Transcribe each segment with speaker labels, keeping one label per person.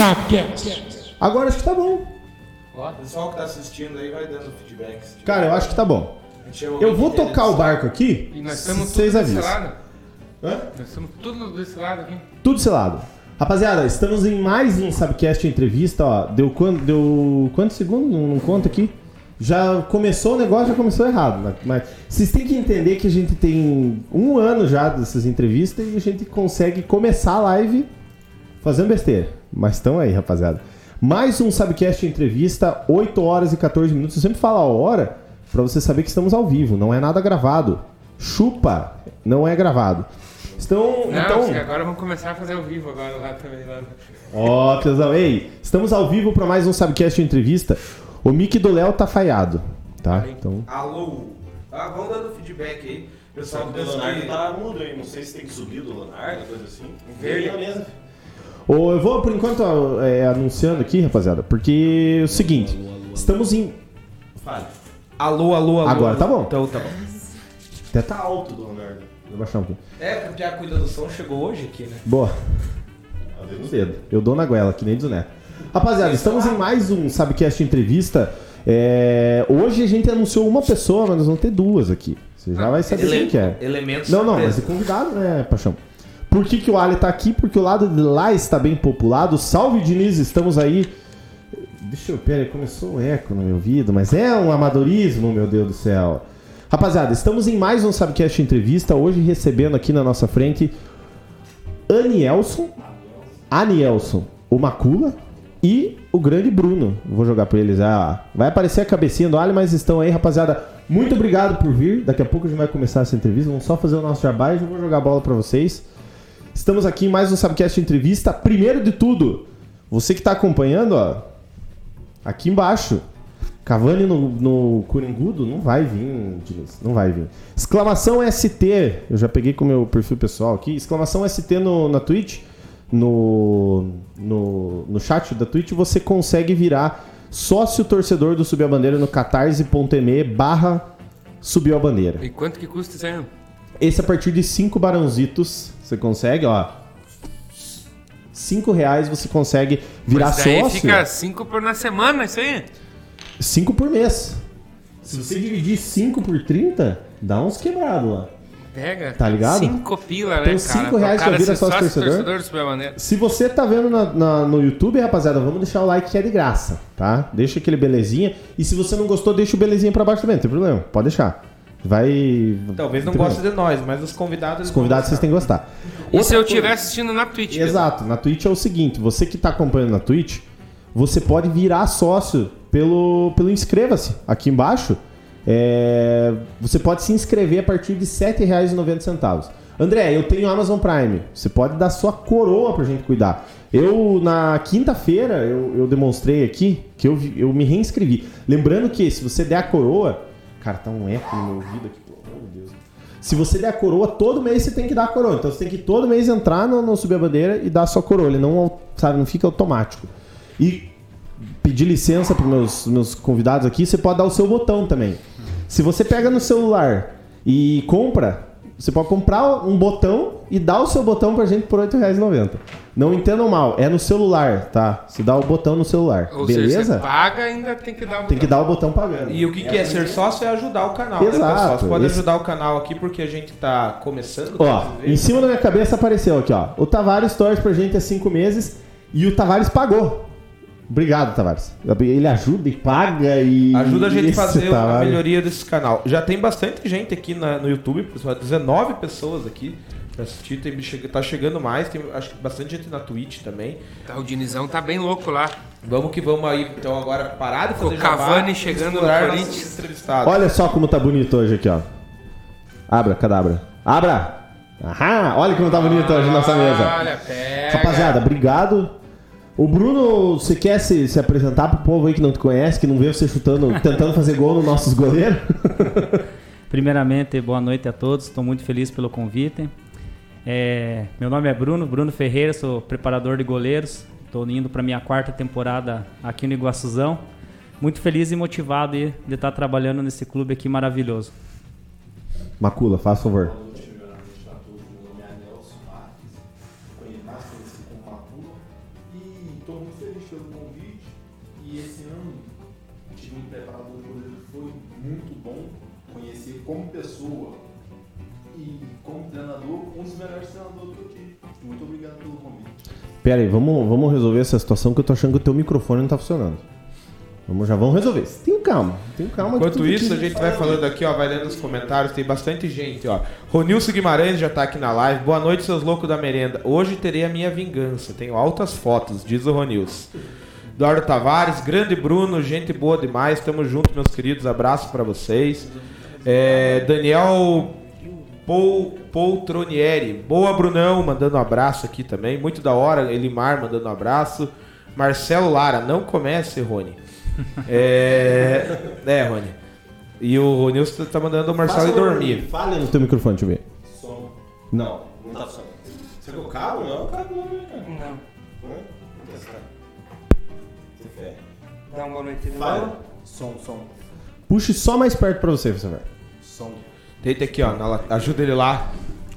Speaker 1: Sapcast.
Speaker 2: Agora acho que tá bom.
Speaker 3: O pessoal que tá assistindo aí vai dando feedbacks.
Speaker 2: Cara, eu acho que tá bom. Eu vou tocar o barco aqui.
Speaker 1: E nós estamos
Speaker 2: Vocês
Speaker 1: tudo desse
Speaker 2: avisam.
Speaker 1: lado.
Speaker 2: Hã?
Speaker 1: Nós estamos tudo desse lado aqui.
Speaker 2: Tudo selado. Rapaziada, estamos em mais um Subcast entrevista, ó. Deu quanto, deu quantos segundos? Não, não conta aqui. Já começou o negócio, já começou errado. né? Mas vocês têm que entender que a gente tem um ano já dessas entrevistas e a gente consegue começar a live fazendo besteira. Mas estão aí, rapaziada. Mais um Subcast entrevista, 8 horas e 14 minutos. Eu sempre falo a hora pra você saber que estamos ao vivo, não é nada gravado. Chupa, não é gravado. Estão,
Speaker 1: Não,
Speaker 2: então,
Speaker 1: agora vamos começar a fazer ao vivo agora lá também. Lá.
Speaker 2: Ó, tesão. Ei, estamos ao vivo para mais um Subcast entrevista. O mic do Léo tá falhado, tá? Então,
Speaker 3: Alô. Ah, vamos dando feedback aí. Pessoal
Speaker 4: O
Speaker 3: do
Speaker 4: do Leonardo
Speaker 3: que...
Speaker 4: tá mudo aí, não sei se tem que subir do Leonardo, coisa assim.
Speaker 1: Verde.
Speaker 4: Vem na mesa.
Speaker 2: Ô, eu vou por enquanto é, anunciando aqui, rapaziada, porque é o seguinte, estamos em
Speaker 4: Fale.
Speaker 3: Alô, alô, alô.
Speaker 2: Agora tá bom.
Speaker 3: Então tá bom.
Speaker 2: até tá alto do Leonardo. Vou baixar um pouquinho.
Speaker 3: É, porque a cuida do som chegou hoje aqui, né?
Speaker 2: Boa.
Speaker 4: Vendo?
Speaker 2: Cedo. Eu dou na goela, que nem diz o Neto. Rapaziada, estamos em mais um Subcast entrevista. É, Hoje a gente anunciou uma pessoa, mas nós vamos ter duas aqui. Você já vai saber quem que é.
Speaker 3: Elementos
Speaker 2: Não, não, mas é convidado, né, Paixão? Por que, que o Ali tá aqui? Porque o lado de lá está bem populado. Salve, Diniz, estamos aí. Deixa eu, pera começou um eco no meu ouvido, mas é um amadorismo, meu Deus do céu. Rapaziada, estamos em mais um Subcast Entrevista, hoje recebendo aqui na nossa frente Anielson, Anielson, o Macula e o grande Bruno. Vou jogar pra eles. Ah, vai aparecer a cabecinha do Ali, mas estão aí, rapaziada. Muito obrigado por vir. Daqui a pouco a gente vai começar essa entrevista. Vamos só fazer o nosso jabá e já vou jogar a bola pra vocês. Estamos aqui em mais um Subcast Entrevista. Primeiro de tudo, você que tá acompanhando, ó, aqui embaixo, Cavani no, no Coringudo, não vai vir, não vai vir. Exclamação ST, eu já peguei com o meu perfil pessoal aqui. Exclamação ST no, na Twitch, no, no, no chat da Twitch, você consegue virar sócio torcedor do Subir a Bandeira no catarse.me barra Subiu a Bandeira.
Speaker 1: E quanto que custa isso aí?
Speaker 2: Esse a partir de 5 barãozitos você consegue, ó. 5 reais você consegue virar
Speaker 1: Mas daí
Speaker 2: sócio.
Speaker 1: fica 5 por na semana isso aí.
Speaker 2: 5 por mês. Se você dividir 5 por 30, dá uns quebrados lá.
Speaker 1: Pega.
Speaker 2: Tá ligado?
Speaker 1: 5 pila, né,
Speaker 2: Então,
Speaker 1: cara?
Speaker 2: cinco
Speaker 1: Pro
Speaker 2: reais
Speaker 1: cara
Speaker 2: já vira
Speaker 1: ser
Speaker 2: sócio torcedor?
Speaker 1: do Super Bandeira.
Speaker 2: Se você tá vendo na- na- no YouTube, rapaziada, vamos deixar o like que é de graça, tá? Deixa aquele belezinha. E se você não gostou, deixa o belezinha pra baixo também, não tem problema. Pode deixar. Vai.
Speaker 3: Talvez não goste de nós, mas os convidados...
Speaker 2: Os convidados vocês têm que gostar.
Speaker 1: E
Speaker 2: Outra
Speaker 1: se eu
Speaker 2: coisa-
Speaker 1: estiver assistindo na Twitch?
Speaker 2: Exato, na Twitch é o seguinte, você que tá acompanhando na Twitch, você pode virar sócio pelo, pelo inscreva-se aqui embaixo. É, você pode se inscrever a partir de R$ 7,90. André, eu tenho Amazon Prime. Você pode dar sua coroa pra gente cuidar. Eu, na quinta-feira, eu, eu demonstrei aqui que eu, eu me reinscrevi. Lembrando que se você der a coroa. Cara, tá um eco no meu ouvido aqui, pelo amor de Deus. Se você der a coroa, todo mês você tem que dar a coroa. Então você tem que todo mês entrar no, no Subir a Bandeira e dar a sua coroa. Ele não, sabe, não fica automático. E pedir licença para meus, meus convidados aqui, você pode dar o seu botão também. Se você pega no celular e compra, você pode comprar um botão e dar o seu botão pra gente por R$ 8,90. Não entendam mal, é no celular, tá? Você dá o botão no celular.
Speaker 1: Ou seja,
Speaker 2: Beleza?
Speaker 1: você paga ainda tem que dar um
Speaker 2: Tem que dar o botão pagando.
Speaker 3: E o que, que é ser sócio é ajudar o canal, né,
Speaker 2: Exato,
Speaker 3: pessoal? Você pode
Speaker 2: esse-
Speaker 3: ajudar o canal aqui porque a gente tá começando.
Speaker 2: Ó, em cima da minha cabeça apareceu aqui, ó. O Tavares torce pra gente há cinco meses e o Tavares pagou. Obrigado, Tavares. Ele ajuda e paga e.
Speaker 3: Ajuda a gente a fazer a melhoria desse canal. Já tem bastante gente aqui na- no YouTube, pessoal. 19 pessoas aqui pra assistir. Tem, tá chegando mais. Tem acho que bastante gente na Twitch também.
Speaker 1: Tá, o Dinizão tá bem louco lá.
Speaker 3: Vamos que vamos aí, então, agora parar de fazer
Speaker 1: O Cavani
Speaker 3: jabá,
Speaker 1: chegando no Corinthians.
Speaker 2: Olha só como tá bonito hoje aqui, ó. Abra, cadabra. Abra! Aham! Olha como tá bonito hoje a nossa mesa.
Speaker 1: Olha, pega.
Speaker 2: Rapaziada, obrigado. O Bruno, você quer se, se apresentar pro povo aí que não te conhece, que não vê você chutando, tentando fazer gol nos nossos goleiros?
Speaker 5: Primeiramente, boa noite a todos. Estou muito feliz pelo convite. É, meu nome é Bruno, Bruno Ferreira, sou preparador de goleiros. Estou indo para minha quarta temporada aqui no Iguaçuzão. Muito feliz e motivado de de estar trabalhando nesse clube aqui maravilhoso.
Speaker 2: Macula, faz favor. Pera aí, vamos, vamos resolver essa situação que eu tô achando que o teu microfone não tá funcionando. Vamos, já vamos resolver. Tenha calma, tenha calma.
Speaker 3: Enquanto isso, a gente vai falando aqui, ó, vai lendo os comentários, tem bastante gente, ó. Ronilson Guimarães já tá aqui na live. Boa noite, seus loucos da merenda. Hoje terei a minha vingança. Tenho altas fotos, diz o Ronilson. Eduardo Tavares, grande Bruno, gente boa demais. Tamo junto, meus queridos. Abraço pra vocês. É, Daniel Paul, Poltronieri. Boa, Brunão, mandando um abraço aqui também. Muito da hora. Elimar mandando um abraço. Marcelo Lara, não comece, Rony. É, é Rony. E o Nilson tá mandando o Marcelo ir dormir.
Speaker 2: Fale no teu microfone, deixa eu ver.
Speaker 4: Som.
Speaker 2: Não.
Speaker 4: Não tá funcionando. Você viu o cabo? Não, o cabo não, né, cara?
Speaker 1: Não.
Speaker 4: Hã? Vou testar. Você fé.
Speaker 1: Dá uma boa noite.
Speaker 4: Fala.
Speaker 6: Som, som,
Speaker 2: Puxe só mais perto pra você, você vai.
Speaker 6: som.
Speaker 3: Deita aqui, ó. na- ajuda ele lá.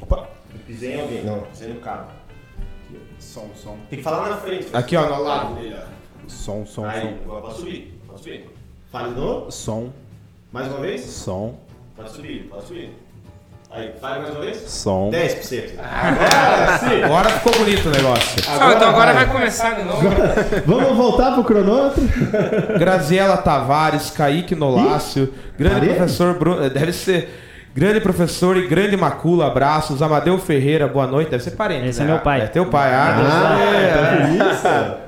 Speaker 4: Opa. Pisei em alguém. Não, pisei no cabo.
Speaker 6: Som, som.
Speaker 4: Tem que falar na frente.
Speaker 3: Aqui, ó, no lado.
Speaker 4: dele, ó.
Speaker 6: Som, som,
Speaker 4: Aí, agora pode subir. Pode subir. Fale de novo.
Speaker 6: som.
Speaker 4: Mais uma vez.
Speaker 6: Som,
Speaker 4: Pode subir, pode subir. Aí, fale mais uma vez.
Speaker 6: som.
Speaker 4: 10%.
Speaker 3: Agora ficou bonito o negócio.
Speaker 1: Só, então agora vai começar de novo.
Speaker 2: Vamos voltar pro cronômetro?
Speaker 3: Graziela Tavares, Kaique Nolácio, grande
Speaker 2: Parei?
Speaker 3: professor Bruno. Deve ser. Grande professor e grande macula, abraços. Amadeu Ferreira, boa noite. Deve ser parente.
Speaker 5: Esse
Speaker 3: né?
Speaker 5: é meu pai.
Speaker 3: É teu pai, ah,
Speaker 2: Ah,
Speaker 3: é.
Speaker 2: tá isso.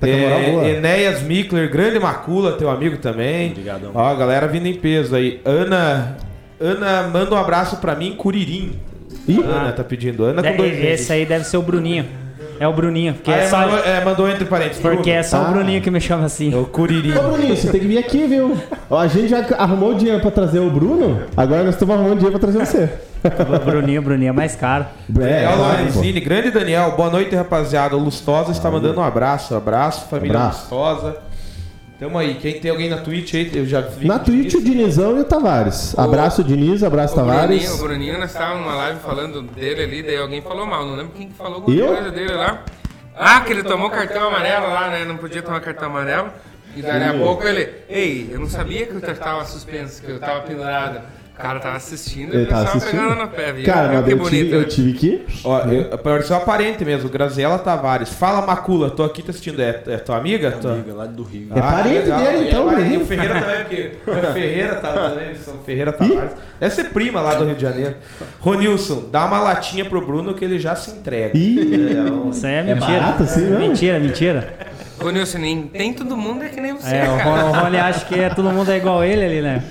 Speaker 2: Tá
Speaker 3: É,
Speaker 2: boa.
Speaker 3: Enéas Mikler, grande macula, teu amigo também.
Speaker 6: Obrigadão.
Speaker 3: Ó, a galera vindo em peso aí. Ana. Ana, manda um abraço pra mim, Curirim.
Speaker 2: Ih.
Speaker 3: Ana tá pedindo. Ana com
Speaker 5: De-
Speaker 3: dois
Speaker 5: esse aí deve ser o Bruninho. É o Bruninho, porque,
Speaker 3: Ah,
Speaker 5: é
Speaker 3: é,
Speaker 5: só,
Speaker 3: mandou, é, mandou entre parênteses.
Speaker 5: porque é só
Speaker 2: Ah.
Speaker 5: o Bruninho que me chama assim.
Speaker 3: É o Curirim.
Speaker 2: Ô, Bruninho, você tem que vir aqui, viu? Ó, a gente já arrumou o dinheiro pra trazer o Bruno, agora nós estamos arrumando dinheiro pra trazer você.
Speaker 5: O Bruninho, o Bruninho é mais caro.
Speaker 2: É,
Speaker 3: Daniel
Speaker 2: pô.
Speaker 3: Lorenzini, grande Daniel, boa noite rapaziada. O Lustosa está mandando um abraço, abraço, família
Speaker 2: Abraço.
Speaker 3: Lustosa. Tamo aí, quem tem alguém na Twitch aí, eu já vi.
Speaker 2: Na Twitch, o Dinizão e o Tavares. Abraço, Diniz, abraço,
Speaker 1: O Bruninho,
Speaker 2: Tavares.
Speaker 1: o Bruninho, nós estávamos numa live falando dele ali, daí alguém falou mal, não lembro quem que falou alguma
Speaker 2: Eu?
Speaker 1: coisa dele lá. Ah, que ele tomou cartão amarelo lá, né? Não podia tomar cartão amarelo. E daí a pouco ele, ei, eu não sabia que eu tava suspenso, que eu tava pendurado. O cara tava assistindo e
Speaker 2: tava assistindo.
Speaker 1: pegando no pé, viu?
Speaker 2: Cara, mas
Speaker 1: que
Speaker 2: eu
Speaker 1: bonito.
Speaker 2: tive, eu
Speaker 1: né?
Speaker 2: tive que.
Speaker 3: Ó, eu, pareceu aparente mesmo, Graziela Tavares. Fala Macula, tô aqui te assistindo. É, é tua amiga? Tua-
Speaker 6: Amiga lá do Rio.
Speaker 2: É parente
Speaker 3: legal.
Speaker 2: dele, então,
Speaker 3: É parente. E o Ferreira também, porque o Ferreira tá também, são Ferreira Tavares. Deve ser prima lá do Rio de Janeiro. Ronilson, dá uma latinha pro Bruno que ele já se entrega.
Speaker 2: Ih,
Speaker 5: Isso aí é
Speaker 2: É
Speaker 5: mentira.
Speaker 2: barato assim mesmo?
Speaker 5: Mentira, mentira.
Speaker 1: Ô, Nilson, nem tem todo mundo é que nem você,
Speaker 5: É, o, o Rony acha que é, todo mundo é igual ele ali, né?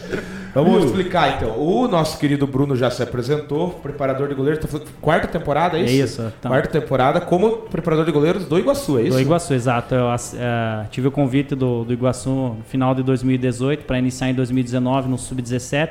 Speaker 3: Vamos explicar então. O nosso querido Bruno já se apresentou, preparador de goleiros, tá quarta temporada, é
Speaker 5: É
Speaker 3: isso?
Speaker 5: isso, então.
Speaker 3: Quarta temporada como preparador de goleiros do Iguaçu, é isso?
Speaker 5: Do Iguaçu, exato. Eu eh, tive o convite do, do Iguaçu no final de 2018 para iniciar em 2019 no Sub-17.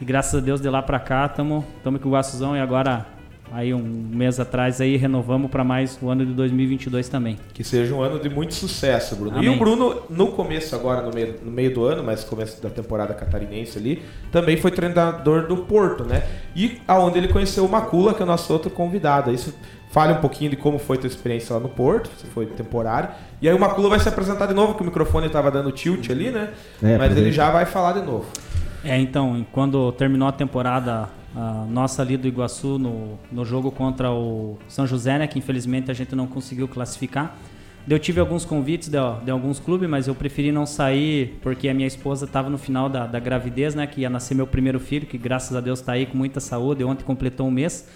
Speaker 5: E graças a Deus de lá para cá estamos com o Iguaçuzão e agora aí um mês atrás aí renovamos para mais o ano de 2022 também.
Speaker 3: Que seja um ano de muito sucesso, Bruno. E
Speaker 5: Amém.
Speaker 3: o Bruno, no começo agora, no meio, no meio do ano, mas começo da temporada catarinense ali, também foi treinador do Porto, né? E aonde ele conheceu o Macula, que é o nosso outro convidado. Isso fale um pouquinho de como foi a tua experiência lá no Porto, se foi temporário. E aí o Macula vai se apresentar de novo, que o microfone estava dando tilt ali, né?
Speaker 2: É,
Speaker 3: mas ele já vai falar de novo.
Speaker 5: É, então, quando terminou a temporada nossa ali do Iguaçu no, no jogo contra o São José, né, que infelizmente a gente não conseguiu classificar. Eu tive alguns convites de, de alguns clubes, mas eu preferi não sair porque a minha esposa estava no final da, da gravidez, né, que ia nascer meu primeiro filho, que graças a Deus está aí com muita saúde. Ontem completou um mês.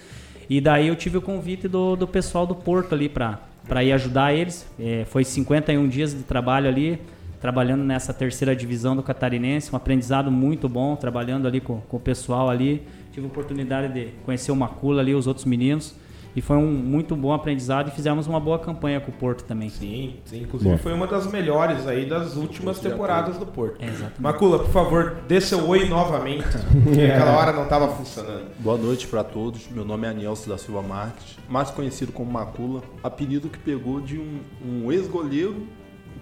Speaker 5: E daí eu tive o convite do, do pessoal do Porto ali para ir ajudar eles. É, foi 51 dias de trabalho ali, trabalhando nessa terceira divisão do Catarinense, um aprendizado muito bom, trabalhando ali com, com o pessoal ali. Tive a oportunidade de conhecer o Macula ali, os outros meninos. E foi um muito bom aprendizado e fizemos uma boa campanha com o Porto também.
Speaker 3: Sim, sim. Inclusive
Speaker 2: Bom.
Speaker 3: foi uma das melhores aí das últimas temporadas do Porto.
Speaker 5: Exatamente.
Speaker 3: Macula, por favor, dê seu oi novamente. Porque aquela hora não estava funcionando.
Speaker 6: Boa noite para todos. Meu nome é Anielso da Silva Marques, mais conhecido como Macula, apelido que pegou de um, um ex-goleiro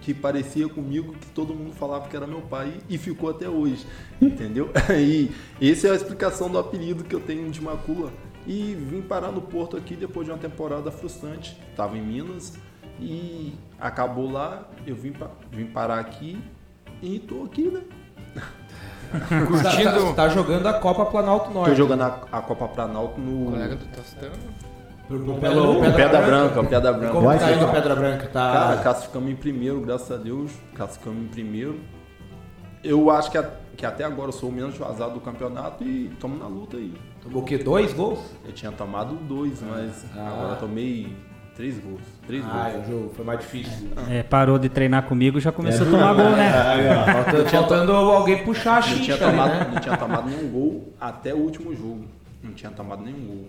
Speaker 6: que parecia comigo, que todo mundo falava que era meu pai e ficou até hoje, entendeu? E essa é a explicação do apelido que eu tenho de Macula. E vim parar no Porto aqui depois de uma temporada frustrante. Estava em Minas E acabou lá, eu vim, pa- vim parar aqui e tô aqui, né?
Speaker 1: Curtindo.
Speaker 3: Tá, tá jogando a Copa Planalto Norte.
Speaker 6: Tô jogando a, a Copa Planalto no,
Speaker 1: Colega do Tostão.
Speaker 3: Pelo,
Speaker 6: pelo Pedra, Branca, Pedra Branca.
Speaker 3: Como
Speaker 2: Vai,
Speaker 3: tá indo a Pedra Branca? Tá...
Speaker 6: Cara, classificamos em primeiro, graças a Deus. Classificamos em primeiro. Eu acho que, a- que até agora eu sou o menos vazado do campeonato e estamos na luta aí.
Speaker 3: Tomou o quê? Dois gols?
Speaker 6: Eu tinha tomado dois, mas
Speaker 3: Ah.
Speaker 6: agora eu tomei três gols. Três
Speaker 3: Ah,
Speaker 6: gols.
Speaker 3: o jogo foi mais difícil.
Speaker 5: É, parou de treinar comigo já começou a tomar gol, né?
Speaker 3: Faltando, faltando alguém puxar a
Speaker 6: Não tinha, tomado,
Speaker 3: né?
Speaker 6: não tinha tomado nenhum gol até o último jogo. Não tinha tomado nenhum gol.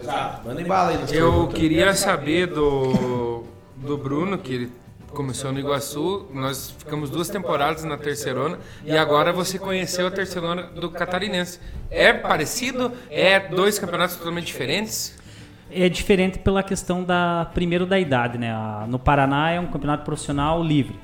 Speaker 3: Exato. Manda em bala aí.
Speaker 1: Eu queria saber do, do Bruno, que ele começou no Iguaçu. Nós ficamos duas temporadas na terceirona e agora você conheceu a terceirona do Catarinense. É parecido? É dois campeonatos totalmente diferentes?
Speaker 5: É diferente pela questão da primeiro da idade, né? A- No Paraná é um campeonato profissional livre,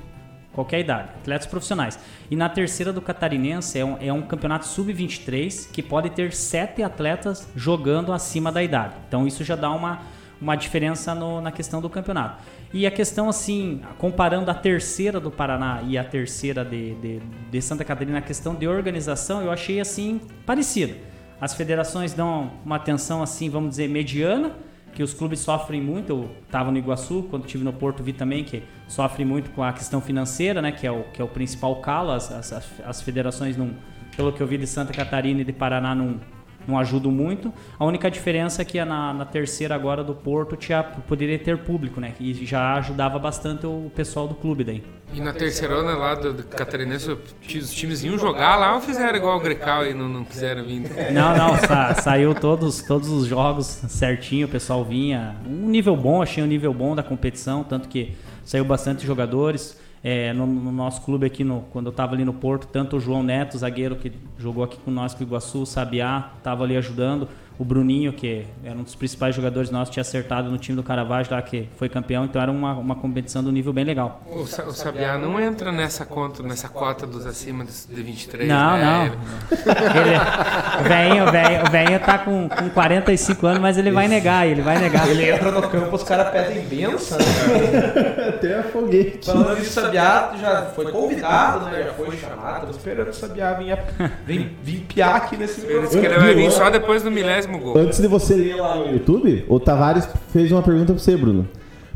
Speaker 5: qualquer idade, atletas profissionais. E na terceira do Catarinense é um, é um campeonato sub-23 que pode ter sete atletas jogando acima da idade. Então isso já dá uma, uma diferença no- na questão do campeonato. E a questão assim, comparando a terceira do Paraná e a terceira de, de, de Santa Catarina, a questão de organização, eu achei assim parecida. As federações dão uma atenção assim, vamos dizer, mediana, que os clubes sofrem muito. Eu estava no Iguaçu, quando estive no Porto vi também que sofre muito com a questão financeira, né, que é o, que é o principal calo. As, as, as federações, não, pelo que eu vi de Santa Catarina e de Paraná, não, não ajudam muito. A única diferença é que na, na terceira agora do Porto tinha, poderia ter público, né, e já ajudava bastante o pessoal do clube daí.
Speaker 1: E na terceirona lá do, do Catarinense, os times iam jogar lá ou fizeram igual o Grecal e não, não quiseram vir?
Speaker 5: Não, não, sa- saiu todos, todos os jogos certinho, o pessoal vinha. Um nível bom, achei um nível bom da competição, tanto que saiu bastante jogadores. É, no, no nosso clube aqui, no, quando eu estava ali no Porto, tanto o João Neto, zagueiro que jogou aqui com nós com o Iguaçu, o Sabiá, estava ali ajudando. O Bruninho, que era um dos principais jogadores nossos, tinha acertado no time do Caravaggio lá, que foi campeão. Então era uma, uma competição do nível bem legal.
Speaker 1: O, Sa- o Sabiá não entra nessa conta, nessa cota dos acima de 23,
Speaker 5: Não,
Speaker 1: né?
Speaker 5: não. Ele, o velhinho, o velhinho, o velhinho tá com, com 45 anos, mas ele vai negar, ele vai negar.
Speaker 3: Ele entra no campo, os caras pedem benção, né?
Speaker 2: Até foguete.
Speaker 3: Falando de Sabiá, já foi convidado, né? Já foi chamado. Tô esperando o Sabiá vir, vir, vir piar aqui nesse
Speaker 1: Ele
Speaker 3: programa.
Speaker 1: disse que ele vai vir só depois do milésimo gol.
Speaker 2: Antes de você ler lá no YouTube, o Tavares fez uma pergunta pra você, Bruno.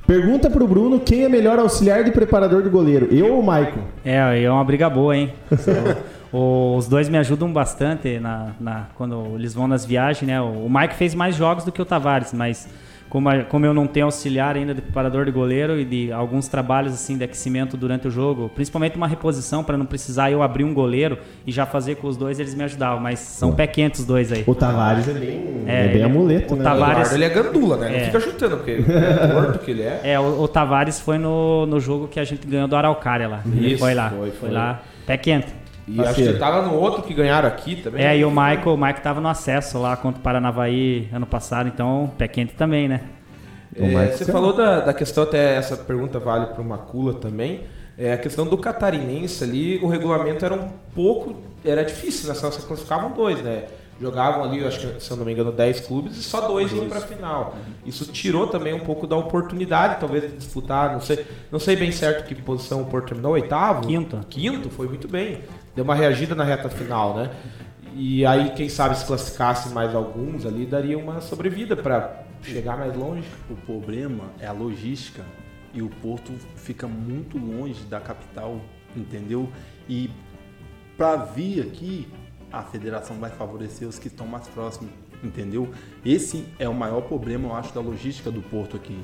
Speaker 2: Pergunta pro Bruno quem é melhor auxiliar de preparador de goleiro, eu ou o Maicon?
Speaker 5: É, é uma briga boa, hein? Os dois me ajudam bastante na, na- quando eles vão nas viagens, né? O o Mike fez mais jogos do que o Tavares, mas como, a- como eu não tenho auxiliar ainda de preparador de goleiro e de alguns trabalhos assim de aquecimento durante o jogo, principalmente uma reposição para não precisar eu abrir um goleiro e já fazer com os dois, eles me ajudavam, mas são pé quente os dois aí.
Speaker 2: O Tavares é bem, é,
Speaker 5: É,
Speaker 2: bem
Speaker 5: ele-
Speaker 2: amuleto,
Speaker 5: o
Speaker 2: né?
Speaker 3: O
Speaker 5: Tavares-
Speaker 3: Eduardo, ele é gandula, né? Não
Speaker 5: É.
Speaker 3: fica chutando, porque é torto que ele é.
Speaker 5: É, o, o Tavares foi no, no jogo que a gente ganhou do Araucária lá. Ele
Speaker 3: Isso,
Speaker 5: foi lá,
Speaker 3: foi,
Speaker 5: foi,
Speaker 3: foi.
Speaker 5: lá, pé quente.
Speaker 3: E acho que tava no outro que ganharam aqui também.
Speaker 5: É, e o Michael, o Michael tava no acesso lá contra o Paranavaí ano passado, então pé quente também, né?
Speaker 3: É, você falou da, da questão, até essa pergunta vale para o Macula também. É, a questão do catarinense ali, o regulamento era um pouco. Era difícil, né? Só se classificavam dois, né? Jogavam ali, acho que, se eu não me engano, 10 clubes e só dois iam para a final. Isso tirou também um pouco da oportunidade, talvez, de disputar. Não sei, não sei bem certo que posição o Porto terminou, oitavo?
Speaker 5: Quinto.
Speaker 3: Quinto, foi muito bem. Deu uma reagida na reta final, né? E aí, quem sabe, se classificasse mais alguns ali, daria uma sobrevida para chegar mais longe.
Speaker 6: O problema é a logística e o porto fica muito longe da capital, entendeu? E para vir aqui, a federação vai favorecer os que estão mais próximos, entendeu? Esse é o maior problema, eu acho, da logística do porto aqui.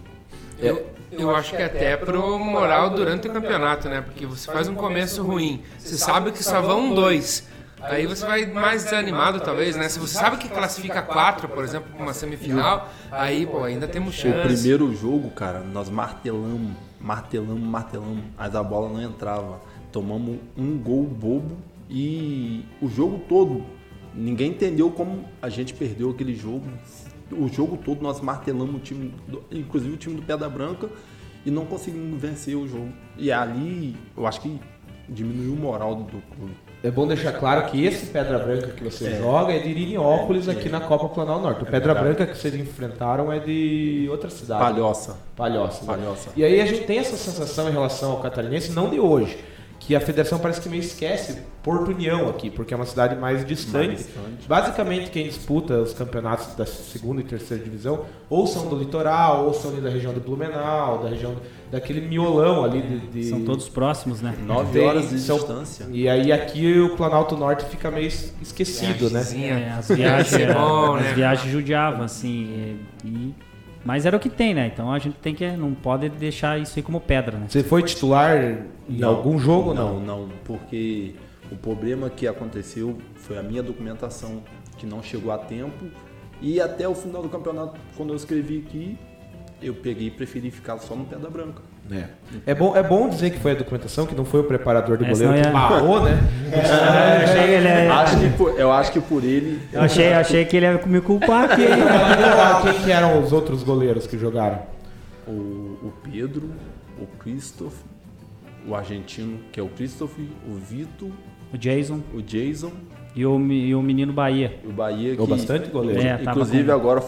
Speaker 1: Eu, eu acho que até pro moral durante o campeonato, né? Porque você faz um começo ruim, você sabe que só vão dois. Aí você vai mais desanimado, talvez, né? Se você sabe que classifica quatro, por exemplo, para uma semifinal, aí, pô, ainda temos
Speaker 6: O
Speaker 1: chance.
Speaker 6: primeiro jogo, cara, nós martelamos, martelamos, martelamos, mas a bola não entrava. Tomamos um gol bobo e o jogo todo, ninguém entendeu como a gente perdeu aquele jogo. O jogo todo nós martelamos o time, do- inclusive o time do Pedra Branca, e não conseguimos vencer o jogo. E ali, eu acho que diminuiu o moral do, clube.
Speaker 3: É bom deixar claro que esse Pedra Branca que você joga é de Irineópolis aqui na Copa Planal Norte. O Pedra Branca que vocês enfrentaram é de outra cidade.
Speaker 6: Palhoça.
Speaker 3: Palhoça. né?
Speaker 6: Palhoça.
Speaker 3: E aí a gente tem essa sensação em relação ao catarinense, não de hoje, que a federação parece que meio esquece Porto União aqui, porque é uma cidade mais distante.
Speaker 6: Mais distante.
Speaker 3: Basicamente quem disputa os campeonatos da segunda e terceira divisão ou são do litoral, ou são ali da região de Blumenau, da região daquele miolão ali de, de-
Speaker 5: São todos próximos, né?
Speaker 6: Nove
Speaker 3: Tem-
Speaker 6: horas de
Speaker 3: são-
Speaker 6: distância.
Speaker 3: E aí aqui o Planalto Norte fica meio es- esquecido, né?
Speaker 5: É, as viagens,
Speaker 1: Ia ser bom,
Speaker 5: as
Speaker 1: né?
Speaker 5: viagens judiavam, assim. e- e- mas era o que tem, né? Então a gente tem que. Não pode deixar isso aí como pedra, né?
Speaker 3: Você foi titular em algum jogo ou
Speaker 6: não?
Speaker 3: não?
Speaker 6: Não, porque o problema que aconteceu foi a minha documentação que não chegou a tempo e até o final do campeonato, quando eu escrevi aqui, eu peguei e preferi ficar só no Pedra Branca.
Speaker 3: É. É bom, é bom dizer que foi a documentação, que não foi o preparador de
Speaker 5: É,
Speaker 3: goleiro
Speaker 5: senão
Speaker 3: que
Speaker 5: ia-
Speaker 3: barrou, né?
Speaker 5: eu achei que ele ia,
Speaker 6: Acho que por- eu acho que por ele.
Speaker 5: eu achei, eu achei que ele ia me culpar aqui.
Speaker 3: Quem que eram os outros goleiros que jogaram?
Speaker 6: O, o Pedro, o Christoph, o argentino, que é o Christoph, o Vitor,
Speaker 5: O Jason
Speaker 6: o Jason
Speaker 5: e o, e o menino Bahia.
Speaker 6: o Bahia.
Speaker 3: Jogou
Speaker 6: que,
Speaker 3: bastante goleiro.
Speaker 5: É,
Speaker 6: Inclusive
Speaker 5: com-
Speaker 6: agora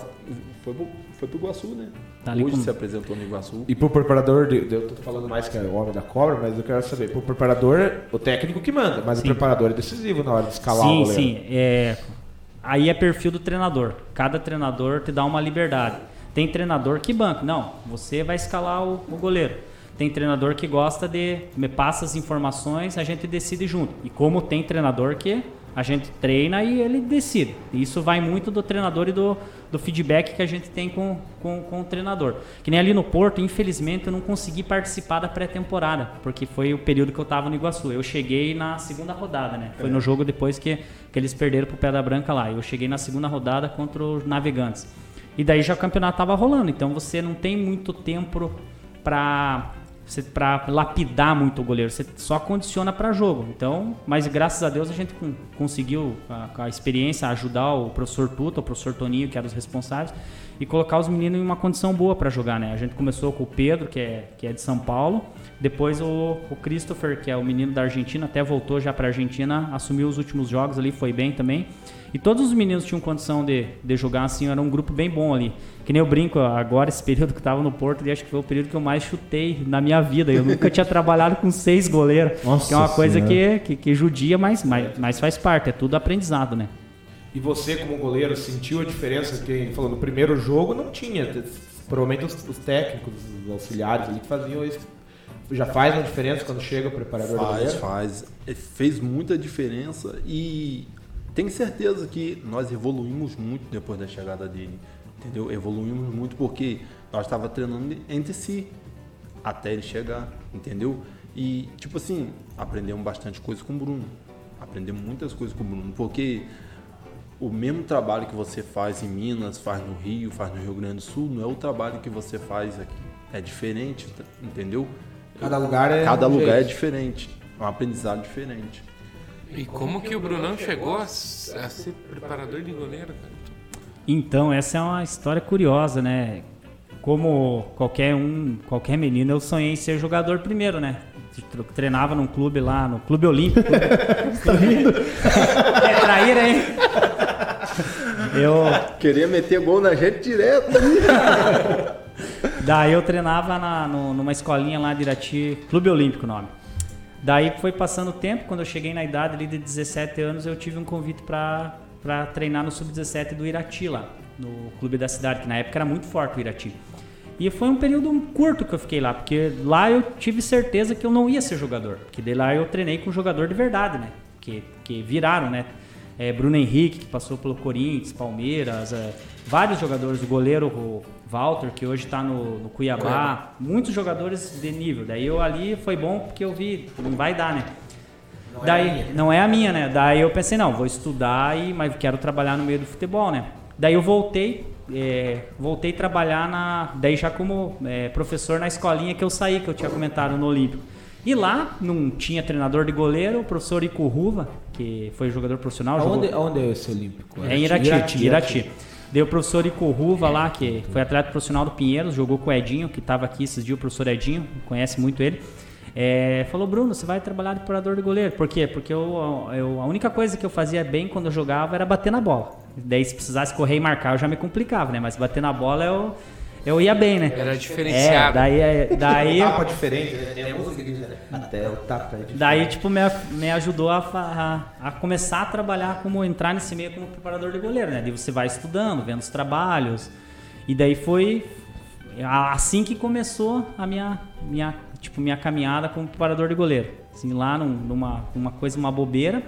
Speaker 6: foi pro, foi pro Iguaçu, né?
Speaker 5: Tá ali
Speaker 6: Hoje
Speaker 5: com-
Speaker 6: se apresentou no Iguaçu.
Speaker 3: E pro preparador, de, eu tô falando mais que é o homem da cobra, mas eu quero saber, pro preparador, o técnico que manda, mas
Speaker 5: Sim.
Speaker 3: o preparador é decisivo na hora de escalar o
Speaker 5: sim,
Speaker 3: goleiro.
Speaker 5: sim. É, aí é perfil do treinador. Cada treinador te dá uma liberdade. Tem treinador que banca. Não, você vai escalar o, o goleiro. Tem treinador que gosta de me passa as informações, a gente decide junto. E como tem treinador que a gente treina e ele decide. Isso vai muito do treinador e do, do feedback que a gente tem com, com, com o treinador. Que nem ali no Porto, infelizmente, eu não consegui participar da pré-temporada, porque foi o período que eu estava no Iguaçu. Eu cheguei na segunda rodada, né? Foi no jogo depois que, que eles perderam pro Pedra Branca lá. Eu cheguei na segunda rodada contra os Navegantes. E daí já o campeonato estava rolando, então você não tem muito tempo para para lapidar muito o goleiro, você só condiciona para jogo. Então, mas graças a Deus a gente con- conseguiu a- a, experiência ajudar o professor Tuta, o professor Toninho, que era os responsáveis, e colocar os meninos em uma condição boa para jogar, né? A gente começou com o Pedro, que é que é de São Paulo, depois o, o Christopher, que é o menino da Argentina, até voltou já para Argentina, assumiu os últimos jogos ali, foi bem também. E todos os meninos tinham condição de, de jogar assim, era um grupo bem bom ali. Que nem eu brinco, agora esse período que eu tava no Porto, e acho que foi o período que eu mais chutei na minha vida. Eu nunca tinha trabalhado com seis goleiros.
Speaker 2: Nossa
Speaker 5: que é uma coisa que, que, que judia, mas, mas, mas faz parte, é tudo aprendizado, né?
Speaker 3: E você, como goleiro, sentiu a diferença que falou no primeiro jogo não tinha. Provavelmente os, os técnicos, os auxiliares ali que faziam isso. Já faz uma diferença quando chega o preparador do
Speaker 6: Faz,
Speaker 3: goleiro?
Speaker 6: faz. É, Fez muita diferença e tenho certeza que nós evoluímos muito depois da chegada dele. Entendeu? Evoluímos muito porque nós estávamos treinando entre si até ele chegar, entendeu? E, tipo assim, aprendemos bastante coisa com o Bruno. Aprendemos muitas coisas com o Bruno, porque o mesmo trabalho que você faz em Minas, faz no Rio, faz no Rio Grande do Sul, não é o trabalho que você faz aqui. É diferente, entendeu?
Speaker 3: Cada lugar é
Speaker 6: Cada lugar é
Speaker 3: jeito.
Speaker 6: diferente. É um aprendizado diferente.
Speaker 1: E como que o Brunão chegou a, a ser preparador de goleiro, cara?
Speaker 5: Então, essa é uma história curiosa, né? Como qualquer um, qualquer menino, eu sonhei em ser jogador primeiro, né? Treinava num clube lá, no Clube Olímpico. tá vindo? É traíra, hein? Eu,
Speaker 6: Queria meter gol na gente direto.
Speaker 5: Daí eu treinava na- no- numa escolinha lá de Irati, Clube Olímpico o nome. Daí foi passando o tempo, quando eu cheguei na idade ali de 17 anos, eu tive um convite para treinar no Sub-17 do Irati lá, no clube da cidade, que na época era muito forte o Irati. E foi um período curto que eu fiquei lá, porque lá eu tive certeza que eu não ia ser jogador. Porque de lá eu treinei com jogador de verdade, né? Que, que viraram, né? É, Bruno Henrique, que passou pelo Corinthians, Palmeiras, é, vários jogadores, o goleiro o Walter, que hoje está no, no Cuiabá, muitos jogadores de nível. Daí eu ali foi bom porque eu vi, não vai dar, né? Daí, não é a minha, né? Daí eu pensei, não, vou estudar, e, mas quero trabalhar no meio do futebol, né? Daí eu voltei, é, voltei a trabalhar na, daí já como é, professor na escolinha que eu saí, que eu tinha comentado no Olímpico. E lá não tinha treinador de goleiro, o professor Ico Ruva, que foi jogador profissional. jogou-
Speaker 3: Aonde, aonde é esse Olímpico?
Speaker 5: é em Irati, Irati. Deu o professor Ico Ruva lá, que foi atleta profissional do Pinheiros, jogou com o Edinho, que estava aqui esses dias, o professor Edinho, conhece muito ele. É, falou, Bruno, você vai trabalhar de preparador de goleiro. Por quê? Porque eu, eu- a única coisa que eu fazia bem quando eu jogava era bater na bola. Daí, se precisasse correr e marcar, eu já me complicava, né? Mas bater na bola, eu, eu ia bem, né?
Speaker 1: Era
Speaker 5: É,
Speaker 1: diferenciado.
Speaker 5: daí, é- daí,
Speaker 3: Tapa diferente, né? Até o tapa é diferente.
Speaker 5: daí tipo, me, me ajudou a, a, a começar a trabalhar como, entrar nesse meio como preparador de goleiro, né? Daí você vai estudando, vendo os trabalhos. E daí foi assim que começou a minha, minha, tipo, minha caminhada como preparador de goleiro. Assim, lá num- numa uma coisa, uma bobeira.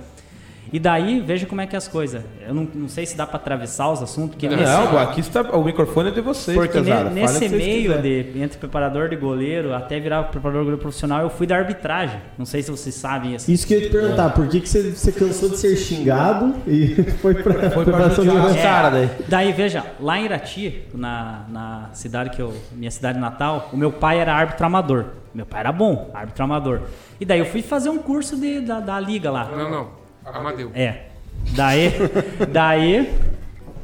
Speaker 5: E daí, veja como é que é as coisas. Eu não, não sei se dá pra atravessar os assuntos, porque nesse-
Speaker 3: Não, aqui está, o microfone é de vocês,
Speaker 5: porque ne-
Speaker 3: pesada.
Speaker 5: Nesse meio de, entre preparador de goleiro até virar preparador de goleiro profissional, eu fui da arbitragem. Não sei se vocês sabem isso.
Speaker 2: Isso que eu ia te perguntar, por que, que você, você cansou de ser xingado e foi pra,
Speaker 3: Foi
Speaker 2: foi
Speaker 3: pra
Speaker 2: pra
Speaker 3: judiar
Speaker 2: São
Speaker 3: caras daí.
Speaker 5: Daí, veja, lá em Irati, na, na cidade que eu. Minha cidade natal, o meu pai era árbitro amador. Meu pai era bom, árbitro amador. E daí eu fui fazer um curso de, da, da liga lá.
Speaker 1: Não, não. Amadeu.
Speaker 5: É. Daí, daí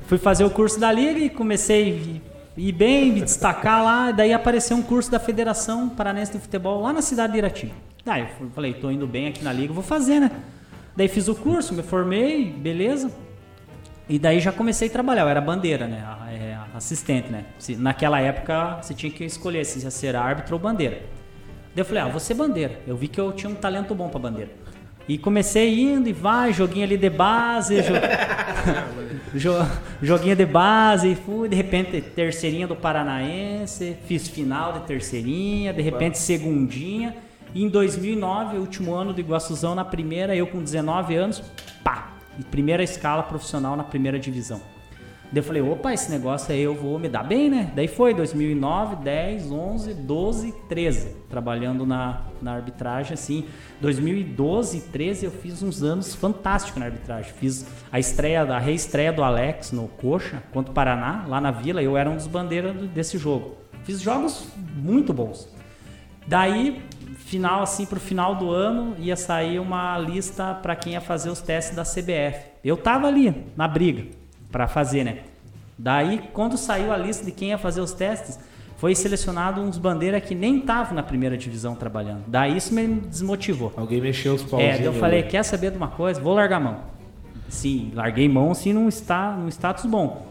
Speaker 5: fui fazer o curso da liga e comecei a ir bem, me destacar lá. Daí apareceu um curso da Federação Paranense de Futebol lá na cidade de Irati. Daí eu falei, tô indo bem aqui na liga, vou fazer, né? Daí fiz o curso, me formei, beleza. E daí já comecei a trabalhar, eu era bandeira, né? É, assistente, né? Naquela época você tinha que escolher se ia ser árbitro ou bandeira. Daí eu falei, ah, vou ser bandeira. Eu vi que eu tinha um talento bom pra bandeira. E comecei indo e vai, joguinho ali de base, jo... jo- joguinho de base, e fui, de repente, terceirinha do Paranaense, fiz final de terceirinha, de repente segundinha. E em 2009, último ano do Iguaçuzão, na primeira, eu com 19 anos, pá! Primeira escala profissional na primeira divisão. Daí eu falei, opa, esse negócio aí eu vou me dar bem, né? Daí foi 2009, 10, 11, 12, 13, trabalhando na, na arbitragem, assim. 2012 e 13 eu fiz uns anos fantásticos na arbitragem. Fiz a estreia, a reestreia do Alex no Coxa contra o Paraná, lá na Vila, eu era um dos bandeiras desse jogo. Fiz jogos muito bons. Daí, final assim pro final do ano, ia sair uma lista para quem ia fazer os testes da CBF. Eu tava ali na briga para fazer, né? Daí, quando saiu a lista de quem ia fazer os testes, foi selecionado uns bandeiras que nem estavam na primeira divisão trabalhando. Daí isso me desmotivou.
Speaker 3: Alguém mexeu os
Speaker 5: É,
Speaker 3: pauzinhos.
Speaker 5: daí eu falei, quer saber de uma coisa? Vou largar a mão. Sim, larguei mão assim num, está, num status bom.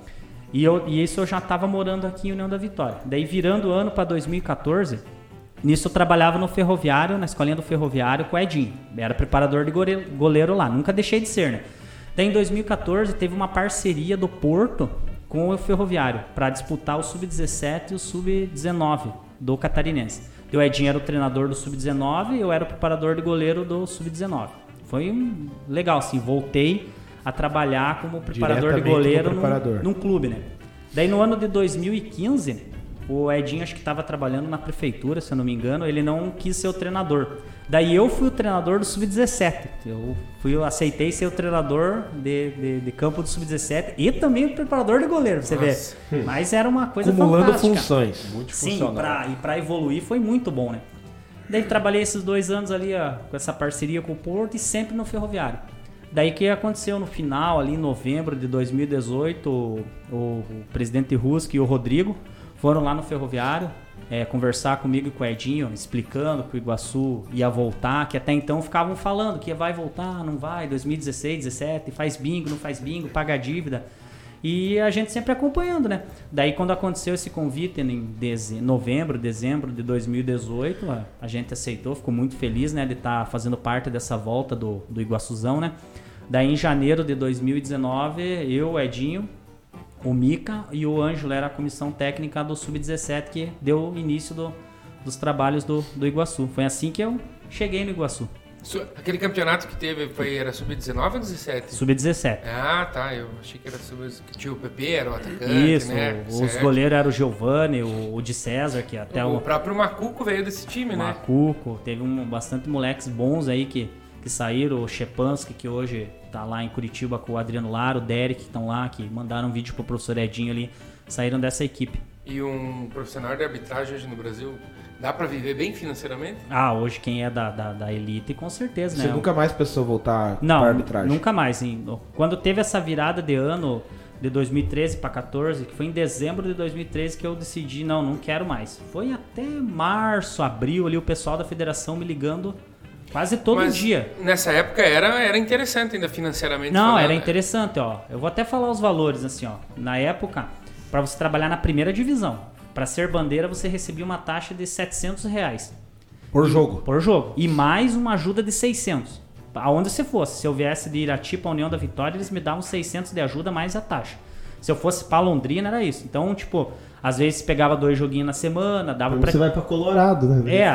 Speaker 5: E, eu, e isso eu já estava morando aqui em União da Vitória. Daí virando o ano para 2014, nisso eu trabalhava no ferroviário, na escolinha do ferroviário com o Edinho. Era preparador de goleiro lá, nunca deixei de ser, né? Daí em 2014 teve uma parceria do Porto com o ferroviário para disputar o sub-17 e o sub-19 do catarinense. O Edinho era o treinador do sub-19 e eu era o preparador de goleiro do sub-19. Foi um- legal, assim, voltei a trabalhar como preparador de goleiro
Speaker 3: preparador.
Speaker 5: num, num clube, né? Daí no ano de 2015, o Edinho acho que estava trabalhando na prefeitura, se eu não me engano, ele não quis ser o treinador. Daí eu fui o treinador do sub-17. Eu fui, eu aceitei ser o treinador de, de, de campo do sub-17 e também o preparador de goleiro, você
Speaker 1: Nossa.
Speaker 5: ver. Mas era uma coisa
Speaker 3: Acumulando
Speaker 5: fantástica.
Speaker 3: funções.
Speaker 6: Muito
Speaker 5: Sim, pra, e para evoluir foi muito bom, né? Daí trabalhei esses dois anos ali ó, com essa parceria com o Porto e sempre no Ferroviário. Daí o que aconteceu no final, ali em novembro de 2018, o, o, o presidente Rusk e o Rodrigo foram lá no Ferroviário é, conversar comigo e com o Edinho, explicando que o Iguaçu ia voltar, que até então ficavam falando que vai voltar, não vai, 2016, 17, faz bingo, não faz bingo, paga a dívida. E a gente sempre acompanhando, né? Daí quando aconteceu esse convite em deze- novembro, dezembro de 2018, a, gente aceitou, ficou muito feliz, né, de estar fazendo parte dessa volta do, do Iguaçuzão, né? Daí em janeiro de 2019, eu, Edinho, o Mica e o Ângelo era a comissão técnica do Sub-17 que deu início do- dos trabalhos do, do Iguaçu. Foi assim que eu cheguei no Iguaçu.
Speaker 1: Aquele campeonato que teve foi, era sub-19 ou 17?
Speaker 5: Sub-17.
Speaker 1: Ah, tá. Eu achei que era sub que tinha o PP, era o atacante,
Speaker 5: Isso,
Speaker 1: né?
Speaker 5: os
Speaker 1: Certo.
Speaker 5: goleiros eram o Giovanni, o, o de César, que até
Speaker 1: O
Speaker 5: o,
Speaker 1: próprio Macuco veio desse time, né?
Speaker 5: Macuco, teve um, bastante moleques bons aí que, que saíram, o Chepansky, que hoje tá lá em Curitiba com o Adriano Lara, o Derek, que estão lá, que mandaram um vídeo pro professor Edinho ali, saíram dessa equipe.
Speaker 1: E um profissional de arbitragem hoje no Brasil, dá pra viver bem financeiramente?
Speaker 5: Ah, hoje quem é da, da, da elite, com certeza,
Speaker 3: Você
Speaker 5: né?
Speaker 3: nunca mais pensou voltar
Speaker 5: Não,
Speaker 3: pra arbitragem?
Speaker 5: nunca mais. hein? Quando teve essa virada de ano de 2013 para 14, que foi em dezembro de 2013 que eu decidi, não, não quero mais. Foi até março, abril ali o pessoal da federação me ligando quase todo
Speaker 1: Mas
Speaker 5: dia.
Speaker 1: Nessa época era, era interessante ainda financeiramente.
Speaker 5: Não,
Speaker 1: falando,
Speaker 5: era
Speaker 1: né?
Speaker 5: interessante, ó. Eu vou até falar os valores assim, ó. Na época, para você trabalhar na primeira divisão, para ser bandeira você recebia uma taxa de 700 reais
Speaker 3: Por jogo.
Speaker 5: por jogo e mais uma ajuda de 600. Aonde você fosse, se eu viesse de Irati para União da Vitória, eles me davam 600 de ajuda mais a taxa. Se eu fosse para Londrina era isso. Então, tipo, às vezes pegava dois joguinhos na semana, dava para
Speaker 2: você vai pra Colorado, né?
Speaker 5: é,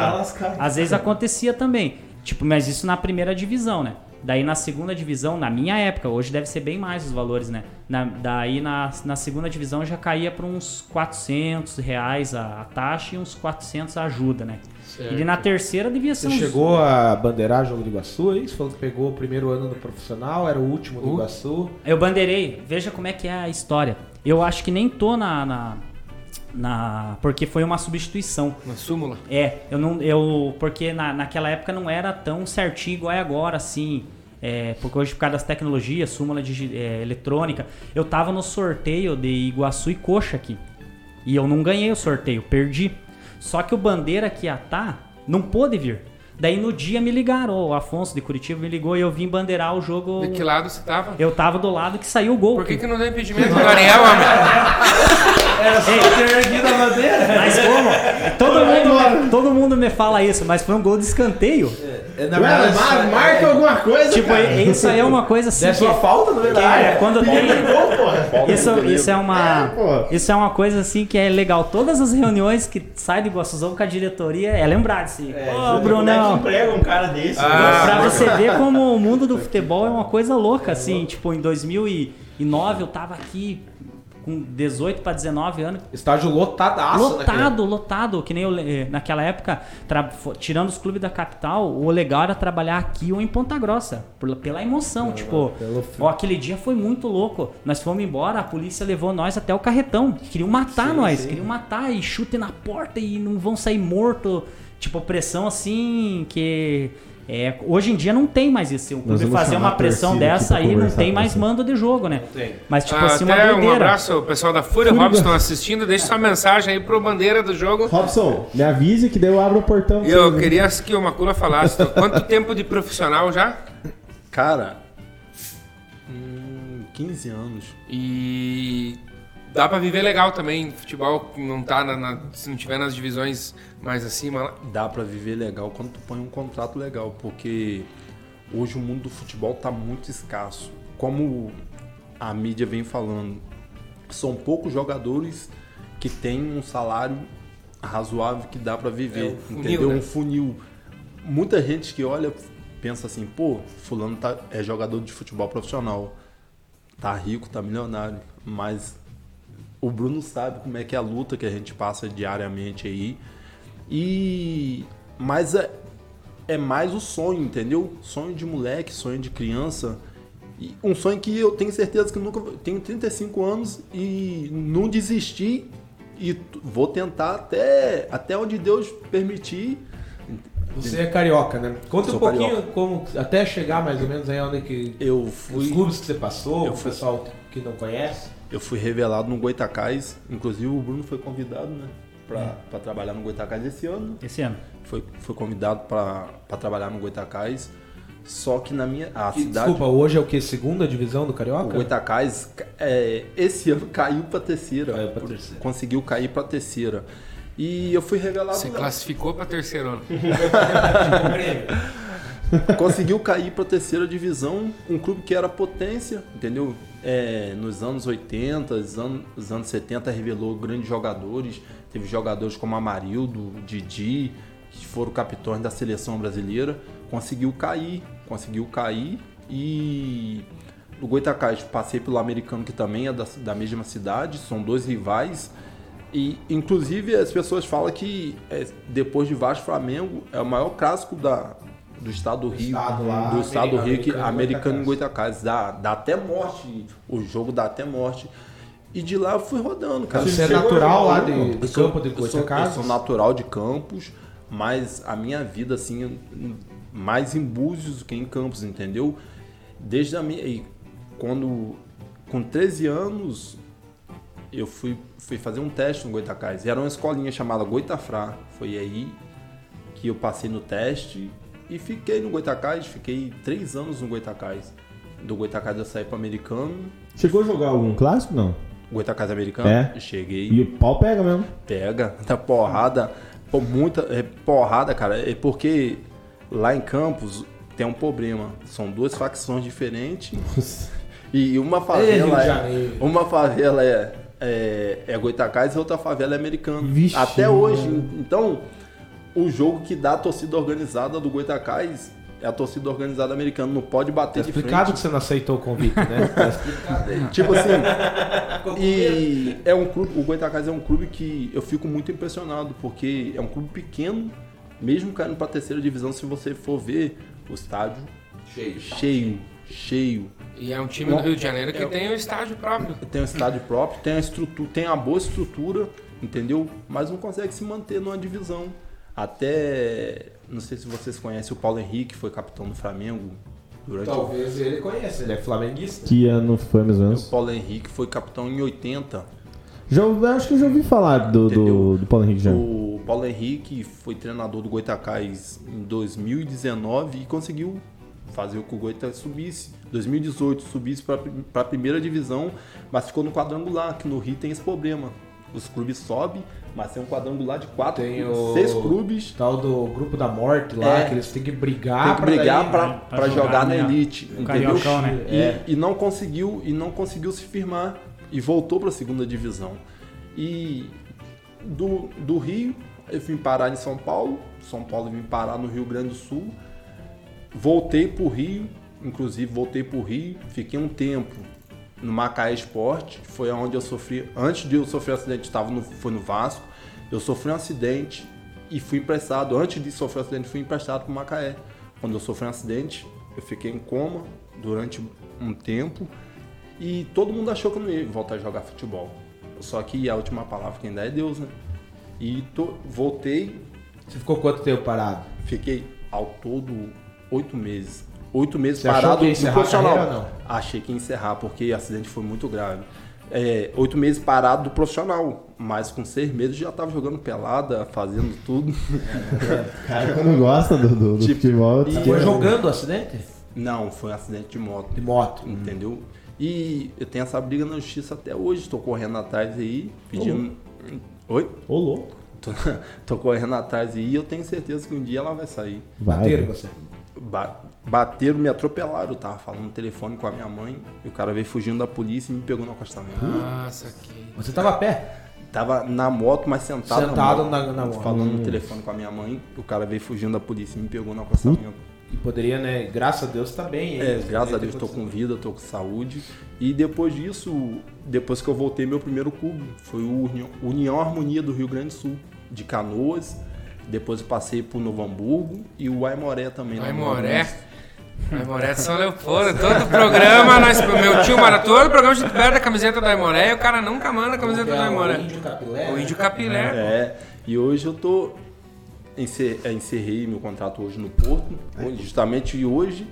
Speaker 5: às vezes acontecia também. Tipo, mas isso na primeira divisão, né? Daí na segunda divisão, na minha época, hoje deve ser bem mais os valores, né? Na- daí na, na segunda divisão já caía para uns 400 reais a, a taxa e uns 400 a ajuda, né?
Speaker 1: Certo.
Speaker 5: E na terceira devia ser
Speaker 3: Você
Speaker 5: uns...
Speaker 3: chegou a bandeirar jogo de Iguaçu, é isso? Falou que pegou o primeiro ano do profissional, era o último do
Speaker 1: Uh.
Speaker 3: Iguaçu.
Speaker 5: Eu bandeirei, veja como é que é a história. Eu acho que nem tô na... na, na- porque foi uma substituição.
Speaker 1: Na súmula.
Speaker 5: É, eu não. Eu, porque na, naquela época não era tão certinho igual é agora, assim. É, porque hoje, por causa das tecnologias, súmula digi- é, eletrônica, eu tava no sorteio de Iguaçu e Coxa aqui. E eu não ganhei o sorteio, perdi. Só que o Bandeira que ia tá, não pôde vir. Daí no dia me ligaram, o Afonso de Curitiba me ligou e eu vim bandeirar o jogo.
Speaker 1: De que lado você tava?
Speaker 5: Eu tava do lado que saiu o gol.
Speaker 1: Por que, que não deu impedimento do Ariel, homem?
Speaker 5: Mas como? Todo mundo, todo mundo me fala isso, mas foi um gol de escanteio.
Speaker 3: É, na
Speaker 2: Ué,
Speaker 3: verdade,
Speaker 2: mar- marca alguma coisa,
Speaker 5: Tipo,
Speaker 2: cara.
Speaker 5: é- isso aí é uma coisa assim.
Speaker 3: uma
Speaker 5: que-
Speaker 3: falta no meio
Speaker 5: que
Speaker 3: da área.
Speaker 5: é, quando tem.
Speaker 2: Gol, porra.
Speaker 5: Isso, isso é uma.
Speaker 2: É.
Speaker 5: Isso é uma coisa assim que é legal. Todas as reuniões que sai do Iguaçuzão com a diretoria é lembrar disso.
Speaker 4: É,
Speaker 5: Ô,
Speaker 4: como é que
Speaker 5: Brunão.
Speaker 4: emprega um cara desse?
Speaker 1: Ah,
Speaker 5: Pra você ver como o mundo do futebol é uma coisa louca, assim. Tipo, em 2009 eu tava aqui com 18 pra 19 anos.
Speaker 3: Estágio lotadaço.
Speaker 5: Lotado, lotado, que nem eu, eh, naquela época, tirando os clubes da capital, o legal era trabalhar aqui ou em Ponta Grossa, por- pela emoção, tipo,
Speaker 3: pelo-
Speaker 5: ó, aquele dia foi muito louco, nós fomos embora, a polícia levou nós até o carretão, queriam matar nós, queriam matar e chute na porta e não vão sair morto, tipo, pressão assim, que... é, hoje em dia não tem mais isso. O clube fazer uma pressão dessa aí não tem mais mando de jogo, né?
Speaker 3: tem.
Speaker 5: Mas tipo
Speaker 1: Ah,
Speaker 5: assim, uma
Speaker 1: até um
Speaker 5: doideira.
Speaker 1: abraço, o pessoal da Fúria
Speaker 2: Fúria.
Speaker 1: Robson assistindo. Deixa sua mensagem aí pro bandeira do jogo.
Speaker 2: Robson, me avise que daí eu abro o portão.
Speaker 1: eu queria que o Macula falasse. então, Quanto tempo de profissional já?
Speaker 6: Cara, hum, 15 anos.
Speaker 1: E dá pra viver legal também. Futebol não tá na, na- se não tiver nas divisões acima lá.
Speaker 6: Dá pra viver legal quando tu põe um contrato legal, porque hoje o mundo do futebol tá muito escasso. Como a mídia vem falando, são poucos jogadores que têm um salário razoável que dá pra viver,
Speaker 1: É, funil,
Speaker 6: entendeu?
Speaker 1: né?
Speaker 6: Um funil. Muita gente que olha pensa assim, pô, fulano tá, é jogador de futebol profissional, tá rico, tá milionário, mas o Bruno sabe como é que é a luta que a gente passa diariamente aí. E mas é, é mais o sonho, entendeu? Sonho de moleque, sonho de criança. E um sonho que eu tenho certeza que nunca tenho 35 anos e não desisti e vou tentar até até onde Deus permitir.
Speaker 3: Você é carioca, né? Conta um pouquinho
Speaker 6: carioca.
Speaker 3: como até chegar mais ou menos aí onde que
Speaker 6: Eu
Speaker 3: os
Speaker 6: fui
Speaker 3: clubes que você passou,
Speaker 6: Eu
Speaker 3: o
Speaker 6: fui-
Speaker 3: pessoal que não conhece.
Speaker 6: eu fui revelado no Goitacás, inclusive o Bruno foi convidado, né. Para trabalhar no Goitacás esse ano.
Speaker 5: Esse ano.
Speaker 6: Foi, foi convidado para trabalhar no Goitacás. Só que na minha a
Speaker 3: E,
Speaker 6: cidade
Speaker 3: Desculpa, hoje é o que? Segunda divisão do
Speaker 6: O
Speaker 3: Carioca?
Speaker 6: Goitacás, é, esse ano caiu pra terceira.
Speaker 3: Caiu pra terceira.
Speaker 6: Conseguiu cair pra terceira. E eu fui revelado
Speaker 1: Você
Speaker 6: lá.
Speaker 1: classificou pra terceiro ano.
Speaker 6: Conseguiu cair pra terceira divisão. Um clube que era potência, entendeu? É, nos anos 80, os anos, os anos 70 revelou grandes jogadores. Teve jogadores como Amarildo, Didi, que foram capitães da seleção brasileira. Conseguiu cair, conseguiu cair e o Goitacás passei pelo americano que também é da, da mesma cidade, são dois rivais. E inclusive as pessoas falam que é, depois de Vasco Flamengo é o maior clássico da, do estado do Rio,
Speaker 3: estado lá,
Speaker 6: do estado do Rio, que
Speaker 3: americano
Speaker 6: americano em Goitacás, dá, dá até morte, o jogo dá até morte. E de lá eu fui rodando, cara.
Speaker 3: Você é natural lá de, do
Speaker 6: sou-
Speaker 3: campo de
Speaker 6: eu sou, eu
Speaker 3: Goitacazes?
Speaker 6: sou natural de Campos, mas a minha vida, assim, mais em Búzios do que em Campos, entendeu? Desde a minha. e quando com 13 anos, eu fui, fui fazer um teste no Goitacás. Era uma escolinha chamada Goitafrá. Foi aí que eu passei no teste e fiquei no Goitacás. Fiquei três anos no Goitacás. Do Goitacás eu saí para americano.
Speaker 2: Chegou a jogar algum clássico? Não.
Speaker 6: Goitacás americano.
Speaker 2: É?
Speaker 6: Cheguei.
Speaker 2: E o pau pega mesmo.
Speaker 6: Pega, tá porrada. Pô, muita é, porrada, cara. É porque lá em Campos tem um problema. São duas facções diferentes. E uma
Speaker 3: Ei, Rio
Speaker 6: favela
Speaker 3: de
Speaker 6: é,
Speaker 3: Janeiro.
Speaker 6: uma favela é, é, é Goitacás e outra favela é americano.
Speaker 2: Vixe,
Speaker 6: Até
Speaker 2: mano.
Speaker 6: hoje. Então, o jogo que dá a torcida organizada do Goitacás é a torcida organizada americana. Não pode
Speaker 3: Tá
Speaker 6: bater de
Speaker 3: explicado
Speaker 6: frente.
Speaker 3: que você não aceitou o convite, né? Tá explicado.
Speaker 6: Tipo assim, e é um clube, o Goitacás é um clube que eu fico muito impressionado, porque é um clube pequeno, mesmo caindo pra terceira divisão, se você for ver o estádio
Speaker 3: Cheio.
Speaker 6: cheio, cheio.
Speaker 1: E é um time do Rio de Janeiro que tem um estádio próprio.
Speaker 6: Tem um estádio próprio, tem a estrutura, tem a boa estrutura, entendeu? Mas não consegue se manter numa divisão. Até, não sei se vocês conhecem o Paulo Henrique, foi capitão do Flamengo durante
Speaker 3: Talvez ele conheça, ele é flamenguista.
Speaker 2: Que ano foi mais ou
Speaker 6: o
Speaker 2: menos?
Speaker 6: Paulo Henrique foi capitão em 80.
Speaker 2: Já, ouvi- acho que eu já ouvi falar do, do, do Paulo Henrique já.
Speaker 6: O Paulo Henrique foi treinador do Goitacás em 2019 e conseguiu fazer com que o Goita subisse. 2018 subisse para a primeira divisão, mas ficou no quadrangular, que no Rio tem esse problema. Os clubes sobem, mas tem um quadrangular de quatro,
Speaker 3: Tem o-
Speaker 6: seis clubes.
Speaker 3: Tal do grupo da morte lá,
Speaker 6: É.
Speaker 3: que eles têm que brigar
Speaker 6: Tem que
Speaker 3: pra
Speaker 6: brigar para
Speaker 5: né, jogar,
Speaker 6: jogar na elite,
Speaker 5: o
Speaker 6: entendeu?
Speaker 5: Cariocão, né?
Speaker 6: E,
Speaker 3: É.
Speaker 6: e não conseguiu e não conseguiu se firmar e voltou para a segunda divisão. E do, do Rio eu vim parar em São Paulo, São Paulo vim parar no Rio Grande do Sul, voltei para o Rio, inclusive voltei para o Rio, fiquei um tempo no Macaé Esporte, foi onde eu sofri, antes de eu sofrer um acidente, estava no, foi no Vasco, eu sofri um acidente e fui emprestado, antes de sofrer um acidente, fui emprestado para o Macaé. Quando eu sofri um acidente, eu fiquei em coma durante um tempo e todo mundo achou que eu não ia voltar a jogar futebol. Só que a última palavra quem dá é Deus, né? E tô- voltei,
Speaker 3: Você ficou quanto tempo parado?
Speaker 6: fiquei ao todo oito meses. Oito meses
Speaker 3: Você achou
Speaker 6: parado
Speaker 3: que ia
Speaker 6: no profissional.
Speaker 3: carreira não?
Speaker 6: Achei que ia encerrar, porque o acidente foi muito grave. É, oito meses parado do profissional, mas com seis meses já tava jogando pelada, fazendo tudo.
Speaker 2: cara, quando gosta do, do, do
Speaker 6: Tipo,
Speaker 2: futebol,
Speaker 6: e-
Speaker 2: diz que
Speaker 3: Foi
Speaker 2: é-
Speaker 3: jogando o acidente?
Speaker 6: Não, foi um acidente de moto.
Speaker 3: De moto.
Speaker 6: Entendeu? E eu tenho essa briga na justiça até hoje. Estou correndo atrás aí, pedindo. Oi?
Speaker 2: Ô, louco.
Speaker 6: Tô, tô correndo atrás aí e eu tenho certeza que um dia ela vai sair.
Speaker 2: Vai.
Speaker 3: Bateram você.
Speaker 6: Ba- bateram, me atropelaram. Eu tava falando no telefone com a minha mãe e o cara veio fugindo da polícia e me pegou no acostamento.
Speaker 1: Nossa, que.
Speaker 3: Você tava a pé?
Speaker 6: Tava na moto, mas sentado,
Speaker 3: Sentado
Speaker 6: moto,
Speaker 3: na- na moto.
Speaker 6: Falando no telefone com a minha mãe. O cara veio fugindo da polícia e me pegou no acostamento.
Speaker 3: E poderia, né? Graças a Deus tá bem. hein?
Speaker 6: É, graças a Deus
Speaker 3: ter
Speaker 6: com vida, estou com saúde. E depois disso, depois que eu voltei, meu primeiro clube foi o União, União Harmonia do Rio Grande do Sul, de Canoas. Depois eu passei por Novo Hamburgo e o Aimoré também.
Speaker 1: Aimoré. Aimoré de São Leopoldo. Todo programa, nós, meu tio manda todo programa de perde a camiseta do Aimoré e o cara nunca manda a camiseta do
Speaker 3: É, o
Speaker 1: Aimoré.
Speaker 3: Índio Capilé.
Speaker 1: O índio capilé.
Speaker 6: É, e hoje eu tô é, encerrei meu contrato hoje no Porto, justamente hoje,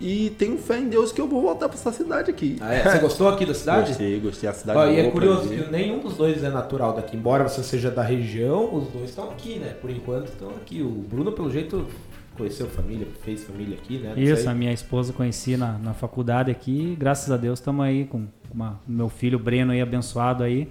Speaker 6: e tenho fé em Deus que eu vou voltar para essa cidade aqui.
Speaker 3: Ah, é? Você gostou aqui da cidade?
Speaker 6: Gostei, gostei da cidade.
Speaker 3: Ó, e é
Speaker 6: pra
Speaker 3: curioso que nenhum dos dois é natural daqui. Embora você seja da região, os dois estão aqui, né? Por enquanto estão aqui. O Bruno, pelo jeito, conheceu família, fez família aqui, né? Não
Speaker 5: Isso,
Speaker 3: sei.
Speaker 5: a minha esposa conheci na, na faculdade aqui. Graças a Deus estamos aí com uma- meu filho Breno aí abençoado aí.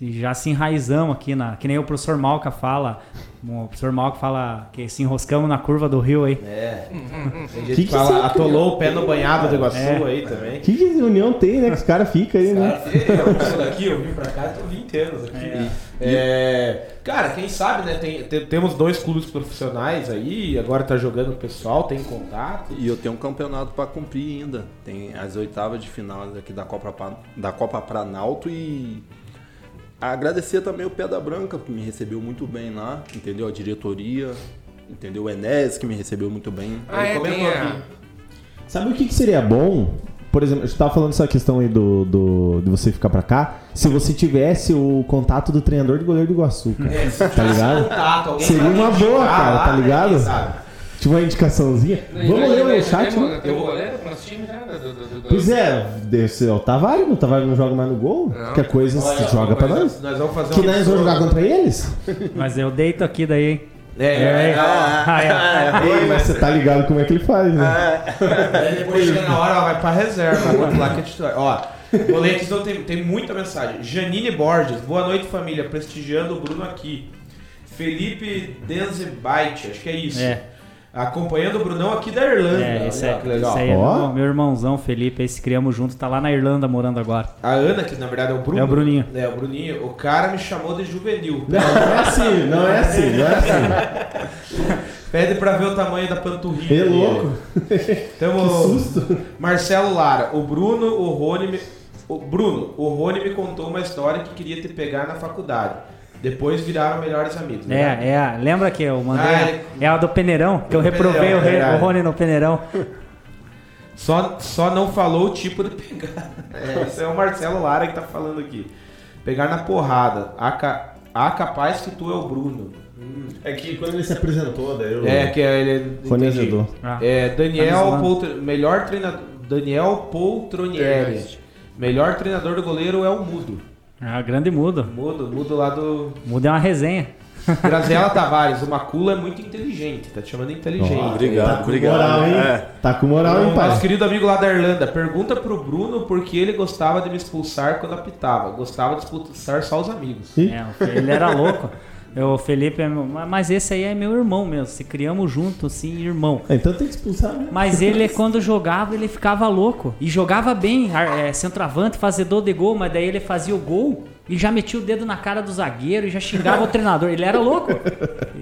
Speaker 5: E já se enraizamos aqui na. Que nem o professor Malca fala. O professor Malca fala que se enroscamos na curva do rio aí.
Speaker 3: É. Tem gente
Speaker 2: Que
Speaker 3: que,
Speaker 2: que
Speaker 3: fala,
Speaker 2: você
Speaker 3: atolou o pé no banhado do Iguaçu
Speaker 5: É.
Speaker 3: aí também.
Speaker 2: Que, que união tem, né? Que os caras ficam aí, né?
Speaker 3: Cara, eu sou daqui, eu vim pra cá, tô 20 anos aqui. É, cara, quem sabe, né? tem- te- temos dois clubes profissionais aí, agora tá jogando o pessoal, tem contato.
Speaker 6: E eu tenho um campeonato para cumprir ainda. Tem as oitavas de final aqui da Copa, Pa- da Copa Planalto e agradecer também o Pedra Branca, que me recebeu muito bem lá, entendeu? A diretoria, entendeu? O Enéas, que me recebeu muito bem.
Speaker 1: Ah, é,
Speaker 3: aqui.
Speaker 2: Sabe o que, que seria bom? Por exemplo, a gente tava falando essa questão aí do, do, de você ficar pra cá. Se você tivesse o contato do treinador de goleiro do Iguaçu, cara.
Speaker 3: É, se
Speaker 2: Tá ligado?
Speaker 3: contato, alguém
Speaker 2: Seria uma boa, cara,
Speaker 3: lá,
Speaker 2: tá
Speaker 3: né,
Speaker 2: ligado?
Speaker 3: quem
Speaker 2: Tipo uma indicaçãozinha.
Speaker 1: Não,
Speaker 2: Vamos ler o
Speaker 1: já
Speaker 2: chat,
Speaker 1: temos-
Speaker 2: né?
Speaker 1: Tem um goleiro nosso time já? Do-
Speaker 2: Pois é, desse é o Tavares, o Tavares não joga mais no gol.
Speaker 1: Não.
Speaker 2: Qualquer coisa se joga pra nós.
Speaker 3: Nós vamos fazer
Speaker 2: Que nós vamos jogar contra eles?
Speaker 5: Mas eu deito aqui daí, hein?
Speaker 3: É, é, é.
Speaker 5: Ah, é.
Speaker 2: Ei, mas você tá ligado como é que ele faz, né?
Speaker 3: Depois chega na hora, ela vai pra reserva. O lá que é titular. Ó, aqui, senão tem, tem muita mensagem. Janine Borges, boa noite família, prestigiando o Bruno aqui. Felipe Denzebite, acho que é isso.
Speaker 5: É.
Speaker 3: Acompanhando o Brunão aqui da Irlanda.
Speaker 5: É,
Speaker 3: Olha
Speaker 5: é,
Speaker 3: que legal.
Speaker 5: esse aí é
Speaker 2: Ó.
Speaker 5: meu, meu irmãozão Felipe, esse criamos junto, tá lá na Irlanda morando agora.
Speaker 3: A Ana, que na verdade é o Bruno.
Speaker 5: É o Bruninho.
Speaker 3: É, o Bruninho. O cara me chamou de juvenil.
Speaker 2: Não, não é assim, não é assim, não é assim.
Speaker 3: Pede pra ver o tamanho da panturrilha.
Speaker 2: É louco.
Speaker 3: Temos Marcelo Lara, o Bruno, o Rony. me- O Bruno, o Rony me contou uma história que queria te pegar na faculdade. Depois viraram melhores amigos. né?
Speaker 5: É, é, a- lembra que eu mandei?
Speaker 3: Ah, ele-
Speaker 5: É a do Peneirão, que eu reprovei
Speaker 3: Peneirão,
Speaker 5: o,
Speaker 3: verdade.
Speaker 5: o Rony no Peneirão.
Speaker 3: Só, só não falou o tipo de pegar. É, esse é o Marcelo Lara que tá falando aqui. Pegar na porrada. A, ca- a capaz que tu é o Bruno.
Speaker 2: É que quando ele se apresentou, daí eu...
Speaker 3: É, que é ele.
Speaker 2: Azedou.
Speaker 5: Ah.
Speaker 3: É,
Speaker 5: Tá
Speaker 3: Daniel
Speaker 5: zoando.
Speaker 3: Poltr... melhor treinador. Daniel Poltronieri. Melhor treinador do goleiro é o Mudo.
Speaker 5: Ah, grande mudo.
Speaker 3: Mudo, Mudo lá do.
Speaker 5: Mudo é uma resenha.
Speaker 3: Graziela Tavares, o Macula é muito inteligente, tá te chamando de inteligente.
Speaker 2: Ó,
Speaker 6: Obrigado,
Speaker 2: tá com
Speaker 6: obrigado.
Speaker 2: moral, hein?
Speaker 6: É.
Speaker 2: Tá com moral, hein,
Speaker 3: O nosso
Speaker 2: pai?
Speaker 3: querido amigo lá da Irlanda, pergunta pro Bruno por que ele gostava de me expulsar quando apitava. Gostava de expulsar só os amigos.
Speaker 5: É, ele era louco. O Felipe é meu, mas esse aí é meu irmão mesmo. Se criamos junto, assim, irmão.
Speaker 2: Então tem que expulsar, né?
Speaker 5: Mas ele, quando jogava, ele ficava louco. E jogava bem, é, centroavante, fazedor de gol, mas daí ele fazia o gol e já metia o dedo na cara do zagueiro e já xingava o treinador. Ele era louco.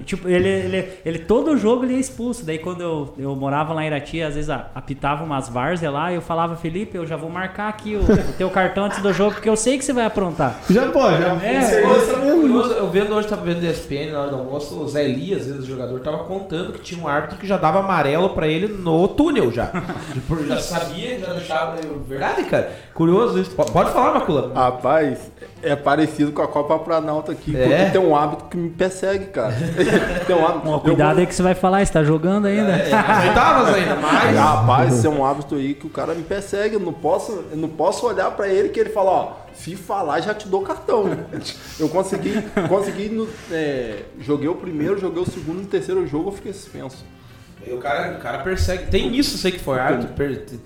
Speaker 5: Tipo, ele, ele, ele todo jogo ele ia expulso. Daí quando eu, eu morava lá em Irati, às vezes apitava umas várzeas lá, eu falava, Felipe, eu já vou marcar aqui o, o teu cartão antes do jogo, porque eu sei que você vai aprontar.
Speaker 2: Já pode, já
Speaker 5: É.
Speaker 3: Curioso, eu vendo hoje, tava vendo ESPN na hora do almoço, o Zé Elias, às vezes o jogador, tava contando que tinha um árbitro que já dava amarelo pra ele no túnel já. Tipo, já sabia, já deixava. Verdade, cara? Curioso isso. Pode falar, Macula.
Speaker 6: Rapaz, é parecido com a Copa Planalto aqui,
Speaker 3: É?
Speaker 6: porque tem um hábito que me persegue, cara. tem um hábito.
Speaker 5: Ó, cuidado aí que você vai falar, você tá jogando ainda.
Speaker 3: É, nas oitavas ainda, mais.
Speaker 6: Rapaz, isso é um hábito aí que o cara me persegue. Eu não posso, eu não posso olhar pra ele que ele fala, ó, se falar já te dou cartão. Eu consegui, consegui no- é, joguei o primeiro, joguei o segundo, no terceiro jogo eu fiquei suspenso.
Speaker 3: E o cara, o cara persegue. Tem isso, sei que foi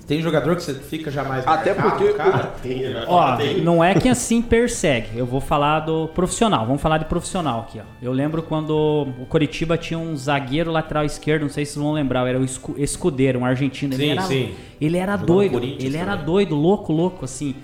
Speaker 3: Tem jogador que você fica jamais.
Speaker 6: Até
Speaker 3: marcado,
Speaker 6: porque-
Speaker 3: Cara,
Speaker 5: Ó, não é que assim persegue. Eu vou falar do profissional. Vamos falar de profissional aqui, ó. Eu lembro quando o Coritiba tinha um zagueiro lateral esquerdo, não sei se vocês vão lembrar, era o Escu- Escudeiro, um argentino. Ele
Speaker 3: Sim,
Speaker 5: era,
Speaker 3: sim.
Speaker 5: Ele era
Speaker 3: Jogou
Speaker 5: doido. Ele era
Speaker 3: também.
Speaker 5: doido, louco, louco, assim.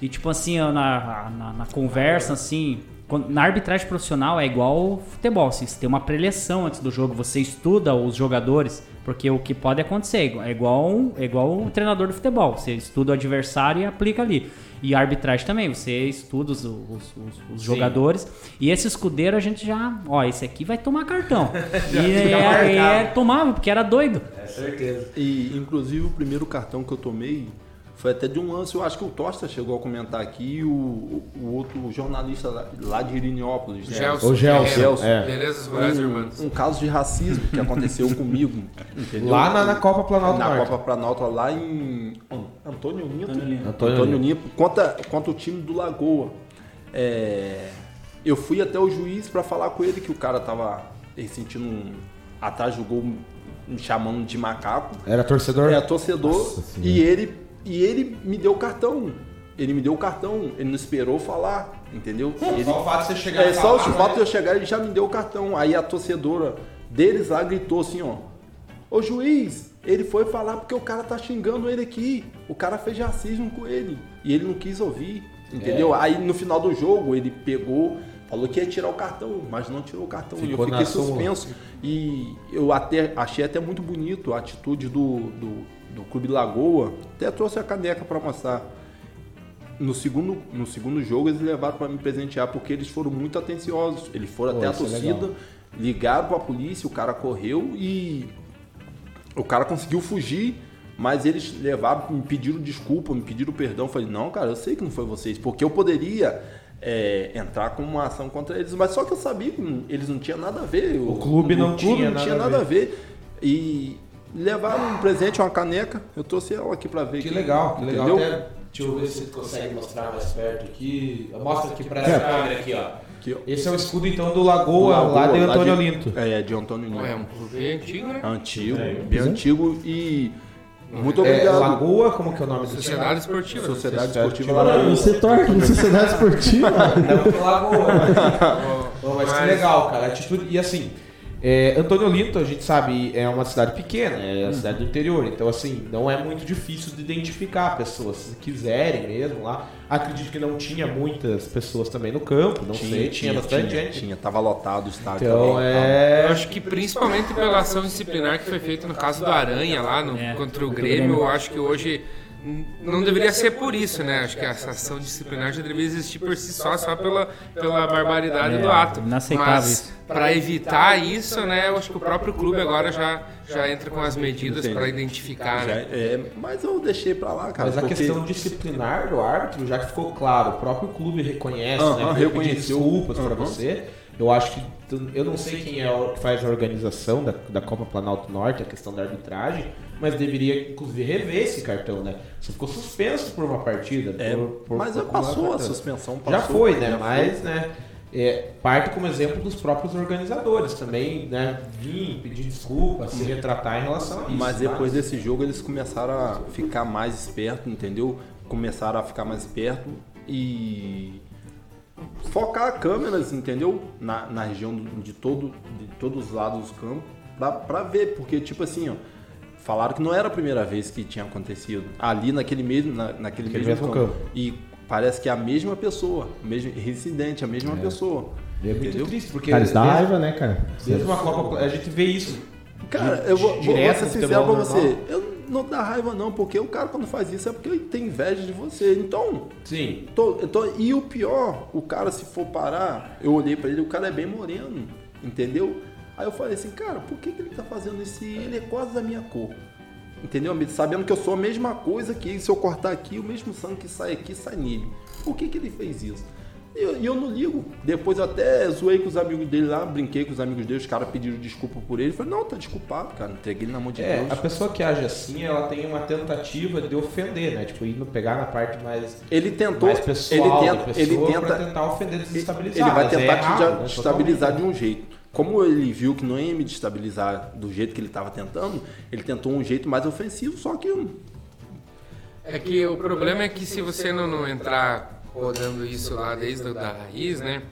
Speaker 5: E tipo assim, na, na, na conversa, assim. Na arbitragem profissional é igual futebol, assim, você tem uma preleção antes do jogo, você estuda os jogadores, porque o que pode acontecer é igual, um- é igual um treinador de futebol, você estuda o adversário e aplica ali. E a arbitragem também, você estuda os, os- os- os jogadores. E esse escudeiro a gente já. Ó, esse aqui vai tomar cartão. e é, é, tomava, porque era doido.
Speaker 3: É certeza.
Speaker 6: E inclusive o primeiro cartão que eu tomei foi até de um lance, eu acho que o Tosta chegou a comentar aqui, e o, o, outro jornalista lá, lá de Irinópolis. né?
Speaker 1: Gelson.
Speaker 3: O Gelson,
Speaker 1: Ferreira.
Speaker 3: é.
Speaker 1: Irmãos.
Speaker 6: Um, um caso de racismo que aconteceu comigo. Entendeu?
Speaker 3: Lá na, na Copa Planalto
Speaker 6: na
Speaker 3: Norte.
Speaker 6: Copa Planalto, lá em Antônio Nito.
Speaker 5: Antônio
Speaker 3: Antônio
Speaker 6: Antônio Nito, contra, contra o time do Lagoa. É, eu fui até o juiz para falar com ele que o cara tava ele sentindo um, atrás do gol me chamando de macaco.
Speaker 3: Era torcedor?
Speaker 6: É torcedor
Speaker 2: Nossa
Speaker 6: e ele e ele me deu o cartão. Ele me deu o cartão, ele não esperou falar, entendeu? Ele,
Speaker 3: Só o fato de você chegar
Speaker 6: é
Speaker 3: e
Speaker 6: só o fato
Speaker 3: né?
Speaker 6: de eu chegar, ele já me deu o cartão. Aí a torcedora deles lá gritou assim, ó. Ô juiz, ele foi falar porque o cara tá xingando ele aqui. O cara fez racismo com ele. E ele não quis ouvir. Entendeu?
Speaker 3: É.
Speaker 6: Aí no final do jogo ele pegou, falou que ia tirar o cartão, mas não tirou o cartão. e
Speaker 3: Ficou
Speaker 6: eu
Speaker 3: na
Speaker 6: fiquei suspenso. E eu até achei até muito bonito a atitude do, do, do Clube Lagoa. Até trouxe a caneca para mostrar. No segundo, no segundo jogo eles levaram para me presentear porque eles foram muito atenciosos. Eles foram
Speaker 3: Pô,
Speaker 6: até a
Speaker 3: é
Speaker 6: torcida,
Speaker 3: legal.
Speaker 6: ligaram para a polícia, o cara correu e o cara conseguiu fugir, mas eles levaram, me pediram desculpa, me pediram perdão. Eu falei, não, cara, eu sei que não foi vocês, porque eu poderia é, entrar com uma ação contra eles, mas só que eu sabia que não- eles não tinham nada a ver.
Speaker 3: O clube não
Speaker 6: o clube
Speaker 3: tinha
Speaker 6: não
Speaker 3: nada
Speaker 6: tinha
Speaker 3: a
Speaker 6: nada a ver. E levaram um presente, uma caneca. Eu trouxe ela aqui pra ver.
Speaker 3: Que
Speaker 6: aqui.
Speaker 3: legal, que legal.
Speaker 6: Entendeu?
Speaker 3: Até, deixa eu ver se você consegue mostrar mais perto aqui. Mostra aqui pra essa câmera aqui, ó. Esse é o escudo então do Lagoa,
Speaker 6: Lagoa,
Speaker 3: lá de
Speaker 6: lá
Speaker 3: Antônio
Speaker 6: de-
Speaker 3: Olinto.
Speaker 6: É, de Antônio Linto.
Speaker 1: É um clube antigo, né?
Speaker 6: Antigo, bem antigo e muito
Speaker 3: É,
Speaker 6: obrigado.
Speaker 3: Lagoa, como que é o nome do
Speaker 1: Sociedade Esportiva.
Speaker 6: Sociedade
Speaker 3: Sociedade
Speaker 6: Esportiva Lagoa.
Speaker 2: Você torce na sociedade esportiva?
Speaker 3: Não, que Lagoa. Pô, mas, que
Speaker 1: Mas-
Speaker 3: legal, cara. Atitude, e assim, é, Antônio Olinto, a gente sabe, é uma cidade pequena, é a cidade do interior. Então, assim, não é muito difícil de identificar pessoas. Se quiserem mesmo lá. Acredito que não tinha muitas pessoas também no campo, não sei, tinha, bastante
Speaker 6: tinha,
Speaker 3: gente.
Speaker 6: Tinha, tava lotado o estádio
Speaker 3: Então
Speaker 6: também.
Speaker 3: é.
Speaker 1: Eu acho que principalmente pela ação disciplinar que foi feita no caso do Aranha lá no,
Speaker 5: É,
Speaker 1: contra o Grêmio, eu acho que hoje não deveria ser por isso, né? Acho que essa ação disciplinar já deveria existir por si só, só pela, pela barbaridade
Speaker 5: É,
Speaker 1: do ato.
Speaker 5: inaceitável
Speaker 1: Mas
Speaker 5: isso.
Speaker 1: para evitar isso, né? Eu acho que o próprio clube agora já, já entra com as medidas para identificar,
Speaker 6: Já-
Speaker 1: né?
Speaker 6: é, mas eu deixei pra lá, cara.
Speaker 3: Mas a questão disciplinar do árbitro, já que ficou claro, o próprio clube reconhece,
Speaker 6: Aham,
Speaker 3: né? veio pedir
Speaker 6: reconheceu.
Speaker 3: desculpas pra
Speaker 6: Aham.
Speaker 3: você. Eu acho que. Eu não sei quem é o que faz a organização da, da Copa Planalto Norte, a questão da arbitragem, mas deveria, inclusive, rever esse cartão, né? Você ficou suspenso por uma partida.
Speaker 6: É,
Speaker 3: por- por-
Speaker 6: mas
Speaker 3: por
Speaker 6: já passou a suspensão.
Speaker 3: Já
Speaker 6: passou,
Speaker 3: foi, né?
Speaker 6: já
Speaker 3: Mas,
Speaker 6: foi.
Speaker 3: né? é, parte como exemplo dos próprios organizadores também, né? Vir pedir desculpa, se retratar em relação a isso.
Speaker 6: Mas
Speaker 3: tá?
Speaker 6: depois desse jogo eles começaram a ficar mais espertos, entendeu? Começaram a ficar mais espertos e focar câmeras, entendeu? Na, na região de, todo, de todos os lados do campo pra, pra ver, porque tipo assim, ó, falaram que não era a primeira vez que tinha acontecido ali naquele mesmo, na, naquele
Speaker 3: Aquele
Speaker 6: mesmo,
Speaker 3: mesmo
Speaker 6: campo.
Speaker 3: campo.
Speaker 6: E parece que é a mesma pessoa, o mesmo residente, a mesma pessoa.
Speaker 3: É muito
Speaker 6: entendeu?
Speaker 3: triste, porque
Speaker 2: Cara, dá
Speaker 3: mesmo-
Speaker 2: raiva, né, cara?
Speaker 3: Mesmo a Copa, a gente vê isso.
Speaker 6: Cara, eu vou, vou, vou
Speaker 3: direto
Speaker 6: ser sincero pra você. Eu não dá raiva não, porque o cara quando faz isso é porque ele tem inveja de você. Então,
Speaker 3: Sim.
Speaker 6: tô, tô- e o pior, o cara se for parar, eu olhei pra ele, o cara é bem moreno, entendeu? Aí eu falei assim, cara, por que, que ele tá fazendo isso? E Ele é quase da minha cor. Entendeu? Sabendo que eu sou a mesma coisa que ele, se eu cortar aqui, o mesmo sangue que sai aqui sai nele. Por que, que ele fez isso? E eu, eu não ligo. Depois eu até zoei com os amigos dele lá, brinquei com os amigos dele, os caras pediram desculpa por ele. Eu falei, não, tá desculpado, cara. Entreguei ele na mão de
Speaker 3: É,
Speaker 6: Deus.
Speaker 3: a pessoa que age assim, ela tem uma tentativa de ofender, né? Tipo, indo pegar na parte mais,
Speaker 6: Ele tentou,
Speaker 3: mais
Speaker 6: ele
Speaker 3: pessoal
Speaker 6: tenta,
Speaker 3: da pessoa
Speaker 6: ele tenta,
Speaker 3: tentar ofender, desestabilizar.
Speaker 6: ele vai
Speaker 3: é
Speaker 6: tentar
Speaker 3: errado,
Speaker 6: te
Speaker 3: né?
Speaker 6: destabilizar de
Speaker 3: Totalmente.
Speaker 6: um jeito. Como ele viu que não ia me destabilizar do jeito que ele estava tentando, ele tentou um jeito mais ofensivo, só que
Speaker 1: É que o problema é que se você não, não entrar rodando isso lá desde a da raiz, né?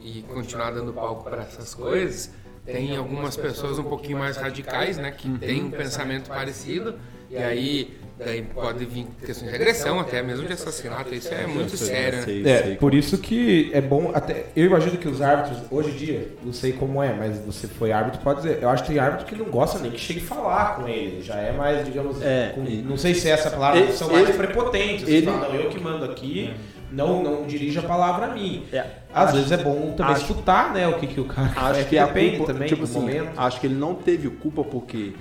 Speaker 1: E continuar dando palco para essas coisas, tem algumas pessoas um pouquinho mais radicais, né? Que têm um pensamento parecido. E aí daí pode vir questões de agressão, até mesmo de assassinato. Isso é muito sério, né?
Speaker 3: É,
Speaker 6: sei.
Speaker 3: por isso que é bom, até eu imagino que os árbitros, hoje em dia, não sei como é, mas você foi árbitro, pode dizer, eu acho que tem árbitro que não gosta nem que chegue a falar com ele, já é mais, digamos,
Speaker 6: É,
Speaker 3: com-
Speaker 6: e-
Speaker 3: não sei se é essa palavra,
Speaker 6: Ele-
Speaker 3: são mais
Speaker 6: ele-
Speaker 3: prepotentes,
Speaker 6: ele-
Speaker 3: falam, não, eu que mando aqui, não, não dirija a palavra a mim.
Speaker 6: É,
Speaker 3: Às
Speaker 6: acho-
Speaker 3: vezes é bom também
Speaker 6: acho-
Speaker 3: escutar, né, o que, que o cara
Speaker 6: Acho
Speaker 3: é,
Speaker 6: que a
Speaker 3: depende
Speaker 6: culpa,
Speaker 3: também
Speaker 6: tipo assim,
Speaker 3: momento.
Speaker 6: acho que ele não teve culpa porque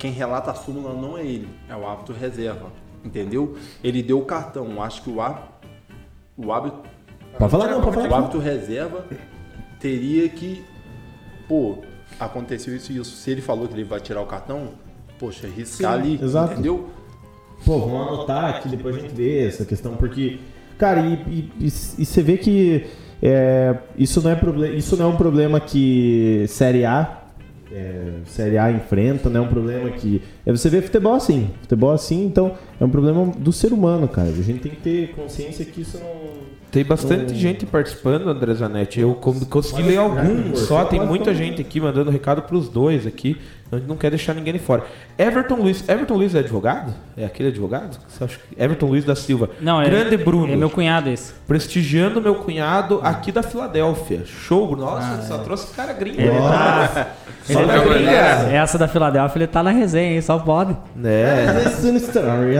Speaker 6: quem relata a súmula não é ele, é o árbitro reserva, entendeu? Ele deu o cartão, acho que o árbitro, o árbitro,
Speaker 2: Pode falar não, pode
Speaker 6: o
Speaker 2: falar.
Speaker 6: árbitro reserva teria que, pô, aconteceu isso e isso. Se ele falou que ele vai tirar o cartão, poxa, riscar
Speaker 2: Sim,
Speaker 6: ali,
Speaker 2: exato.
Speaker 6: entendeu?
Speaker 2: Pô, vamos anotar aqui, depois a gente vê essa questão, porque, cara, e, e- e- e você vê que é, isso, não é isso não é um problema que Série A, é, Série A enfrenta, não é um problema que. É, você vê futebol assim, futebol assim, então é um problema do ser humano, cara. A gente tem que ter consciência que isso não.
Speaker 3: Tem bastante gente participando, André Zanetti. Eu consegui ler alguns só. Tem muita gente aqui mandando recado pros dois aqui. A gente não quer deixar ninguém de fora. Everton Luiz. Everton Luiz é advogado? É aquele advogado? Você acha que- Everton Luiz da Silva.
Speaker 5: Não, é,
Speaker 3: Grande Bruno.
Speaker 5: é meu cunhado esse.
Speaker 3: Prestigiando meu cunhado aqui da Filadélfia. Show, Bruno. Nossa, só trouxe cara gringo.
Speaker 5: Ele
Speaker 3: né?
Speaker 5: tá.
Speaker 3: Só
Speaker 5: ele tá-
Speaker 3: gringa.
Speaker 5: essa da Filadélfia, ele tá na resenha, hein? Só pode.
Speaker 3: É.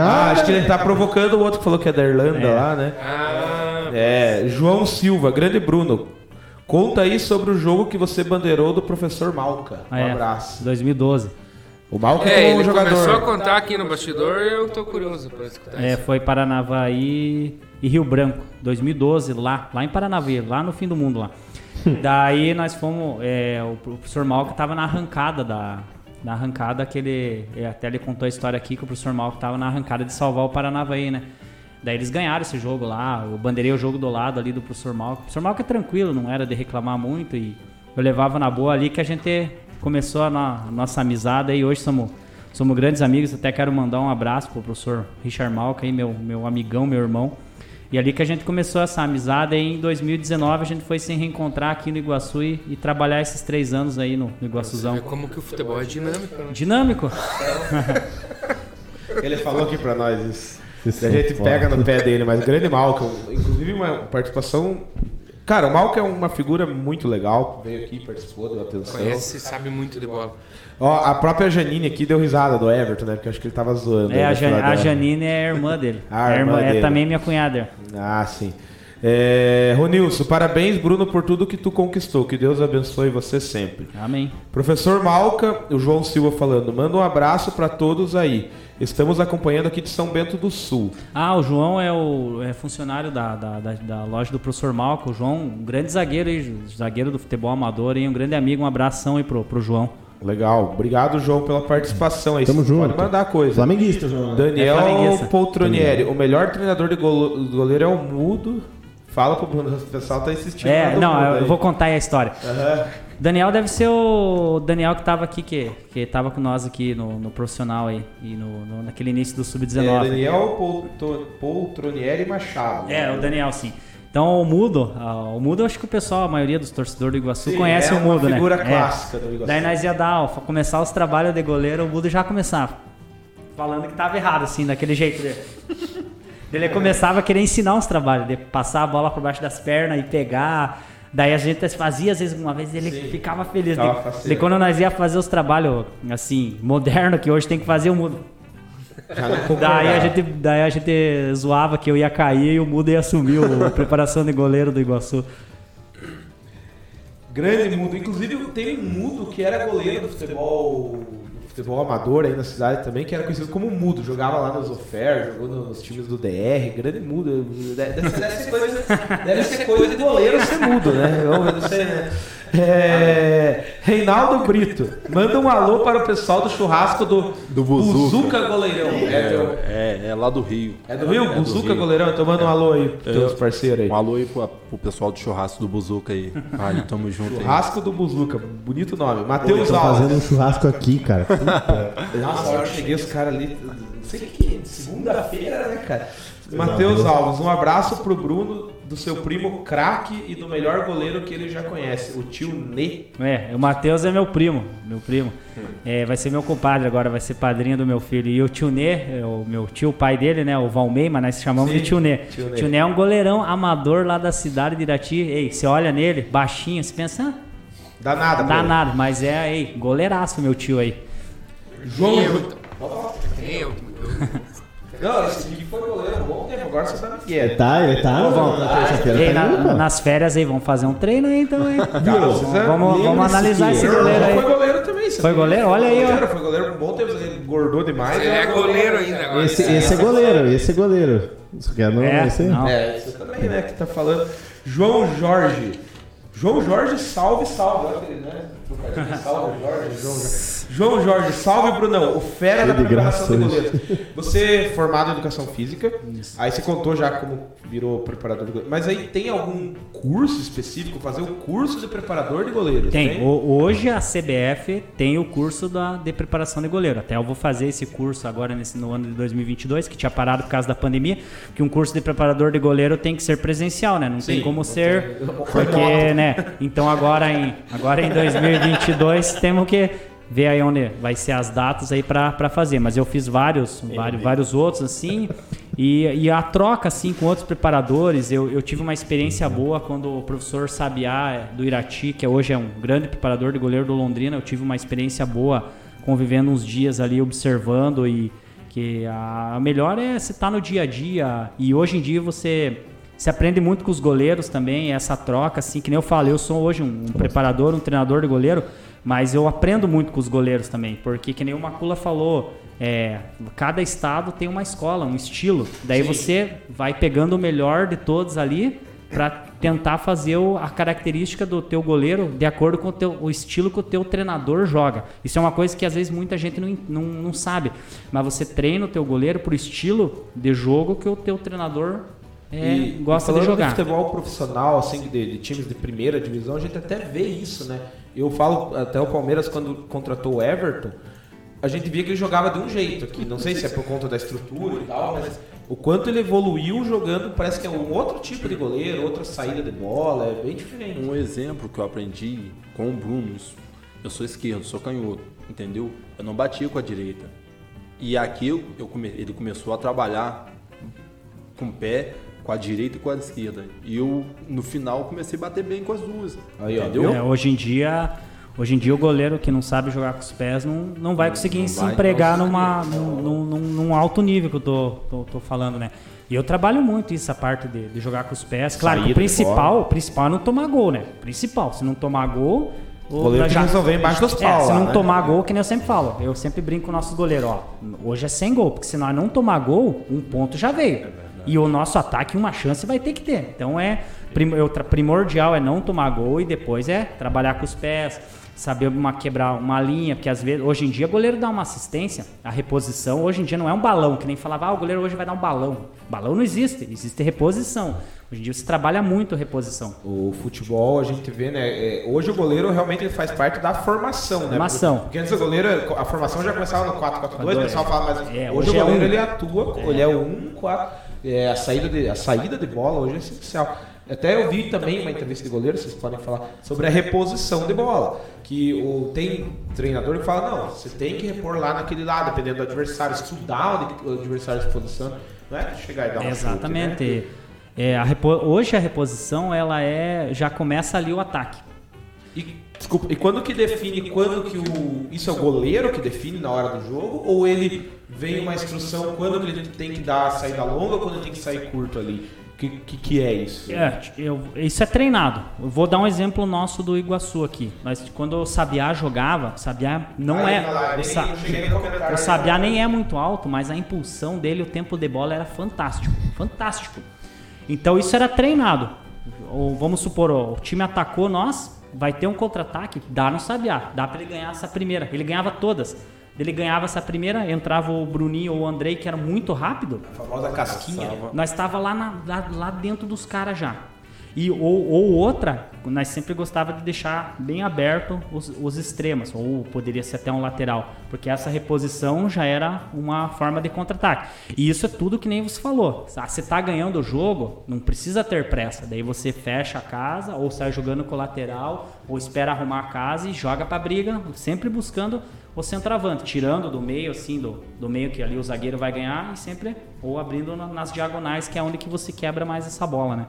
Speaker 3: Ah, acho que ele tá provocando o outro que falou que é da Irlanda
Speaker 5: É.
Speaker 3: lá, né?
Speaker 1: Ah,
Speaker 3: É, João Silva, grande Bruno. Conta aí sobre o jogo que você bandeirou do professor Malca. Um
Speaker 5: Ah, é.
Speaker 3: abraço.
Speaker 5: 2012.
Speaker 3: O Malca
Speaker 1: é,
Speaker 3: é um
Speaker 1: ele
Speaker 3: jogador.
Speaker 1: começou a contar aqui no bastidor e eu tô curioso pra escutar
Speaker 5: É,
Speaker 1: isso.
Speaker 5: foi Paranavaí e Rio Branco, 2012, lá, lá em Paranavaí, lá no fim do mundo lá. Daí nós fomos, é, o professor Malca tava na arrancada da, na arrancada que ele. eh, Até ele contou a história aqui que o professor Malco tava na arrancada de salvar o Paranavaí, né? Daí eles ganharam esse jogo lá, eu bandeirei o jogo do lado ali do professor Malco. O professor Malco é tranquilo, não era de reclamar muito e eu levava na boa ali que a gente começou a, no- a nossa amizade e hoje somos, somos grandes amigos. Até quero mandar um abraço pro professor Richard Malco aí, meu, meu amigão, meu irmão. E ali que a gente começou essa amizade e em 2019 a gente foi se reencontrar aqui no Iguaçu e, e trabalhar esses três anos aí no, no
Speaker 1: Você
Speaker 5: Iguaçuzão.
Speaker 1: vê como que o futebol é dinâmico. né?
Speaker 5: Dinâmico.
Speaker 3: Ele falou aqui pra nós isso. E a
Speaker 2: são
Speaker 3: gente
Speaker 2: foda.
Speaker 3: pega no pé dele, mas o grande Malcolm, inclusive uma participação. Cara, o Malcolm é uma figura muito legal. Veio aqui, participou, deu atenção.
Speaker 1: Conhece e sabe muito de bola.
Speaker 3: Ó, a própria Janine aqui deu risada do Everton, né? Porque eu acho que ele tava zoando.
Speaker 5: É, a, Jan- a Janine é a irmã dele.
Speaker 3: Ah, a
Speaker 5: É
Speaker 3: irmã dele.
Speaker 5: É também minha cunhada.
Speaker 3: Ah, sim. É, Ronilson, parabéns, Bruno, por tudo que tu conquistou. Que Deus abençoe você sempre.
Speaker 5: Amém.
Speaker 3: Professor Malca, o João Silva falando, manda um abraço pra todos aí. Estamos acompanhando aqui de São Bento do Sul.
Speaker 5: Ah, o João é o é funcionário da, da, da- da loja do professor Malco. O João, um grande zagueiro aí, zagueiro do futebol amador e um grande amigo. Um abração aí pro, pro João.
Speaker 3: Legal. Obrigado, João, pela participação aí.
Speaker 2: Tamo
Speaker 3: Você
Speaker 2: junto.
Speaker 3: Pode mandar coisa.
Speaker 2: Flamenguista, João.
Speaker 3: Daniel
Speaker 5: É.
Speaker 3: Poltronieri, o melhor treinador de goleiro é o Mudo. Fala pro Bruno, o pessoal tá insistindo.
Speaker 5: É, não, eu
Speaker 3: aí.
Speaker 5: vou contar aí a história.
Speaker 3: Aham.
Speaker 5: Daniel deve ser o Daniel que tava aqui, que, que tava com nós aqui no, no profissional aí, e no, no- naquele início do
Speaker 3: É,
Speaker 5: Sub-19.
Speaker 3: Daniel Polto- Poltronieri Machado.
Speaker 5: É, o Daniel, sim. Então o Mudo, ah, o Mudo eu acho que o pessoal, a maioria dos torcedores do Iguaçu
Speaker 3: Sim,
Speaker 5: conhece
Speaker 3: é
Speaker 5: o Mudo,
Speaker 3: uma
Speaker 5: né?
Speaker 3: figura
Speaker 5: É.
Speaker 3: clássica do Iguaçu.
Speaker 5: Daí nós ia dar, ó, começar os trabalhos de goleiro, o Mudo já começava. Falando que tava errado, assim, daquele jeito dele. Ele começava a querer ensinar uns trabalhos, de passar a bola por baixo das pernas e pegar. Daí a gente fazia, às vezes, uma vez ele ficava feliz.
Speaker 3: Ficava
Speaker 5: de, de quando nós ia fazer os trabalhos, assim, moderno, que hoje tem que fazer o Mudo. Daí a, gente, daí a gente zoava que eu ia cair e o Mudo ia assumir a preparação de goleiro do Iguaçu.
Speaker 3: Grande mudo. Inclusive tem um mudo que era goleiro do futebol, futebol amador aí na cidade também, que era conhecido como mudo. Jogava lá nos Ofer, jogou nos times do DR. Grande mudo. Deve, deve ser, coisa, deve ser coisa de goleiro ser mudo, né? Vamos ver, não sei, né? É, Reinaldo Brito, manda um alô para o pessoal do churrasco do,
Speaker 6: Do Buzuca.
Speaker 3: Goleirão. É, teu-
Speaker 6: É, é lá do Rio.
Speaker 3: é do Rio?
Speaker 6: É do
Speaker 3: Buzuca
Speaker 6: Rio.
Speaker 3: Goleirão? Então manda um alô aí pros teus parceiros aí.
Speaker 6: Um alô aí pro, pro pessoal do churrasco do Buzuca aí. Aí, tamo junto aí.
Speaker 3: Churrasco do Buzuca, bonito nome.
Speaker 2: Eu
Speaker 3: Matheus
Speaker 2: tô
Speaker 3: Alves.
Speaker 2: fazendo um churrasco aqui, cara.
Speaker 3: Nossa, eu cheguei os caras ali. Não sei o que, segunda-feira, né, cara? Matheus Alves, um abraço pro Bruno, do seu primo craque e do melhor goleiro que ele já conhece, o tio Nê.
Speaker 5: É, o Matheus é meu primo, meu primo. É, vai ser meu compadre agora, vai ser padrinho do meu filho. E o tio Nê, é o meu tio, o pai dele, né, o Valmei, mas nós chamamos
Speaker 3: Sim,
Speaker 5: de tio Nê.
Speaker 3: tio Nê.
Speaker 5: Tio Nê é um goleirão amador lá da cidade de Irati. Ei, você olha nele, baixinho, você pensa, ah,
Speaker 3: Dá nada,
Speaker 5: dá nada, mas é, ei, goleiraço meu tio aí.
Speaker 3: João.
Speaker 1: Eu.
Speaker 3: Não, esse aqui foi goleiro há um bom tempo, agora você tá na Figueira.
Speaker 2: Tá, ele tá
Speaker 5: Vamos,
Speaker 2: na terça-feira.
Speaker 5: Ei,
Speaker 2: tá
Speaker 5: na- nas férias aí, vamos fazer um treino aí então, hein? Vamos, vamos
Speaker 2: Lembre-se
Speaker 5: analisar esse goleiro
Speaker 3: Foi
Speaker 5: aí.
Speaker 3: goleiro também. você
Speaker 5: Foi goleiro? Olha aí, ó.
Speaker 3: Foi goleiro um bom tempo, ele engordou demais.
Speaker 1: Ele é goleiro ainda agora.
Speaker 2: Esse, esse é goleiro, esse é goleiro. Isso aqui é, não,
Speaker 5: É,
Speaker 2: esse
Speaker 5: não.
Speaker 3: É, você também, né, que tá falando. João Jorge. João Jorge, salve, salve. Né? Salve, Jorge. João Jorge. João Jorge, salve, Brunão. O fera da preparação de
Speaker 2: graça
Speaker 3: goleiro. Você é formado em educação física. Aí você contou já como virou preparador de goleiro. Mas aí tem algum curso específico? Fazer o curso de preparador de goleiro?
Speaker 5: Tem. O- hoje a CBF tem o curso da, de preparação de goleiro. Até eu vou fazer esse curso agora nesse, no ano de 2022, que tinha parado por causa da pandemia, que um curso de preparador de goleiro tem que ser presencial, né? Não
Speaker 3: Sim,
Speaker 5: tem como ser, porque, né? Então agora em, agora em 2022 temos que ver aí onde vai ser as datas aí pra fazer. Mas eu fiz vários, vários, vários outros assim. E, e a troca assim com outros preparadores, eu, eu tive uma experiência boa quando o professor Sabiá eh, do Irati, que hoje é um grande preparador de goleiro do Londrina, eu tive uma experiência boa convivendo uns dias ali observando e que a a melhor é você estar no dia a dia e hoje em dia você se aprende muito com os goleiros também, essa troca, assim, que nem eu falei, eu sou hoje um, um preparador, um treinador de goleiro, mas eu aprendo muito com os goleiros também, porque que nem o Macula falou, é, cada estado tem uma escola, um estilo, daí você vai pegando o melhor de todos ali para tentar fazer o- a característica do teu goleiro de acordo com o, teu, o estilo que o teu treinador joga. Isso é uma coisa que às vezes muita gente não, não, não sabe. Mas você treina o teu goleiro pro estilo de jogo que o teu treinador é,
Speaker 3: E-
Speaker 5: gosta
Speaker 3: e
Speaker 5: de
Speaker 3: falando
Speaker 5: jogar.
Speaker 3: futebol profissional, assim, de, de times de primeira divisão, a gente até vê isso, né? Eu falo até o Palmeiras quando contratou o Everton, a gente via que ele jogava de um jeito aqui. Não sei se é por conta da estrutura e tal, mas o quanto ele evoluiu jogando, parece que é um outro tipo de goleiro, outra saída de bola, é bem diferente.
Speaker 6: Um exemplo que eu aprendi com o Bruno, eu sou esquerdo, sou canhoto, entendeu? Eu não batia com a direita. E aqui eu, eu come- ele começou a trabalhar com o pé, com a direita e com a esquerda. E eu, no final, comecei a bater bem com as duas.
Speaker 3: Aí, ó,
Speaker 6: entendeu?
Speaker 5: É, hoje em dia, hoje em dia o goleiro que não sabe jogar com os pés não, não vai conseguir
Speaker 6: não
Speaker 5: se
Speaker 6: vai,
Speaker 5: empregar
Speaker 6: não.
Speaker 5: numa, num, num- num- alto nível que eu tô, tô, tô falando, né? E eu trabalho muito isso, a parte de, de jogar com os pés. Claro
Speaker 3: Saída
Speaker 5: o principal, o principal é não tomar gol, né? Principal, se não tomar gol,
Speaker 3: O goleiro tem que resolver embaixo dos
Speaker 5: é,
Speaker 3: paus
Speaker 5: se não
Speaker 3: né?
Speaker 5: tomar gol, que nem eu sempre falo, eu sempre brinco com nossos goleiros, ó. Hoje é sem gol, porque se nós não tomar gol, um ponto já veio. E o nosso ataque, uma chance vai ter que ter. Então é primordial é não tomar gol e depois é trabalhar com os pés, saber uma, quebrar uma linha, porque às vezes, hoje em dia, o goleiro dá uma assistência, a reposição, hoje em dia não é um balão, que nem falava, ah, o goleiro hoje vai dar um balão. Balão não existe, existe reposição. Hoje em dia você trabalha muito reposição.
Speaker 3: O futebol, a gente vê, né? é, hoje o goleiro realmente ele faz parte da formação, né?
Speaker 5: Formação.
Speaker 3: Porque antes o goleiro, a formação já começava no 4-4-2, o pessoal fala, mas
Speaker 5: É,
Speaker 3: hoje,
Speaker 5: hoje é
Speaker 3: o goleiro
Speaker 5: um.
Speaker 3: ele atua, ele é o 1-4. É, a, saída de, a saída de bola hoje é essencial. Até eu vi também uma entrevista de goleiro, vocês podem falar, sobre a reposição de bola. Que o, tem treinador que fala, não, você tem que repor lá naquele lado, dependendo do adversário, estudar o adversário se posiciona. Não é chegar e dar um
Speaker 5: Exatamente.
Speaker 3: chute, né?
Speaker 5: É, a repo- Hoje a reposição ela é já começa ali o ataque.
Speaker 3: E, desculpa, e quando que define, quando que o. Isso é o goleiro que define na hora do jogo? Ou ele vem uma instrução quando que ele tem que dar a saída longa ou quando ele tem que sair curto ali? O que, que, que é isso?
Speaker 5: É, eu- isso é treinado. Eu vou dar um exemplo nosso do Iguaçu aqui. Mas quando o Sabiá jogava, o Sabiá não
Speaker 3: Aí,
Speaker 5: é.
Speaker 3: lá,
Speaker 5: o, Sa- o Sabiá nem é muito alto, mas a impulsão dele, o tempo de bola era fantástico. Fantástico. Então isso era treinado. Ou vamos supor, ó, o time atacou nós, vai ter um contra-ataque, dá no Sabiá, dá pra ele ganhar essa primeira. Ele ganhava todas. Ele ganhava essa primeira, entrava o Bruninho ou o Andrei, que era muito rápido.
Speaker 3: A famosa casquinha.
Speaker 5: Nós estava lá, na- lá, lá dentro dos caras já. E, ou, ou outra, nós sempre gostava de deixar bem aberto os, os extremos, ou poderia ser até um lateral, porque essa reposição já era uma forma de contra-ataque. E isso é tudo que nem você falou. Ah, Você está ganhando o jogo, não precisa ter pressa. Daí você fecha a casa, ou sai jogando com o lateral, ou espera arrumar a casa e joga para briga, sempre buscando o centroavante, tirando do meio, assim, do, do meio que ali o zagueiro vai ganhar, e sempre ou abrindo na- nas diagonais, que é onde que você quebra mais essa bola, né?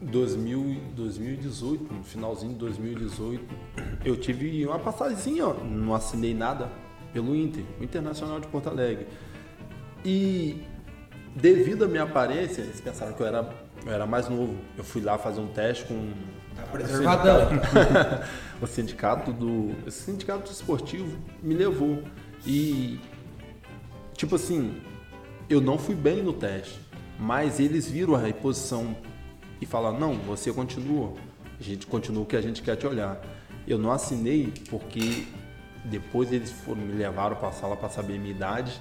Speaker 6: 2000, 2018, no finalzinho de 2018, eu tive uma passagemzinha, ó, não assinei nada pelo Inter, o Internacional de Porto Alegre. E devido à minha aparência, eles pensaram que eu era, eu era mais novo. Eu fui lá fazer um teste com
Speaker 3: preservadão.
Speaker 6: o sindicato do o sindicato esportivo me levou e tipo assim eu não fui bem no teste mas eles viram a reposição e falaram não você continua. A gente continua o que a gente quer te olhar. Eu não assinei porque depois eles foram me levaram para a sala para saber minha idade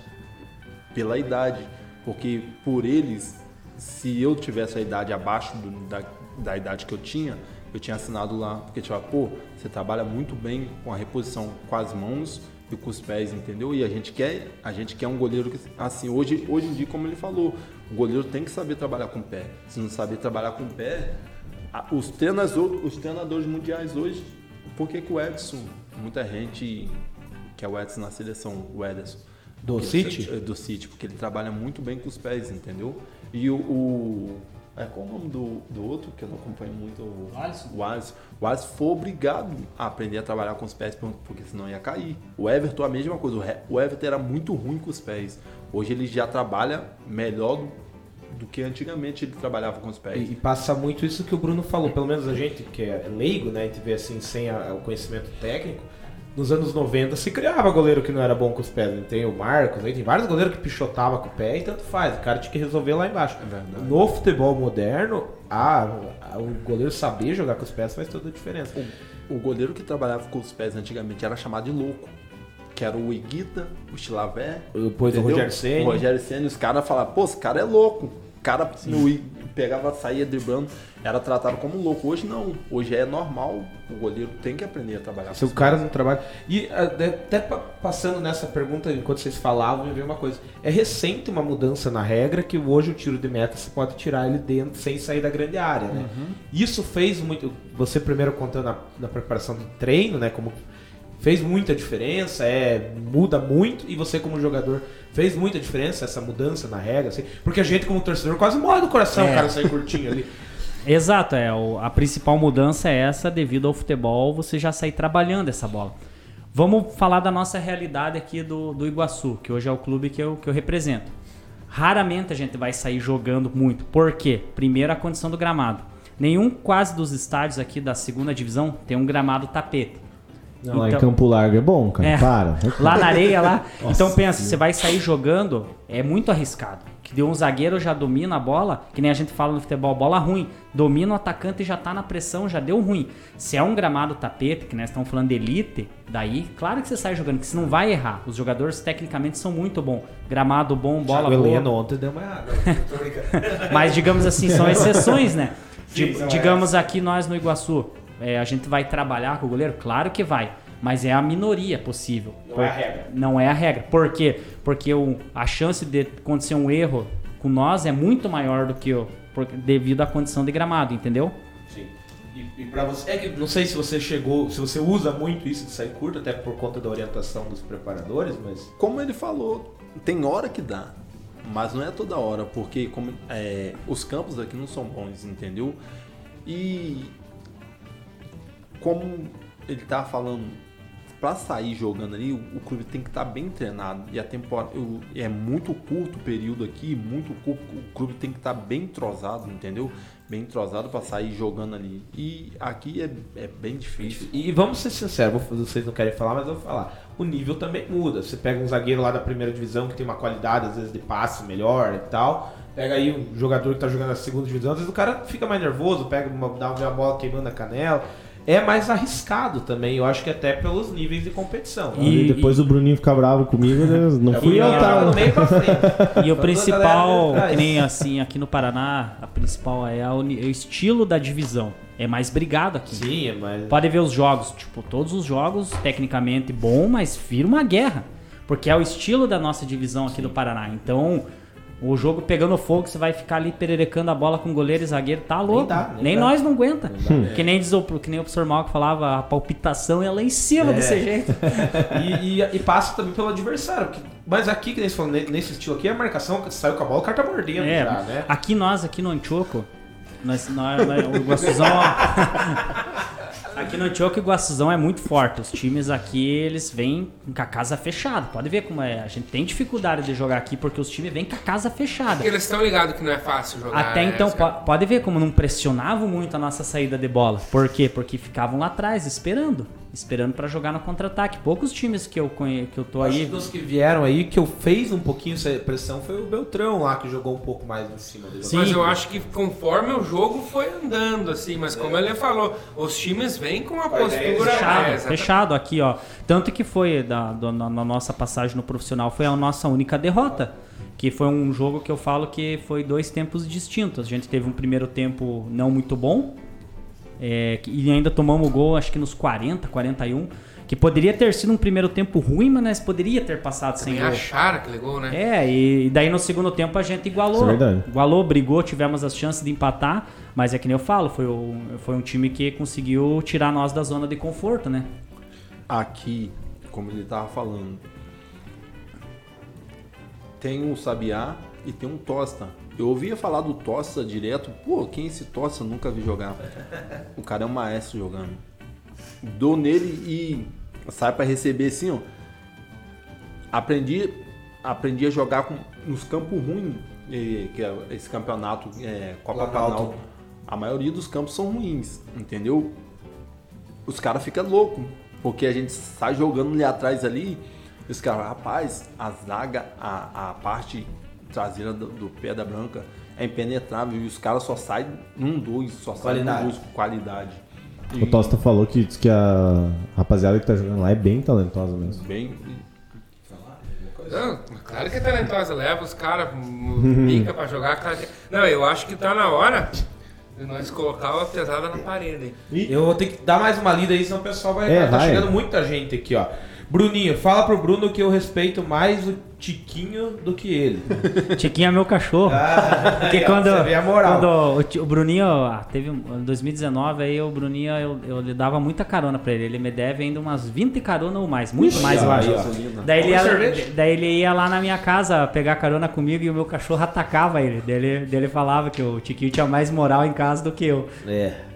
Speaker 6: pela idade, porque por eles, se eu tivesse a idade abaixo do- da, da idade que eu tinha, eu tinha assinado lá, porque tipo, pô, você trabalha muito bem com a reposição com as mãos e com os pés, entendeu? E a gente quer, a gente quer um goleiro que assim, hoje, hoje em dia, como ele falou, o goleiro tem que saber trabalhar com o pé. Se não saber trabalhar com o pé, os treinadores, os treinadores mundiais hoje, por que que o Edson, muita gente que é o Edson na seleção, o Ederson,
Speaker 3: Do City?
Speaker 6: é, Do City, porque ele trabalha muito bem com os pés, entendeu? E o. o é, qual o nome do, do outro que eu não acompanho muito? O
Speaker 5: Alisson.
Speaker 6: O Alisson. O Alisson foi obrigado a aprender a trabalhar com os pés, por- porque senão ia cair. O Everton, a mesma coisa. O Everton era muito ruim com os pés. Hoje ele já trabalha melhor do, do que antigamente ele trabalhava com os pés.
Speaker 3: E, e passa muito isso que o Bruno falou, pelo menos a gente que é leigo, né, a gente vê assim sem a- o conhecimento técnico, nos anos 90 se criava goleiro que não era bom com os pés. né? Tem o Marcos, aí tem vários goleiros que pichotava com o pé e tanto faz. O cara tinha que resolver lá embaixo. no futebol moderno, a, a- o goleiro saber jogar com os pés faz toda a diferença.
Speaker 6: O goleiro que trabalhava com os pés antigamente era chamado de louco. Que era o Iguita, o Chilavé.
Speaker 3: Depois o
Speaker 6: entendeu?
Speaker 3: Rogério Ceni.
Speaker 6: O Rogério Senna, os caras falavam, pô, esse cara é louco. O cara no, pegava, saía driblando, era tratado como louco. Hoje não. Hoje é normal. O goleiro tem que aprender a trabalhar
Speaker 3: Se o cara não trabalha. E ah, até pa- passando nessa pergunta, enquanto vocês falavam, me veio uma coisa. É recente uma mudança na regra que hoje o tiro de meta você pode tirar ele dentro sem sair da grande área, né? Isso fez muito. Você primeiro contando na, na preparação do treino, né? Como fez muita diferença, é muda muito e você como jogador fez muita diferença essa mudança na regra, assim, porque a gente como torcedor quase morre do coração,
Speaker 5: É.
Speaker 3: o cara sair curtinho ali.
Speaker 5: Exato, é. o- a principal mudança é essa, devido ao futebol, você já sair trabalhando essa bola. Vamos falar da nossa realidade aqui do, do Iguaçu, que hoje é o clube que eu, que eu represento. Raramente a gente vai sair jogando muito. Por quê? Primeiro, a condição do gramado. Nenhum quase dos estádios aqui da segunda divisão tem um gramado tapete.
Speaker 2: Não, lá em
Speaker 5: Então-
Speaker 2: Campo Largo é bom, cara.
Speaker 5: É.
Speaker 2: Para.
Speaker 5: Lá na areia, lá.
Speaker 2: Nossa,
Speaker 5: então pensa,
Speaker 2: Deus.
Speaker 5: você vai sair jogando, é muito arriscado. Que deu um zagueiro já domina a bola, que nem a gente fala no futebol, bola ruim. Domina o atacante e já tá na pressão, já deu ruim. Se é um gramado tapete, que nós estamos falando de elite, daí, claro que você sai jogando, que você não vai errar. Os jogadores tecnicamente são muito bons. Gramado bom, bola
Speaker 3: o
Speaker 5: boa.
Speaker 3: Heleno ontem deu uma errada. Brincando.
Speaker 5: Mas digamos assim, são exceções, né?
Speaker 3: São
Speaker 5: digamos aqui nós no Iguaçu, é, a gente vai trabalhar com o goleiro? Claro que vai. Mas é a minoria possível.
Speaker 3: Não é a regra.
Speaker 5: Não é a regra. Por quê? Porque o- a chance de acontecer um erro com nós é muito maior do que o. por- devido à condição de gramado, entendeu?
Speaker 3: Sim. E, e pra você. É que não sei se você chegou. Se você usa muito isso de sair curto, até por conta da orientação dos preparadores, mas.
Speaker 6: Como ele falou, tem hora que dá, mas não é toda hora, porque como, é, os campos aqui não são bons, entendeu? E como ele tá falando, pra sair jogando ali, o, clube tem que estar bem treinado. E a temporada o- é muito curto o período aqui, muito curto, o clube tem que estar bem entrosado, entendeu? Bem entrosado pra sair jogando ali. E aqui é, é bem difícil.
Speaker 3: E vamos ser sinceros, vocês não querem falar, mas eu vou falar. O nível também muda. Você pega um zagueiro lá da primeira divisão que tem uma qualidade, às vezes, de passe melhor e tal. Pega aí um jogador que tá jogando na segunda divisão, às vezes o cara fica mais nervoso, pega uma, dá uma bola queimando a canela. É mais arriscado também, eu acho que até pelos níveis de competição.
Speaker 2: E,
Speaker 5: E-
Speaker 2: depois o Bruninho fica bravo comigo, né? não fui
Speaker 5: E-
Speaker 2: eu,
Speaker 5: e-
Speaker 2: tá?
Speaker 3: no meio pra frente.
Speaker 5: E o principal,
Speaker 3: galera
Speaker 5: nem assim, aqui no Paraná, a principal é a uni- é o estilo da divisão. É mais brigado aqui.
Speaker 3: Sim, é mais.
Speaker 5: Pode ver os jogos, tipo, todos os jogos tecnicamente bom, mas vira uma guerra. Porque é o estilo da nossa divisão aqui do Paraná. Então, o jogo pegando fogo, você vai ficar ali pererecando a bola com goleiro e zagueiro, tá louco.
Speaker 3: dá,
Speaker 5: Nem,
Speaker 3: nem dá.
Speaker 5: nós não aguenta.
Speaker 3: dá, né?
Speaker 5: que, nem diz o, que nem o professor Mal que falava, a palpitação é lá em cima
Speaker 3: É.
Speaker 5: desse jeito.
Speaker 3: E, e- e passa também pelo adversário. mas aqui, que nem você falou, ne- nesse estilo aqui, a marcação saiu com a bola, o cara tá mordendo
Speaker 5: É,
Speaker 3: já, né?
Speaker 5: aqui nós, aqui no Antioco, nós, nós, nós- o Iguaçuzão, ó, aqui no Antioco o Iguaçuzão é muito forte. Os times aqui, eles vêm com a casa fechada. Pode ver como é. A gente tem dificuldade de jogar aqui porque os times vêm com a casa fechada.
Speaker 1: Porque eles estão ligados que não é fácil jogar.
Speaker 5: Até
Speaker 1: né?
Speaker 5: então, po- pode ver como não pressionavam muito a nossa saída de bola. Por quê? Porque ficavam lá atrás, esperando. Esperando pra jogar no contra-ataque. Poucos times que eu, conhe... que eu tô
Speaker 3: Acho
Speaker 5: aí.
Speaker 3: que dos que vieram aí, que eu fez um pouquinho essa pressão foi o Beltrão lá, que jogou um pouco mais em cima dele.
Speaker 5: Sim.
Speaker 1: Mas eu acho que conforme o jogo foi andando, assim, mas como ele falou, os times vêm com uma postura.
Speaker 5: Fechado,
Speaker 1: é,
Speaker 5: fechado aqui, ó. Tanto que foi da, na, na nossa passagem no profissional, foi a nossa única derrota. Que foi um jogo que eu falo que foi dois tempos distintos. A gente teve um primeiro tempo não muito bom. É, e ainda tomamos o gol, acho que nos 40, 41. Que poderia ter sido um primeiro tempo ruim, mas nós poderia ter passado sem
Speaker 1: Também
Speaker 5: gol.
Speaker 1: acharam aquele gol, né?
Speaker 5: É, e e daí no segundo tempo a gente igualou.
Speaker 2: Isso é verdade.
Speaker 5: Igualou, brigou, tivemos as chances de empatar, mas é que nem eu falo, foi, o, foi um time que conseguiu tirar nós da zona de conforto, né?
Speaker 6: Aqui, como ele tava falando, tem um Sabiá e tem um Tosta. Eu ouvia falar do Tosta direto. Pô, quem é esse Tosta? Nunca vi jogar. O cara é um maestro jogando. Dou nele e sai pra receber assim, ó. Aprendi, aprendi a jogar com, nos campos ruins, eh, que é esse campeonato é, Copa.
Speaker 3: Planalto.
Speaker 6: A maioria dos campos são ruins, entendeu? Os caras ficam loucos. Porque a gente sai jogando ali atrás ali, e os caras, rapaz, a zaga, a, a parte traseira do, do pé da branca é impenetrável e os caras só saem num dois, só saem num dois com qualidade.
Speaker 2: O Tosta falou que, diz que a rapaziada que tá jogando lá é bem talentosa mesmo.
Speaker 6: Bem,
Speaker 1: Não, claro que é talentosa, leva os caras, pica pra jogar. Cara. Não, eu acho que tá na hora de nós colocar a pesada na parede.
Speaker 3: Eu vou ter que dar mais uma lida aí, senão o pessoal vai.
Speaker 2: É,
Speaker 3: tá
Speaker 2: vai.
Speaker 3: chegando muita gente aqui, ó. Bruninho, fala pro Bruno que eu respeito mais o Tiquinho do que ele.
Speaker 5: Tiquinho é meu cachorro. Porque
Speaker 3: aí, ó,
Speaker 5: quando,
Speaker 3: você vê a moral.
Speaker 5: quando o, o Bruninho, ah, teve em 2019, aí o Bruninho, eu, eu lhe dava muita carona pra ele. Ele me deve ainda umas 20 carona ou mais, muito
Speaker 3: Ixi,
Speaker 5: mais, eu acho. Daí ele, ia, daí ele ia lá na minha casa pegar carona comigo e o meu cachorro atacava ele. Daí ele, daí ele falava que o Tiquinho tinha mais moral em casa do que eu.
Speaker 3: É.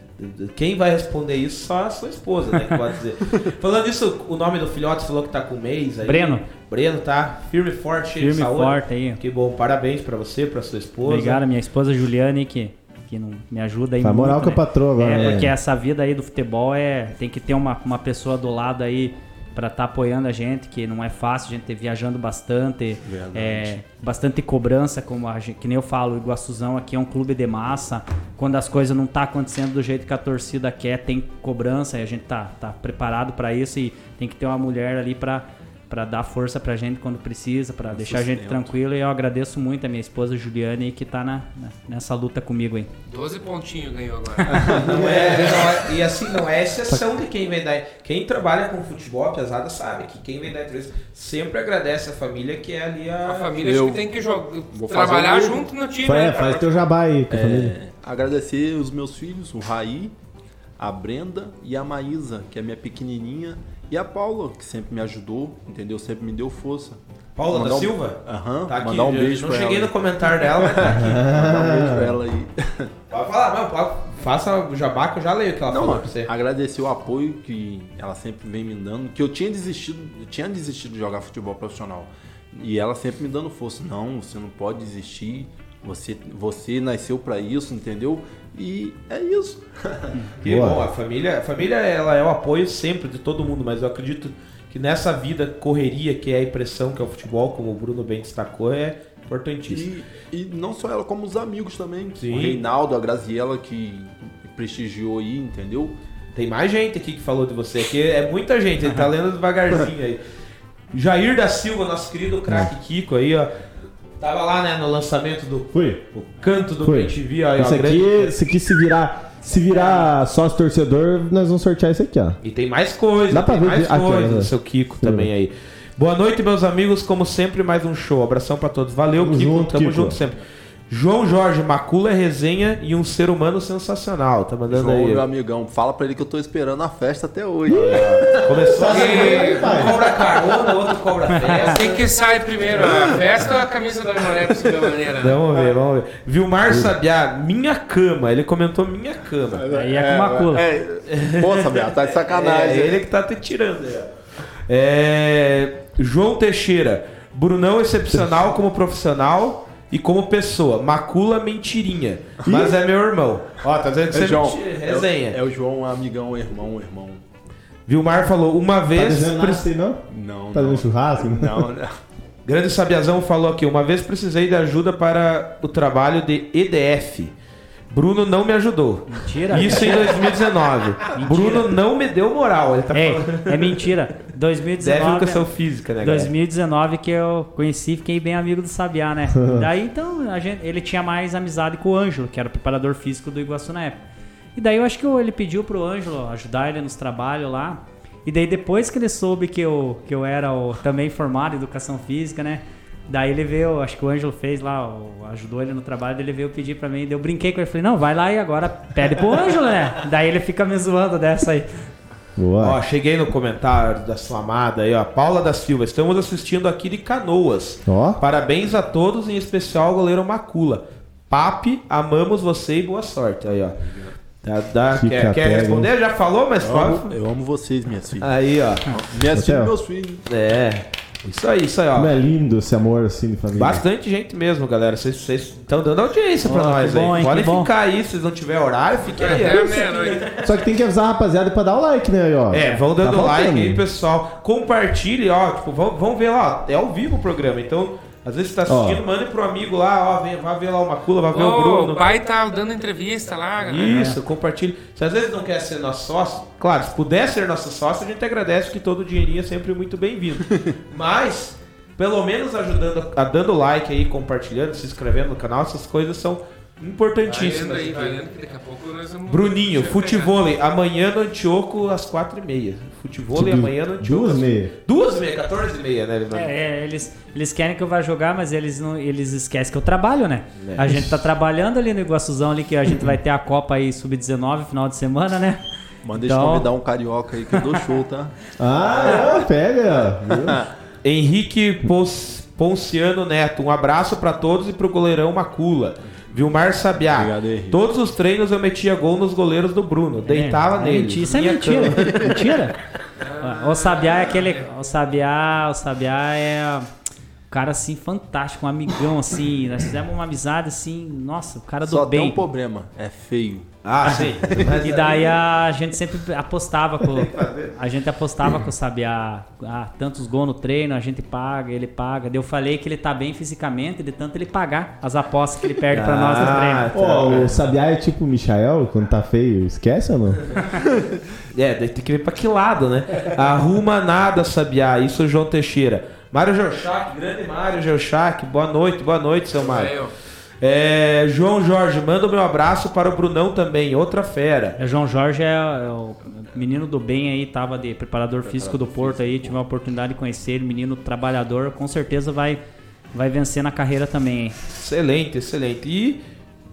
Speaker 3: Quem vai responder isso só a sua esposa, né? Que pode dizer. Falando isso, o nome do filhote falou que tá com um mês aí.
Speaker 5: Breno.
Speaker 3: Breno, tá? Firme e forte,
Speaker 5: Firme e
Speaker 3: saúde.
Speaker 5: forte aí.
Speaker 3: Que bom, parabéns pra você, pra sua esposa.
Speaker 5: Obrigado, minha esposa Juliane, que, que não, me ajuda aí
Speaker 2: Faz moral
Speaker 5: muito,
Speaker 2: com a
Speaker 5: né?
Speaker 2: patroa agora.
Speaker 5: É,
Speaker 2: né?
Speaker 5: porque essa vida aí do futebol é tem que ter uma, uma pessoa do lado aí pra estar apoiando a gente, que não é fácil, a gente ter viajando bastante, é, bastante cobrança, como a gente, que nem eu falo, o Iguaçuzão aqui é um clube de massa, quando as coisas não tá acontecendo do jeito que a torcida quer, tem cobrança, e a gente tá, tá preparado pra isso e tem que ter uma mulher ali pra para dar força pra gente quando precisa, pra deixar a gente
Speaker 6: sustento.
Speaker 5: tranquilo e eu agradeço muito a minha esposa Juliane que tá na, na- nessa luta comigo aí.
Speaker 1: 12 pontinhos ganhou agora.
Speaker 3: Não é, não é- e assim, não é exceção de quem vem dar. Quem trabalha com futebol, a pesada, sabe que quem vem dar entrevista sempre agradece a família que é ali a.
Speaker 1: A família
Speaker 6: Eu
Speaker 1: acho que tem que jogar, trabalhar junto no time.
Speaker 2: Faz,
Speaker 1: né,
Speaker 2: faz teu jabá aí com a família.
Speaker 6: É, agradecer os meus filhos, o Raí, a Brenda e a Maísa, que é minha pequenininha, e a Paula, que sempre me ajudou, entendeu? Sempre me deu força.
Speaker 3: Paula
Speaker 6: Mandar
Speaker 3: da
Speaker 6: um-
Speaker 3: Silva?
Speaker 6: Aham,
Speaker 3: Tá aqui,
Speaker 6: mandar um beijo
Speaker 3: Não cheguei
Speaker 6: ela.
Speaker 3: no comentário dela, mas tá aqui.
Speaker 6: Mandar um beijo pra ela aí.
Speaker 3: Pode falar, não, pode- faça o jabá que eu já leio o que ela
Speaker 6: Não,
Speaker 3: falou pra você.
Speaker 6: agradecer o apoio que ela sempre vem me dando, que eu tinha desistido, eu tinha desistido de jogar futebol profissional. E ela sempre me dando força. Não, você não pode desistir. Você, você nasceu pra isso, entendeu? E é isso.
Speaker 3: Que
Speaker 2: Boa.
Speaker 3: bom, a família, a família ela é o apoio sempre de todo mundo, mas eu acredito que nessa vida correria que é a impressão que é o futebol, como o Bruno bem destacou, é importantíssimo.
Speaker 6: E, e não só ela, como os amigos também.
Speaker 3: Sim.
Speaker 6: O Reinaldo, a Graziella que prestigiou aí, entendeu?
Speaker 3: Tem mais gente aqui que falou de você, que é muita gente, ele tá lendo devagarzinho aí. Jair da Silva, nosso querido craque Kiko aí, ó. Tava lá, né, no lançamento do
Speaker 2: Fui.
Speaker 3: o canto do
Speaker 2: Fui.
Speaker 3: PTV, ó,
Speaker 2: aqui, esse aqui se virar, se virar sócio torcedor, nós vamos sortear esse aqui, ó.
Speaker 3: E tem mais coisa,
Speaker 2: Dá pra
Speaker 3: tem
Speaker 2: ver
Speaker 3: mais
Speaker 2: aqui,
Speaker 3: coisa, do
Speaker 2: né?
Speaker 3: seu Kiko também aí. Boa noite, meus amigos, como sempre, mais um show. Abração pra todos. Valeu,
Speaker 2: Tamo
Speaker 3: Kiko,
Speaker 2: junto,
Speaker 3: tamo
Speaker 2: Kiko.
Speaker 3: junto sempre. João Jorge, Macula é resenha e um ser humano sensacional. Tá mandando
Speaker 6: João,
Speaker 3: aí.
Speaker 6: meu amigão, fala pra ele que eu tô esperando a festa até hoje.
Speaker 3: Começou a
Speaker 1: E-
Speaker 3: Um cobra carona, outro cobra festa.
Speaker 1: Quem que sai primeiro, a festa ou a camisa da mulher pra maneira? né?
Speaker 3: Vamos ver, vamos ver. Vilmar Sabiá, minha cama. Ele comentou minha cama.
Speaker 5: Aí é com macula.
Speaker 6: É, pô, Sabiá, tá de
Speaker 3: É,
Speaker 6: sacanagem.
Speaker 3: ele que tá te tirando. É, João Teixeira, Brunão excepcional como profissional e como pessoa. Macula mentirinha. Mas é meu irmão. Ó, tá dizendo que você
Speaker 6: É, João,
Speaker 3: menti-
Speaker 6: é,
Speaker 3: resenha.
Speaker 6: o- é o João, amigão, irmão, irmão.
Speaker 3: Vilmar falou, uma
Speaker 2: Tá
Speaker 3: vez.
Speaker 2: desenhando nada assim, não?
Speaker 6: Não,
Speaker 2: Tá dando churrasco?
Speaker 6: Não, não.
Speaker 3: Grande Sabiazão falou aqui, uma vez precisei de ajuda para o trabalho de EDF. Bruno não me ajudou.
Speaker 5: Mentira.
Speaker 3: Isso em 2019. Bruno não me deu moral. Ele tá
Speaker 5: Ei,
Speaker 3: falando.
Speaker 5: é mentira.
Speaker 3: Deve
Speaker 5: 2019,
Speaker 3: educação física, né, galera?
Speaker 5: 2019 que eu conheci, fiquei bem amigo do Sabiá, né? daí então gente, ele tinha mais amizade com o Ângelo, que era o preparador físico do Iguaçu na época. E daí eu acho que ele pediu pro Ângelo ajudar ele nos trabalhos lá. E daí depois que ele soube que eu, que eu era o, também formado em educação física, né? Daí ele veio, acho que o Ângelo fez lá, ajudou ele no trabalho, ele veio pedir pra mim, daí eu brinquei com ele, falei, não, vai lá e agora pede pro Ângelo, né? Daí ele fica me zoando dessa aí.
Speaker 2: Boa.
Speaker 3: Ó, cheguei no comentário da sua amada aí, ó. Paula da Silva, estamos assistindo aqui de Canoas.
Speaker 2: Ó.
Speaker 3: Parabéns a todos, em especial ao goleiro Macula. Papi, amamos você e boa sorte. Aí, ó. Dá- dá-
Speaker 2: Fica
Speaker 3: quer, quer responder? Já falou, mas
Speaker 6: Eu amo,
Speaker 3: pode.
Speaker 6: eu amo vocês, minhas filhas.
Speaker 3: Aí, ó.
Speaker 6: Minhas filhas e meus filhos.
Speaker 3: É. Isso aí, isso aí, ó.
Speaker 2: Como é lindo esse amor assim de família.
Speaker 3: Bastante gente mesmo, galera. Vocês- estão dando audiência pra nós
Speaker 5: bom,
Speaker 3: aí.
Speaker 5: hein,
Speaker 3: Podem ficar aí, se vocês não tiver horário, fiquem aí.
Speaker 1: Até meia-noite.
Speaker 2: Só que tem que avisar a rapaziada pra dar o like, né, aí, ó.
Speaker 3: É, vão
Speaker 2: Tá
Speaker 3: dando
Speaker 2: faltando.
Speaker 3: like aí, pessoal. Compartilhe, ó. Tipo, vão, vão ver lá, ó, é ao vivo o programa. Então, às vezes você tá assistindo,
Speaker 2: Ó.
Speaker 3: mande pro amigo lá, ó. Vem, vai ver lá o Macula, vai ver o
Speaker 1: Ô,
Speaker 3: Bruno.
Speaker 1: o pai tá dando entrevista lá, galera.
Speaker 3: Isso, compartilhe. Se às vezes não quer ser nosso sócio, claro, se puder ser nosso sócio, a gente agradece que todo o dinheirinho é sempre muito bem-vindo. Mas, pelo menos ajudando, a, dando like aí, compartilhando, se inscrevendo no canal, essas coisas são
Speaker 1: Vai
Speaker 3: importantíssimas.
Speaker 1: indo aí, vai indo, que daqui a pouco nós vamos...
Speaker 3: Bruninho, futevôlei, amanhã no Antioco às 4h30. Futevôlei amanhã no Antioco.
Speaker 2: duas
Speaker 3: às-
Speaker 2: meia.
Speaker 3: Duas e meia, 14 e meia, né, Leonardo?
Speaker 5: É, é, eles, eles querem que eu vá jogar, mas eles não, eles esquecem que eu trabalho, né?
Speaker 3: É.
Speaker 5: A gente tá trabalhando ali no Iguaçuzão ali, que a gente vai ter a Copa aí Sub-19 final de semana, né?
Speaker 6: Manda deixa eu
Speaker 5: Então-
Speaker 6: convidar um carioca aí que eu dou show, tá?
Speaker 2: Ah, é, pega.
Speaker 3: Henrique Pons- Ponciano Neto, um abraço pra todos e pro goleirão Macula. Vilmar Sabiá,
Speaker 6: Obrigado, Henrique.
Speaker 3: todos os treinos eu metia gol nos goleiros do Bruno, deitava
Speaker 5: É,
Speaker 3: nele.
Speaker 5: mentira, Isso é mentira.
Speaker 3: cama.
Speaker 5: mentira. O Sabiá é aquele. O Sabiá, o Sabiá é um cara assim fantástico, um amigão assim. Nós fizemos uma amizade assim, nossa, o cara do
Speaker 6: Só tem
Speaker 5: bem.
Speaker 6: um problema, é feio.
Speaker 3: Ah, sim. Mas
Speaker 5: E daí a gente sempre apostava com a gente apostava com o Sabiá, ah, tantos gols no treino, a gente paga, ele paga. Eu falei que ele tá bem fisicamente, de tanto ele pagar as apostas que ele perde pra nós no treino.
Speaker 2: Ó, o Sabiá é tipo o Michael, quando tá feio. Esquece ou não?
Speaker 3: É, daí tem que ver pra que lado, né? Arruma nada, Sabiá. Isso, João Teixeira. Mário Georchac, grande Mário Georchac. Boa noite, boa noite, seu Mário. É, João Jorge, manda o meu abraço para o Brunão também, outra fera.
Speaker 5: O João Jorge é, é o menino do bem aí, tava de preparador físico do Porto aí, tive a oportunidade de conhecer ele, menino trabalhador, com certeza vai, vai vencer na carreira também, hein?
Speaker 3: Excelente, excelente. E,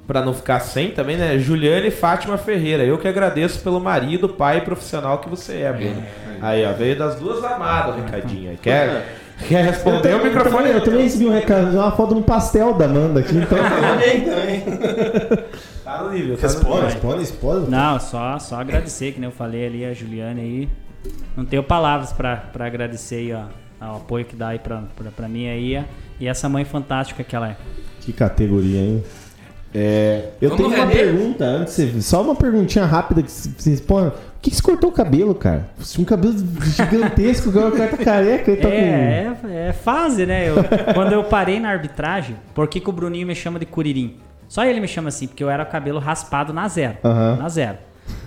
Speaker 3: para não ficar sem também, né? Juliane Fátima Ferreira. Eu que agradeço pelo marido, pai profissional que você é, Bruno. Aí, ó, veio das duas amadas o recadinho. aí. Quer, quer responder o microfone?
Speaker 2: também, eu também recebi um recado, uma foto de um pastel da Amanda aqui, então.
Speaker 4: Também, também.
Speaker 3: Tá no nível, tá no
Speaker 4: Responde.
Speaker 2: Responde, responde.
Speaker 5: Não, só, só agradecer, que nem eu falei ali, a Juliane aí. Não tenho palavras pra, pra agradecer aí, ó, o apoio que dá aí pra, pra, pra mim aí. E essa mãe fantástica que ela é.
Speaker 2: Que categoria, hein?
Speaker 3: É,
Speaker 2: Eu
Speaker 1: Vamos
Speaker 2: tenho uma pergunta antes, de você- só uma perguntinha rápida que vocês Por que, que você cortou o cabelo, cara? Você tinha um cabelo gigantesco, o cara tá careca, ele tá com.
Speaker 5: É, é, é fase, né? Eu- quando eu parei na arbitragem, por que, que o Bruninho me chama de Curirim? Só ele me chama assim, porque eu era cabelo raspado na zero.
Speaker 2: Aham.
Speaker 5: Na zero.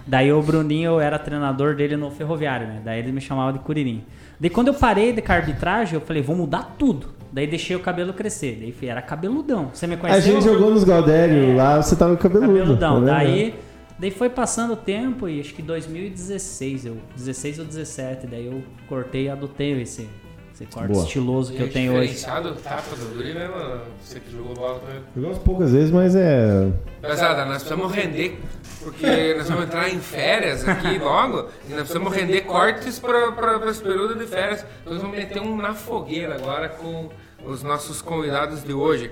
Speaker 5: Daí o Bruninho, eu era treinador dele no ferroviário, né? Daí ele me chamava de Curirim. Daí quando eu parei de a arbitragem, eu falei, vou mudar tudo. Daí deixei o cabelo crescer. Daí era cabeludão. Você me
Speaker 2: A
Speaker 5: conheceu?
Speaker 2: gente jogou nos Galdério lá, você tava cabeludo.
Speaker 5: Cabeludão.
Speaker 2: tá?
Speaker 5: Daí, daí foi passando o tempo e acho que 2016, eu, 16 ou 17, daí eu cortei e adotei esse, esse corte
Speaker 2: Boa.
Speaker 5: estiloso que eu
Speaker 1: E
Speaker 5: tenho hoje.
Speaker 1: diferenciado o tapa do Guri, né, mano? Você que jogou bola com ele.
Speaker 2: Jogamos poucas vezes, mas é.
Speaker 1: Pesada, nós precisamos render, porque nós vamos entrar em férias aqui logo, e nós precisamos render cortes para esse período de férias. Então nós vamos meter um na fogueira agora com os nossos convidados de hoje.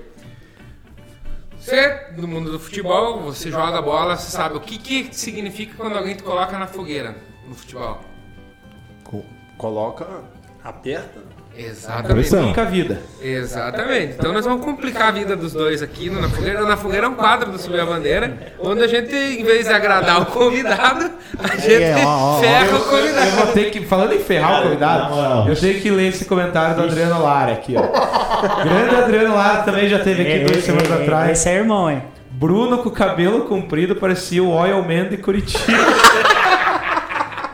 Speaker 1: Você, do mundo do futebol, você joga bola, você sabe o que, que significa quando alguém te coloca na fogueira no futebol.
Speaker 6: Co- coloca, aperta.
Speaker 1: Exatamente.
Speaker 3: Fica a vida.
Speaker 1: Exatamente. Então nós vamos complicar a vida dos dois aqui no Na Fogueira. Na Fogueira é um quadro do Subir a Bandeira, onde a gente, em vez de agradar o convidado, a gente
Speaker 2: É, ó, ó,
Speaker 1: ferra o
Speaker 3: Eu
Speaker 1: convidado.
Speaker 3: vou ter que, falando em ferrar o convidado, eu tenho que ler esse comentário do Adriano Lara aqui, ó. Grande Adriano Lara também já teve aqui duas semanas
Speaker 5: Esse-
Speaker 3: atrás.
Speaker 5: Esse é irmão, hein?
Speaker 3: Bruno com o cabelo comprido parecia o Oil Man de Curitiba.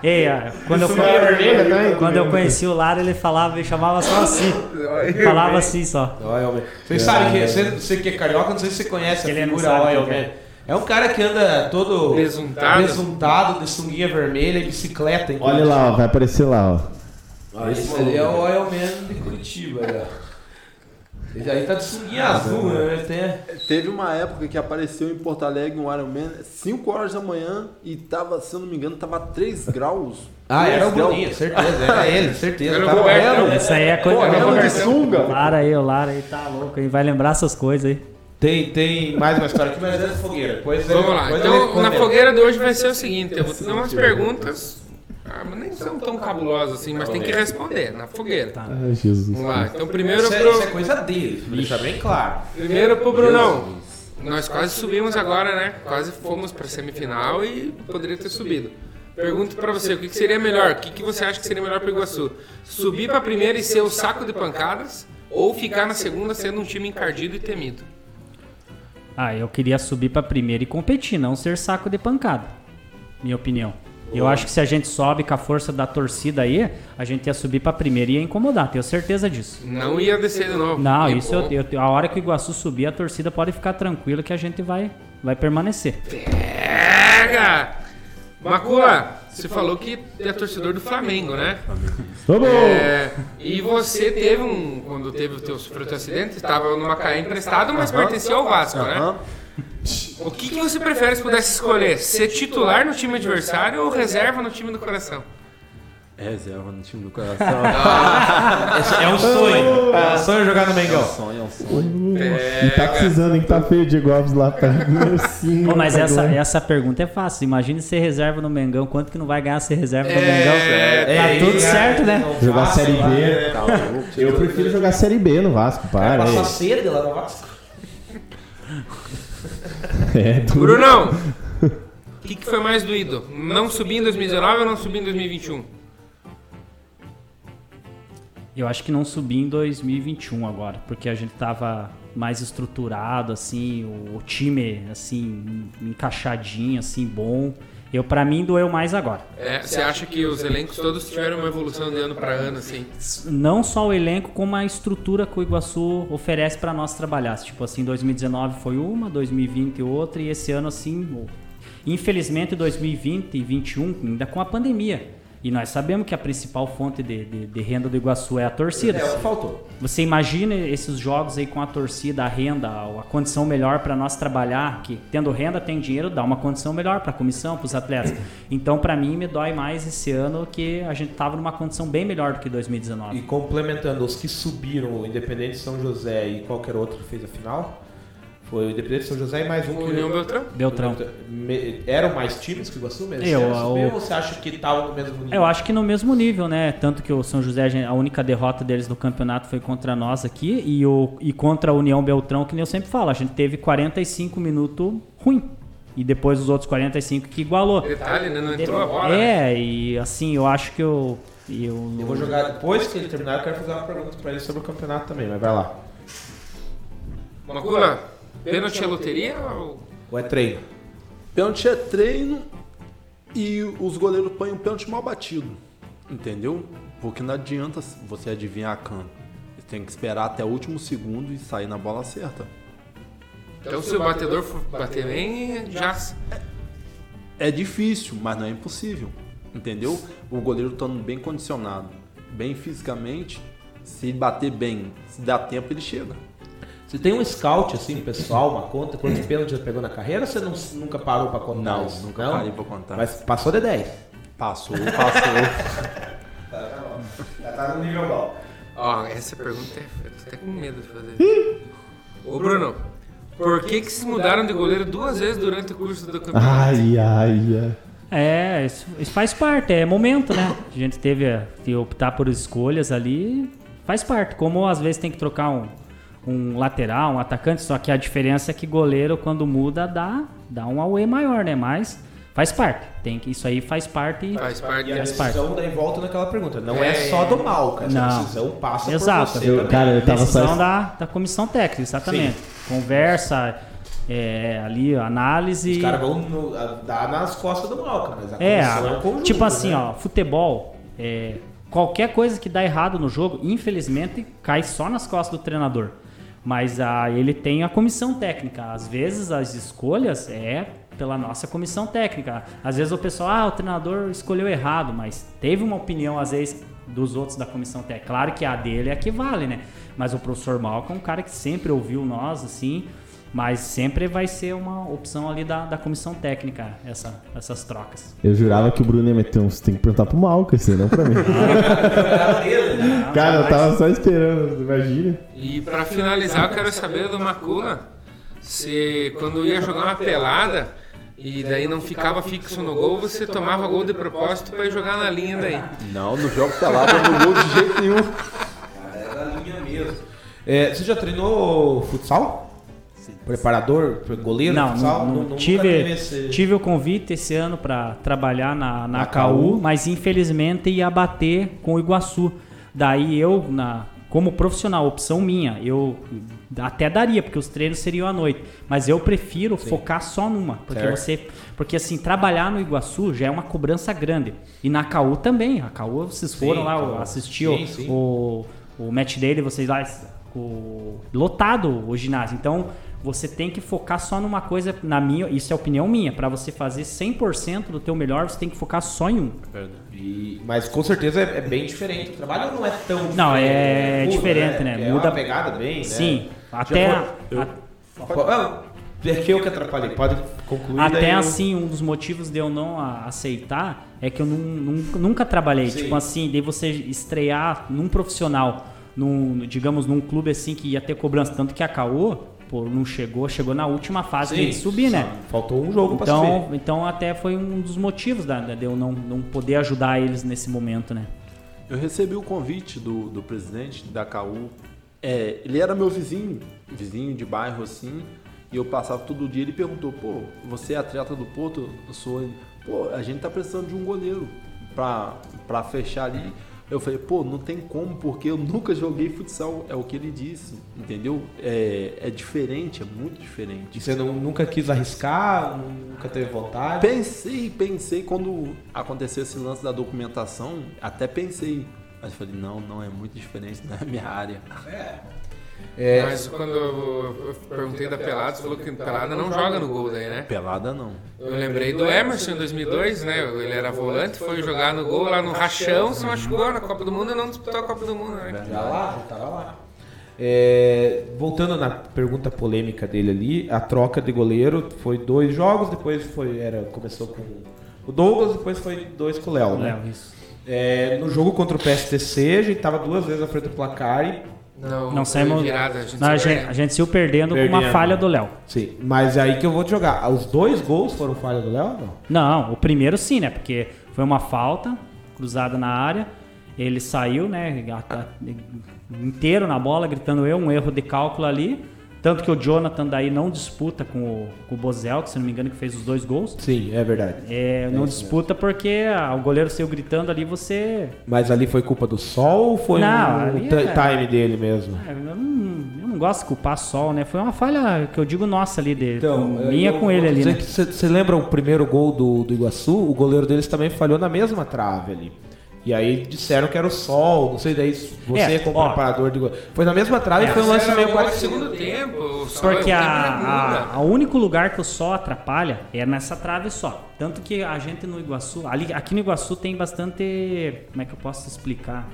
Speaker 5: Ei, ó, quando, eu,
Speaker 2: vermelha também?
Speaker 5: quando eu conheci o Lara, ele falava, ele chamava só assim. Falava assim só.
Speaker 3: Vocês sabem que você, você que é carioca, não sei se você conhece
Speaker 5: Ele
Speaker 3: a figura
Speaker 5: sabe
Speaker 3: Oil
Speaker 5: quem que
Speaker 3: Man. É um cara que anda todo
Speaker 1: Besuntado.
Speaker 3: besuntado, de sunguinha vermelha e bicicleta.
Speaker 2: Olha lá, ó, vai aparecer lá, ó.
Speaker 3: Ó, esse ali é o Oil Man de Curitiba, aí, Esse aí tá de sunguinha azul, né? Ele tem...
Speaker 6: Teve uma época que apareceu em Porto Alegre um Iron Man 5 horas da manhã e tava, se eu não me engano, tava 3 graus.
Speaker 3: Ah, era o. Bruninho, certeza. Era ele, certeza.
Speaker 1: Era o
Speaker 3: Tava vendo?
Speaker 5: Essa aí é coisa.
Speaker 6: Correndo de
Speaker 5: O
Speaker 6: sunga.
Speaker 5: Lara aí, o Lara aí tá louco, aí vai lembrar essas coisas aí.
Speaker 3: Tem, tem mais uma história aqui, mas é da fogueira. Depois
Speaker 1: Vamos lá.
Speaker 3: depois
Speaker 1: Então,
Speaker 3: eu
Speaker 1: na fogueira de hoje vai ser o seguinte: eu vou dar umas perguntas. Ah, mas nem são tão cabulosos assim, mas tem que responder na fogueira.
Speaker 5: Tá.
Speaker 2: Ai, Jesus.
Speaker 1: Vamos lá. Então primeiro
Speaker 3: Isso é, isso é
Speaker 1: pro,
Speaker 3: coisa dele, pra deixar bem claro.
Speaker 1: primeiro pro Brunão. Nós quase subimos agora, né? Quase fomos pra semifinal e poderia ter subido. Pergunto pra você, o que, que seria melhor? O que, que você acha que seria melhor pro Iguaçu? Subir pra primeira e ser o saco de pancadas? Ou ficar na segunda sendo um time encardido e temido?
Speaker 5: Ah, eu queria subir pra primeira e competir, não ser saco de pancada. Minha opinião. Eu acho que se a gente sobe com a força da torcida aí, a gente ia subir pra primeira e ia incomodar, tenho certeza disso.
Speaker 1: Não ia descer de novo.
Speaker 5: Não, isso eu,
Speaker 1: bom.
Speaker 5: eu- a hora que o Iguaçu subir, a torcida pode ficar tranquila que a gente vai, vai permanecer.
Speaker 1: Pega! Macula, você falou que é torcedor do Flamengo, né?
Speaker 2: Vamos!
Speaker 1: É, e você teve um. Quando teve o teu, o teu acidente, estava no Macaé emprestado, mas pertencia ao Vasco, né? O que, que você prefere se pudesse escolher? Ser titular no time adversário ou reserva no time do coração?
Speaker 6: É reserva no time do coração.
Speaker 3: É um sonho. É um sonho jogar no
Speaker 6: É um
Speaker 3: Mengão.
Speaker 6: sonho, é um sonho.
Speaker 2: E tá precisando, hein? Tá feio o Diego Alves lá pra Sim,
Speaker 5: Pô, mas
Speaker 2: tá
Speaker 5: essa, essa pergunta é fácil. Imagine ser reserva no Mengão. Quanto que não vai ganhar ser reserva no
Speaker 1: É,
Speaker 5: Mengão? Tá
Speaker 3: É,
Speaker 5: tudo
Speaker 3: é,
Speaker 5: certo, né?
Speaker 2: Jogar Série B.
Speaker 6: Tá louco.
Speaker 2: Eu prefiro jogar Série B no Vasco, para.
Speaker 3: Passar
Speaker 2: É,
Speaker 3: cedo lá no Vasco.
Speaker 2: é duro.
Speaker 1: Brunão, o que, que foi mais doído? Não subir em 2019 ou não subir em 2021?
Speaker 5: Eu acho que não subi em 2021 agora, porque a gente tava mais estruturado, assim, o, o time, assim, encaixadinho, assim, bom. Eu, para mim, doeu mais agora.
Speaker 1: É, você acha que os elencos todos tiveram uma evolução de ano para ano, assim?
Speaker 5: Não só o elenco, como a estrutura que o Iguaçu oferece para nós trabalhar. Tipo assim, 2019 foi uma, 2020 outra, e esse ano, assim, infelizmente 2020 e 2021, ainda com a pandemia. E nós sabemos que a principal fonte de, de- de renda do Iguaçu é a torcida.
Speaker 3: É o que faltou.
Speaker 5: Você imagina esses jogos aí com a torcida, a renda, a condição melhor para nós trabalhar, que tendo renda tem dinheiro, dá uma condição melhor para a comissão, para os atletas. Então, para mim, me dói mais esse ano que a gente tava numa condição bem melhor do que 2019.
Speaker 3: E complementando, os que subiram, o Independente de São José e qualquer outro que fez a final, foi o Independente de São José e mais um
Speaker 1: O
Speaker 3: que...
Speaker 1: União Beltrão?
Speaker 5: Beltrão.
Speaker 3: Eram mais times que o Iguaçu mesmo?
Speaker 5: Eu, o-
Speaker 3: subir, ou você acha que estavam no mesmo nível?
Speaker 5: Eu acho que no mesmo nível, né? Tanto que o São José, a única derrota deles no campeonato foi contra nós aqui e, o, e contra a União Beltrão, que nem eu sempre falo, a gente teve 45 minutos ruim. E depois os outros 45 que igualou.
Speaker 1: Detalhe, né? Não entrou a bola. né?
Speaker 5: É, e assim, eu acho que eu. Eu,
Speaker 3: Eu vou jogar, depois que ele terminar, eu quero fazer uma pergunta pra ele sobre o campeonato também, mas vai lá.
Speaker 1: Macula, pênalti é loteria ou...
Speaker 3: Ou é treino?
Speaker 6: Pênalti é treino e os goleiros põem o pênalti mal batido. Entendeu? Porque não adianta você adivinhar a canto. Você tem que esperar até o último segundo e sair na bola certa.
Speaker 1: Então se o batedor for bater bem, já...
Speaker 6: É difícil, mas não é impossível. Entendeu? O goleiro estando bem condicionado, bem fisicamente, se bater bem, se dá tempo, ele chega.
Speaker 3: Você tem um scout, assim, pessoal, uma conta, quantos pênaltis já pegou na carreira ou você não, nunca parou pra contar
Speaker 6: Não,
Speaker 3: isso?
Speaker 6: nunca parei pra contar.
Speaker 3: Mas passou de 10.
Speaker 6: Passou, passou.
Speaker 3: Já tá no nível bom.
Speaker 1: Ó, essa pergunta é... Eu tô até com medo de fazer. Ô, Bruno, por que que se mudaram de goleiro duas vezes durante o curso do campeonato?
Speaker 2: Ai, ai, ai.
Speaker 5: É, isso, isso faz parte, é momento, né? A gente teve que optar por escolhas ali, faz parte. Como às vezes tem que trocar um, um lateral, um atacante, só que a diferença é que goleiro, quando muda, dá, dá um AUE maior, né? Mas faz parte. Tem que, isso aí faz parte.
Speaker 1: Faz parte
Speaker 3: E a
Speaker 5: parte.
Speaker 3: decisão daí volta naquela pergunta. Não é,
Speaker 1: É.
Speaker 3: só do mal, cara. Essa
Speaker 5: Não.
Speaker 3: decisão passa
Speaker 5: Exato.
Speaker 3: por você
Speaker 2: Eu-
Speaker 3: também.
Speaker 2: cara, eu tava
Speaker 5: decisão
Speaker 2: só.
Speaker 5: da, da comissão técnica, exatamente. Conversa, é, ali, análise.
Speaker 3: Os caras vão no- dar nas costas do mal, cara. Mas a
Speaker 5: É,
Speaker 3: um conjunto,
Speaker 5: tipo assim,
Speaker 3: né?
Speaker 5: ó, futebol, é, qualquer coisa que dá errado no jogo, infelizmente, cai só nas costas do treinador. Mas ah, ele tem a comissão técnica. Às vezes as escolhas é pela nossa comissão técnica. Às vezes o pessoal, ah, o treinador escolheu errado, mas teve uma opinião, às vezes, dos outros da comissão técnica. Claro que a dele é a que vale, né? Mas o professor Malcolm é um cara que sempre ouviu nós, assim, mas sempre vai ser uma opção ali da, da comissão técnica, essa, essas trocas.
Speaker 2: Eu jurava que o Bruno ia meter. Você tem que perguntar pro Malca, isso aí, não pra mim. Cara, eu tava só esperando, imagina.
Speaker 1: E pra finalizar, eu quero saber do Macula se quando ia jogar uma pelada, e daí não ficava fixo no gol, você tomava gol de propósito pra ir jogar na linha daí.
Speaker 6: Não, no jogo pelado eu não gol de jeito nenhum.
Speaker 3: Era a linha mesmo. É, você já treinou futsal? Preparador, goleiro,
Speaker 5: Não,
Speaker 3: futsal?
Speaker 5: não, não, tive, tive o convite esse ano para trabalhar na, na
Speaker 3: Na KU.
Speaker 5: mas infelizmente ia bater com o Iguaçu. Daí eu, na, como profissional, opção minha, eu até daria, porque os treinos seriam à noite. Mas eu prefiro focar só numa. Porque
Speaker 3: Certo.
Speaker 5: você. Porque assim, trabalhar no Iguaçu já é uma cobrança grande. E na KU também. A KU, vocês foram
Speaker 3: Sim,
Speaker 5: lá assistir
Speaker 3: sim,
Speaker 5: o-
Speaker 3: sim.
Speaker 5: o, o match dele, vocês lá, o, lotado o ginásio. Então, você tem que focar só numa coisa, na minha, isso é opinião minha, para você fazer 100% do teu melhor, você tem que focar só em um.
Speaker 3: E- mas com certeza é, é bem diferente. O trabalho não é tão diferente.
Speaker 5: Não, é
Speaker 3: Muda,
Speaker 5: diferente, né?
Speaker 3: É
Speaker 5: Muda-
Speaker 3: uma pegada bem, né?
Speaker 5: Sim, até
Speaker 3: foi-
Speaker 5: a-
Speaker 3: Ah, É que eu que atrapalhei. Pode concluir.
Speaker 5: Até
Speaker 3: eu-
Speaker 5: assim, um dos motivos de eu não a- aceitar é que eu nun- nun- nunca trabalhei.
Speaker 3: Sim.
Speaker 5: Tipo assim, de você estrear num profissional, num, digamos, num clube assim que ia ter cobrança. Tanto que a Caô, pô, não chegou, chegou na última fase
Speaker 3: Sim,
Speaker 5: de subir, né?
Speaker 3: Faltou um jogo pra
Speaker 5: Então,
Speaker 3: subir.
Speaker 5: então até foi um dos motivos da, da- de eu não, não poder ajudar eles nesse momento, né?
Speaker 6: Eu recebi o convite do, do presidente da KU. É, ele era meu vizinho, vizinho de bairro assim, e eu passava todo dia. Ele perguntou: pô, você é atleta do Porto? Eu sou. Pô, a gente tá precisando de um goleiro pra, pra fechar ali. Eu falei: pô, não tem como, porque eu nunca joguei futsal. É o que ele disse, entendeu? É, é diferente, é muito diferente.
Speaker 3: Você não- nunca quis arriscar, nunca teve vontade.
Speaker 6: Pensei, pensei quando aconteceu esse lance da documentação, até pensei. Mas falei, não, não é muito diferente, não é minha área.
Speaker 3: É,
Speaker 1: Mas quando eu perguntei da Pelada, você falou que Pelada não joga no gol daí, né?
Speaker 6: Pelada não.
Speaker 1: Eu lembrei do Emerson em 2002, né? Ele era volante, foi jogar no gol lá no Rachão, se machucou na Copa do Mundo e não disputou a Copa do Mundo, né?
Speaker 3: Já lá, tava lá. É, voltando na pergunta polêmica dele ali, a troca de goleiro foi dois jogos, depois foi era começou com o Douglas, depois foi dois com o Léo, né?
Speaker 5: Léo, isso.
Speaker 3: É, no jogo contra o PSTC, a gente tava duas vezes à frente do placar e
Speaker 1: Não,
Speaker 5: Não saímos.
Speaker 1: virada, a gente
Speaker 5: Não, a,
Speaker 1: saiu
Speaker 5: gente, a gente saiu perdendo, com uma
Speaker 3: Perdendo.
Speaker 5: falha do Léo.
Speaker 3: sim, mas aí que eu vou te jogar. Os dois gols foram falha do Léo? Não.
Speaker 5: Não, o primeiro sim, né? Porque foi uma falta cruzada na área. Ele saiu, né? inteiro na bola, gritando eu, um erro de cálculo ali. Tanto que o Jonathan daí não disputa com o, com o Bozel, que se não me engano que fez os dois gols.
Speaker 3: Sim, é verdade.
Speaker 5: É, não disputa porque ah, o goleiro saiu gritando ali, você.
Speaker 3: Mas ali foi culpa do sol ou foi
Speaker 5: Não,
Speaker 3: um
Speaker 5: é-
Speaker 3: time dele mesmo?
Speaker 5: Ah, Eu não, eu não gosto de culpar sol, né? Foi uma falha que eu digo nossa ali dele.
Speaker 3: Então,
Speaker 5: minha
Speaker 3: eu
Speaker 5: com ele ali,
Speaker 3: dizer
Speaker 5: né?
Speaker 3: Você lembra o primeiro gol do, do Iguaçu? O goleiro deles também falhou na mesma trave ali. E aí disseram que era o sol, não sei daí você
Speaker 5: É,
Speaker 3: como
Speaker 5: ó.
Speaker 3: preparador de. Foi na mesma trave e foi um lance meio
Speaker 1: o
Speaker 3: parecido.
Speaker 1: segundo tempo, o
Speaker 5: Porque
Speaker 1: o
Speaker 5: a, a único lugar que o sol atrapalha é nessa trave só. Tanto que a gente no Iguaçu, ali, aqui no Iguaçu tem bastante, como é que eu posso explicar?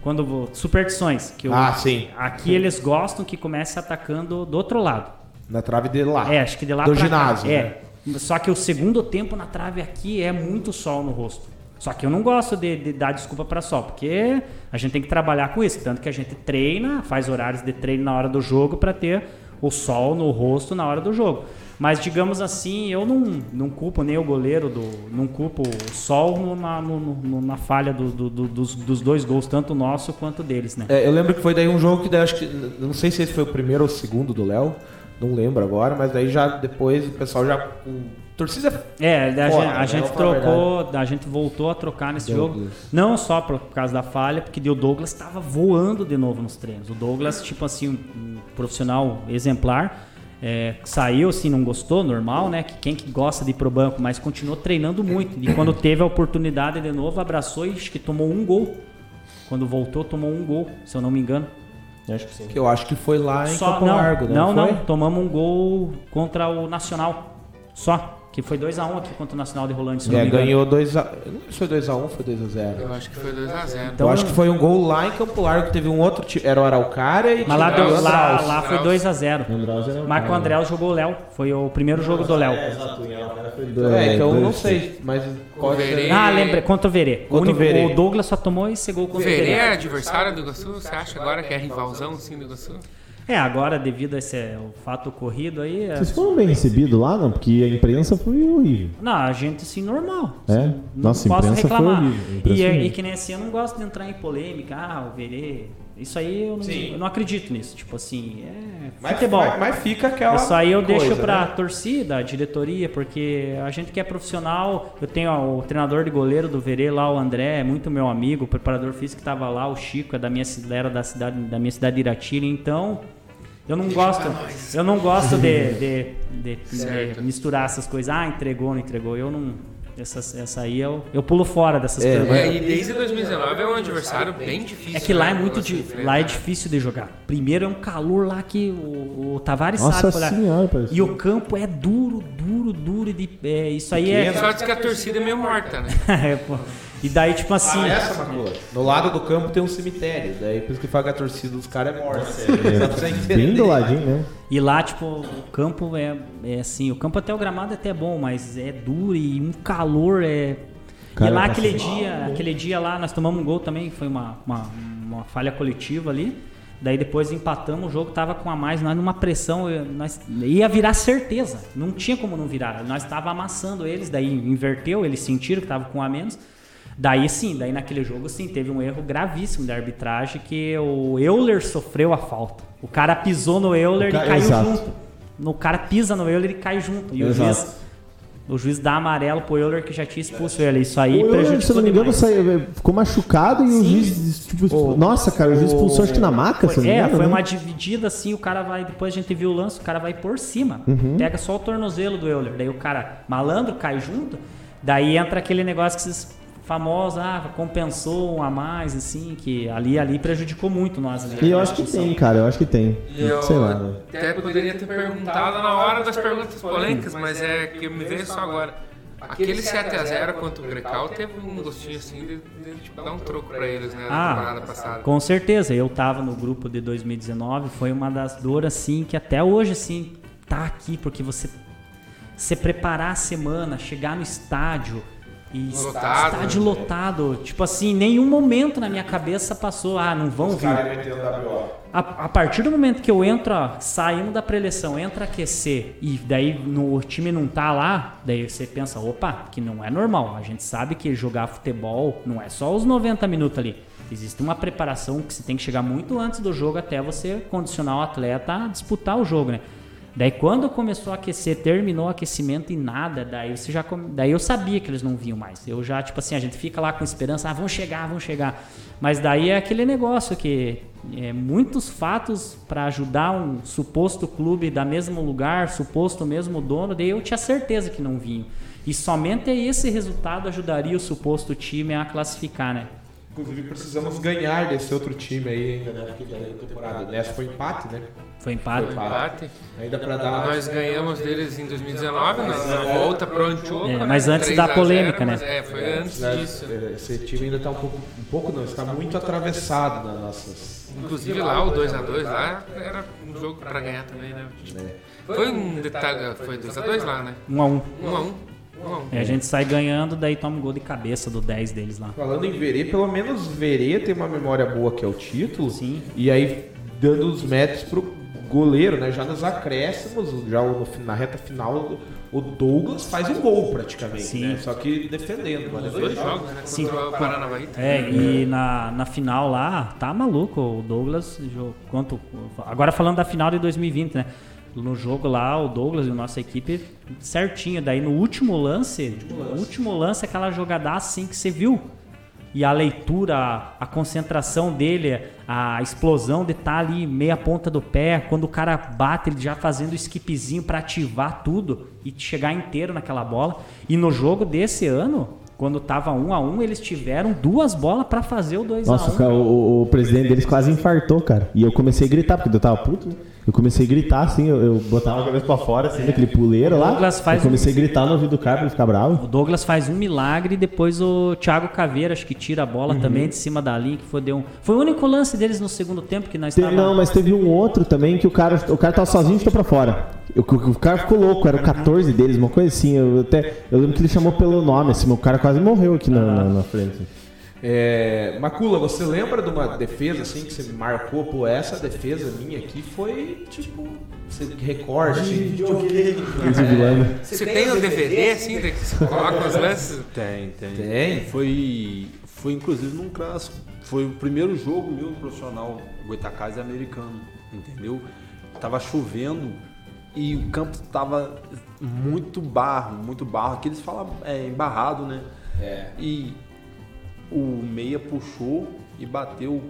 Speaker 5: Quando vou, superstições, que eu-
Speaker 3: Ah, sim.
Speaker 5: aqui eles gostam que comece atacando do outro lado.
Speaker 3: Na trave dele lá.
Speaker 5: É, acho que de lá
Speaker 3: Do
Speaker 5: pra
Speaker 3: ginásio,
Speaker 5: Cá.
Speaker 3: né?
Speaker 5: É. Só que o segundo tempo na trave aqui é muito sol no rosto. Só que eu não gosto de, de dar desculpa para sol, porque a gente tem que trabalhar com isso. Tanto que a gente treina, faz horários de treino na hora do jogo para ter o sol no rosto na hora do jogo. Mas digamos assim, eu não, não culpo nem o goleiro, do, não culpo o sol no- na, no- no- na falha do- do- do- dos, dos dois gols, tanto nosso quanto deles, né?
Speaker 3: É, eu lembro que foi daí um jogo que daí acho que. Não sei se esse foi o primeiro ou o segundo do Léo. Não lembro agora, mas daí já depois o pessoal já. Torcida.
Speaker 5: É, a, gente,
Speaker 3: né?
Speaker 5: a gente
Speaker 3: a
Speaker 5: trocou, a gente voltou a trocar nesse
Speaker 3: Douglas.
Speaker 5: jogo. Não só por causa da falha, porque o Douglas estava voando de novo nos treinos. O Douglas, tipo assim, um, um profissional exemplar. é, saiu assim, não gostou, normal, né? Que quem que gosta de ir pro banco, mas continuou treinando muito. E quando teve a oportunidade de novo, abraçou e acho que tomou um gol. Quando voltou, tomou um gol, se eu não me engano.
Speaker 2: Acho que sim.
Speaker 3: Que eu acho que foi lá em
Speaker 5: Só,
Speaker 3: Campo
Speaker 5: não,
Speaker 3: Largo, né?
Speaker 5: não,
Speaker 3: foi?
Speaker 5: não, tomamos um gol contra o Nacional. Só. Que foi 2x1 aqui contra o Nacional de Rolante, se
Speaker 3: É, ganhou 2x. Eu não sei se foi 2x1 foi 2x0.
Speaker 1: Eu acho que foi 2x0.
Speaker 5: Então,
Speaker 3: eu acho que foi um gol lá em Campo Largo, que teve um outro. ti- Era o Araucária e
Speaker 5: Mas lá,
Speaker 3: o
Speaker 5: deu- lá, lá foi 2x0.
Speaker 2: Andraus era o
Speaker 5: Marco. André jogou o Léo. Foi o primeiro jogo do Léo.
Speaker 2: É, exato, o
Speaker 3: É, então eu não sei, mas
Speaker 1: O Verê-
Speaker 5: Ah, lembrei. Contra o Verê. O,
Speaker 3: Contra o
Speaker 5: único-
Speaker 3: Verê.
Speaker 5: o Douglas só tomou esse gol
Speaker 1: O
Speaker 5: contra o
Speaker 1: Verê
Speaker 5: Verê.
Speaker 1: é adversário do Iguaçu? Você acha agora que é rivalzão assim do Iguaçu?
Speaker 5: É, agora, devido a esse o fato ocorrido aí. é-
Speaker 2: Vocês foram bem recebidos lá, não? Porque a imprensa foi horrível.
Speaker 5: Não, a gente assim, normal.
Speaker 2: É?
Speaker 5: Assim,
Speaker 2: Nossa, a
Speaker 5: posso
Speaker 2: imprensa foi
Speaker 5: reclamar. E, é-
Speaker 2: foi
Speaker 5: e que nem assim, eu não gosto de entrar em polêmica. Ah, o Verê. Isso aí eu não, eu não acredito nisso. Tipo assim, é
Speaker 3: Mas,
Speaker 5: futebol.
Speaker 3: mas, mas fica aquela.
Speaker 5: Isso aí eu
Speaker 3: coisa,
Speaker 5: deixo pra
Speaker 3: né?
Speaker 5: torcida, a diretoria, porque a gente que é profissional, eu tenho ó, o treinador de goleiro do Verê lá, o André, é muito meu amigo, o preparador físico que tava lá, o Chico, é da minha era da cidade, da minha cidade de Iratira, então eu não gosto, eu não gosto de, de, de- de misturar essas coisas, ah, entregou, não entregou, eu não essa, essa aí eu, eu pulo fora dessas
Speaker 3: É,
Speaker 5: perguntas.
Speaker 1: É, e desde 2019 é um adversário bem difícil.
Speaker 5: É que lá é
Speaker 1: né,
Speaker 5: muito di-
Speaker 1: você enfrentar.
Speaker 5: lá é difícil de jogar. Primeiro é um calor lá que o, o Tavares
Speaker 2: Nossa
Speaker 5: sabe. olha.
Speaker 2: senhora, parece.
Speaker 5: E o campo é duro, duro, duro. De, é, isso aí é.
Speaker 1: Só diz que a torcida é meio morta, né?
Speaker 5: é, pô. E daí, tipo assim.
Speaker 3: Essa, Macula. No lado do campo tem um cemitério. Daí por isso que fala que a torcida dos caras é morta. Entender.
Speaker 2: Bem do ladinho mesmo.
Speaker 5: E lá, tipo, o campo é, é assim. O campo até o gramado é até bom, mas é duro e um calor é.
Speaker 2: Cara,
Speaker 5: e lá
Speaker 2: tá
Speaker 5: aquele
Speaker 2: assim.
Speaker 5: dia, aquele dia lá, nós tomamos um gol também, foi uma, uma, uma falha coletiva ali. Daí depois empatamos, o jogo tava com a mais, nós numa pressão, nós ia virar certeza. Não tinha como não virar. Nós tava amassando eles, daí inverteu, eles sentiram que tava com a menos. Daí sim, daí naquele jogo sim, teve um erro gravíssimo da arbitragem que o Euler sofreu a falta. O cara pisou no Euler
Speaker 2: O ca-
Speaker 5: e caiu
Speaker 2: exato.
Speaker 5: junto. No cara pisa no Euler e cai junto. E o
Speaker 2: Exato.
Speaker 5: juiz, o juiz dá amarelo pro Euler que já tinha expulso ele. Isso aí
Speaker 2: O Euler, se
Speaker 5: prejudicou
Speaker 2: eu não me engano, saiu, ficou machucado e o
Speaker 5: Sim.
Speaker 2: juiz. Tipo, expul- Nossa, cara, o juiz expulsou acho que na maca, se eu não
Speaker 5: Foi,
Speaker 2: me
Speaker 5: é,
Speaker 2: engano.
Speaker 5: foi
Speaker 2: né?
Speaker 5: uma dividida assim, o cara vai, depois a gente viu o lance, o cara vai por cima,
Speaker 2: Uhum.
Speaker 5: pega só o tornozelo do Euler, daí o cara malandro cai junto, daí entra aquele negócio que vocês famosos, ah, compensou um a mais, assim, que ali ali prejudicou muito nós. ali,
Speaker 2: E eu acho que tem, cara, eu acho que tem.
Speaker 1: Eu
Speaker 2: Sei lá, né?
Speaker 1: até poderia ter perguntado na hora das perguntas polêmicas, mas é que me veio só agora. Aquele 7x0 contra o Grecal teve um gostinho assim de, de, tipo, dar um troco pra eles, né? Na
Speaker 5: Ah,
Speaker 1: temporada passada.
Speaker 5: Com certeza, eu tava no grupo de 2019, foi uma das dores assim que até hoje assim tá aqui porque você se preparar a semana, chegar no estádio e
Speaker 1: Lotado,
Speaker 5: estádio
Speaker 1: né?
Speaker 5: lotado, tipo assim, nenhum momento na minha cabeça passou, ah, não vão vir. A, a partir do momento que eu entro, ó, saímos da preleção, entra aquecer e daí no, o time não tá lá, daí você pensa, opa, que não é normal. A gente sabe que jogar futebol não é só os 90 minutos ali. Existe uma preparação que você tem que chegar muito antes do jogo até você condicionar o atleta a disputar o jogo, né? Daí quando começou a aquecer, terminou o aquecimento e nada, daí você já daí eu sabia que eles não vinham mais. Eu já, tipo assim, a gente fica lá com esperança, ah, vão chegar, vão chegar. Mas daí é aquele negócio que é, muitos fatos para ajudar um suposto clube da mesmo lugar, suposto mesmo dono, daí eu tinha certeza que não vinham. E somente esse resultado ajudaria o suposto time a classificar, né?
Speaker 3: Inclusive precisamos ganhar desse outro time aí ainda, né? Na temporada dessa foi empate, né?
Speaker 5: Foi empate.
Speaker 3: Foi
Speaker 1: Empate.
Speaker 3: Ainda pra dar.
Speaker 1: Nós ganhamos deles em 2019, na, na volta pro Antioco.
Speaker 5: É,
Speaker 1: né?
Speaker 5: mas antes
Speaker 1: 3
Speaker 5: da
Speaker 1: a 0,
Speaker 5: polêmica, né?
Speaker 1: mas É, foi antes
Speaker 3: né,
Speaker 1: disso.
Speaker 3: Esse time ainda tá um pouco. Um pouco não, está muito atravessado nas nossas.
Speaker 1: Inclusive lá o 2x2 lá era um jogo pra ganhar também, né? Foi um detalhe, foi 2x2 lá, né?
Speaker 5: Um a um.
Speaker 1: 1x1. 1x1.
Speaker 5: E a gente sai ganhando, daí toma um gol de cabeça do 10 deles lá.
Speaker 3: Falando em Verê, pelo menos Verê tem uma memória boa que é o título.
Speaker 5: Sim.
Speaker 3: E aí, dando os méritos pro goleiro, né? Já nos acréscimos, já no, na reta final, o Douglas faz um gol praticamente.
Speaker 5: Sim.
Speaker 3: Né? Só que defendendo. Mas
Speaker 1: Dois jogos, né?
Speaker 5: Sim.
Speaker 1: O Paranavaí.
Speaker 5: É, e na, na final lá, tá maluco, o Douglas, quanto, agora falando da final de 2020, né? No jogo lá, o Douglas e a nossa equipe certinho. Daí no último lance, no último lance, aquela jogada assim que você viu. E a leitura, a, concentração dele, a explosão de estar ali meia ponta do pé, quando o cara bate, ele já fazendo o skipzinho pra ativar tudo e chegar inteiro naquela bola. E no jogo desse ano, quando tava um a um, eles tiveram duas bolas pra fazer o 2
Speaker 2: Nossa,
Speaker 5: a 1
Speaker 2: cara, o, o- o presidente deles quase infartou, cara. E eu comecei a gritar, porque eu tava puto, né? Eu comecei a gritar, assim, eu, eu botava a cabeça pra fora, assim, naquele puleiro lá.
Speaker 5: Douglas faz
Speaker 2: eu comecei a gritar no ouvido do cara pra ele ficar bravo.
Speaker 5: O Douglas faz um milagre e depois o Thiago Caveira, acho que tira a bola
Speaker 2: Uhum.
Speaker 5: também de cima da linha, que foi, deu um... foi o único lance deles no segundo tempo que nós
Speaker 2: Te-
Speaker 5: tava...
Speaker 2: não, mas teve um outro também que o cara, o cara tava sozinho e chutou pra fora. O, o- o cara ficou louco, era o 14 deles, uma coisa assim. Eu, até, eu lembro que ele chamou pelo nome, assim, o cara quase morreu aqui na, na, na frente.
Speaker 3: É, Macula, você lembra de uma defesa assim que você me marcou? Pô, essa defesa minha aqui foi tipo. Você recorda assim.
Speaker 1: Você tem um DVD assim, que você coloca os lances?
Speaker 6: Tem, tem.
Speaker 3: Tem?
Speaker 6: Foi, foi inclusive num clássico. Foi o primeiro jogo meu profissional, Goitacás americano, entendeu? Tava chovendo e o campo tava muito barro, muito barro. Aqui eles falam é, embarrado, né?
Speaker 3: É.
Speaker 6: E o meia puxou e bateu.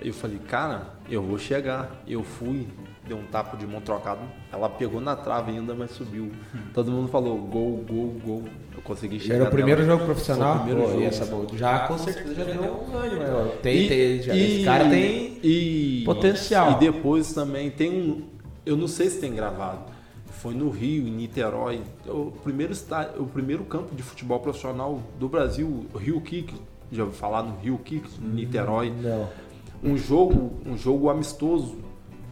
Speaker 6: Eu falei, cara, eu vou chegar. Eu fui, deu um tapa de mão trocado. Ela pegou na trave ainda, mas subiu. Todo mundo falou gol, gol, gol. Eu consegui chegar.
Speaker 3: Era o primeiro jogo profissional?
Speaker 6: Foi o primeiro
Speaker 3: Pô,
Speaker 6: jogo.
Speaker 3: essa boa- já com certeza já deu um ânimo. né? Tem,
Speaker 6: E-
Speaker 3: tem, já,
Speaker 6: e-
Speaker 3: esse cara tem.
Speaker 6: e-
Speaker 3: potencial.
Speaker 6: E depois também tem um. Eu não sei se tem gravado. Foi no Rio, em Niterói. O primeiro, estádio, o primeiro campo de futebol profissional do Brasil, o Rio Kick. Já ouviu falar no Rio Kick, em Niterói.
Speaker 3: Não.
Speaker 6: Um jogo, um jogo amistoso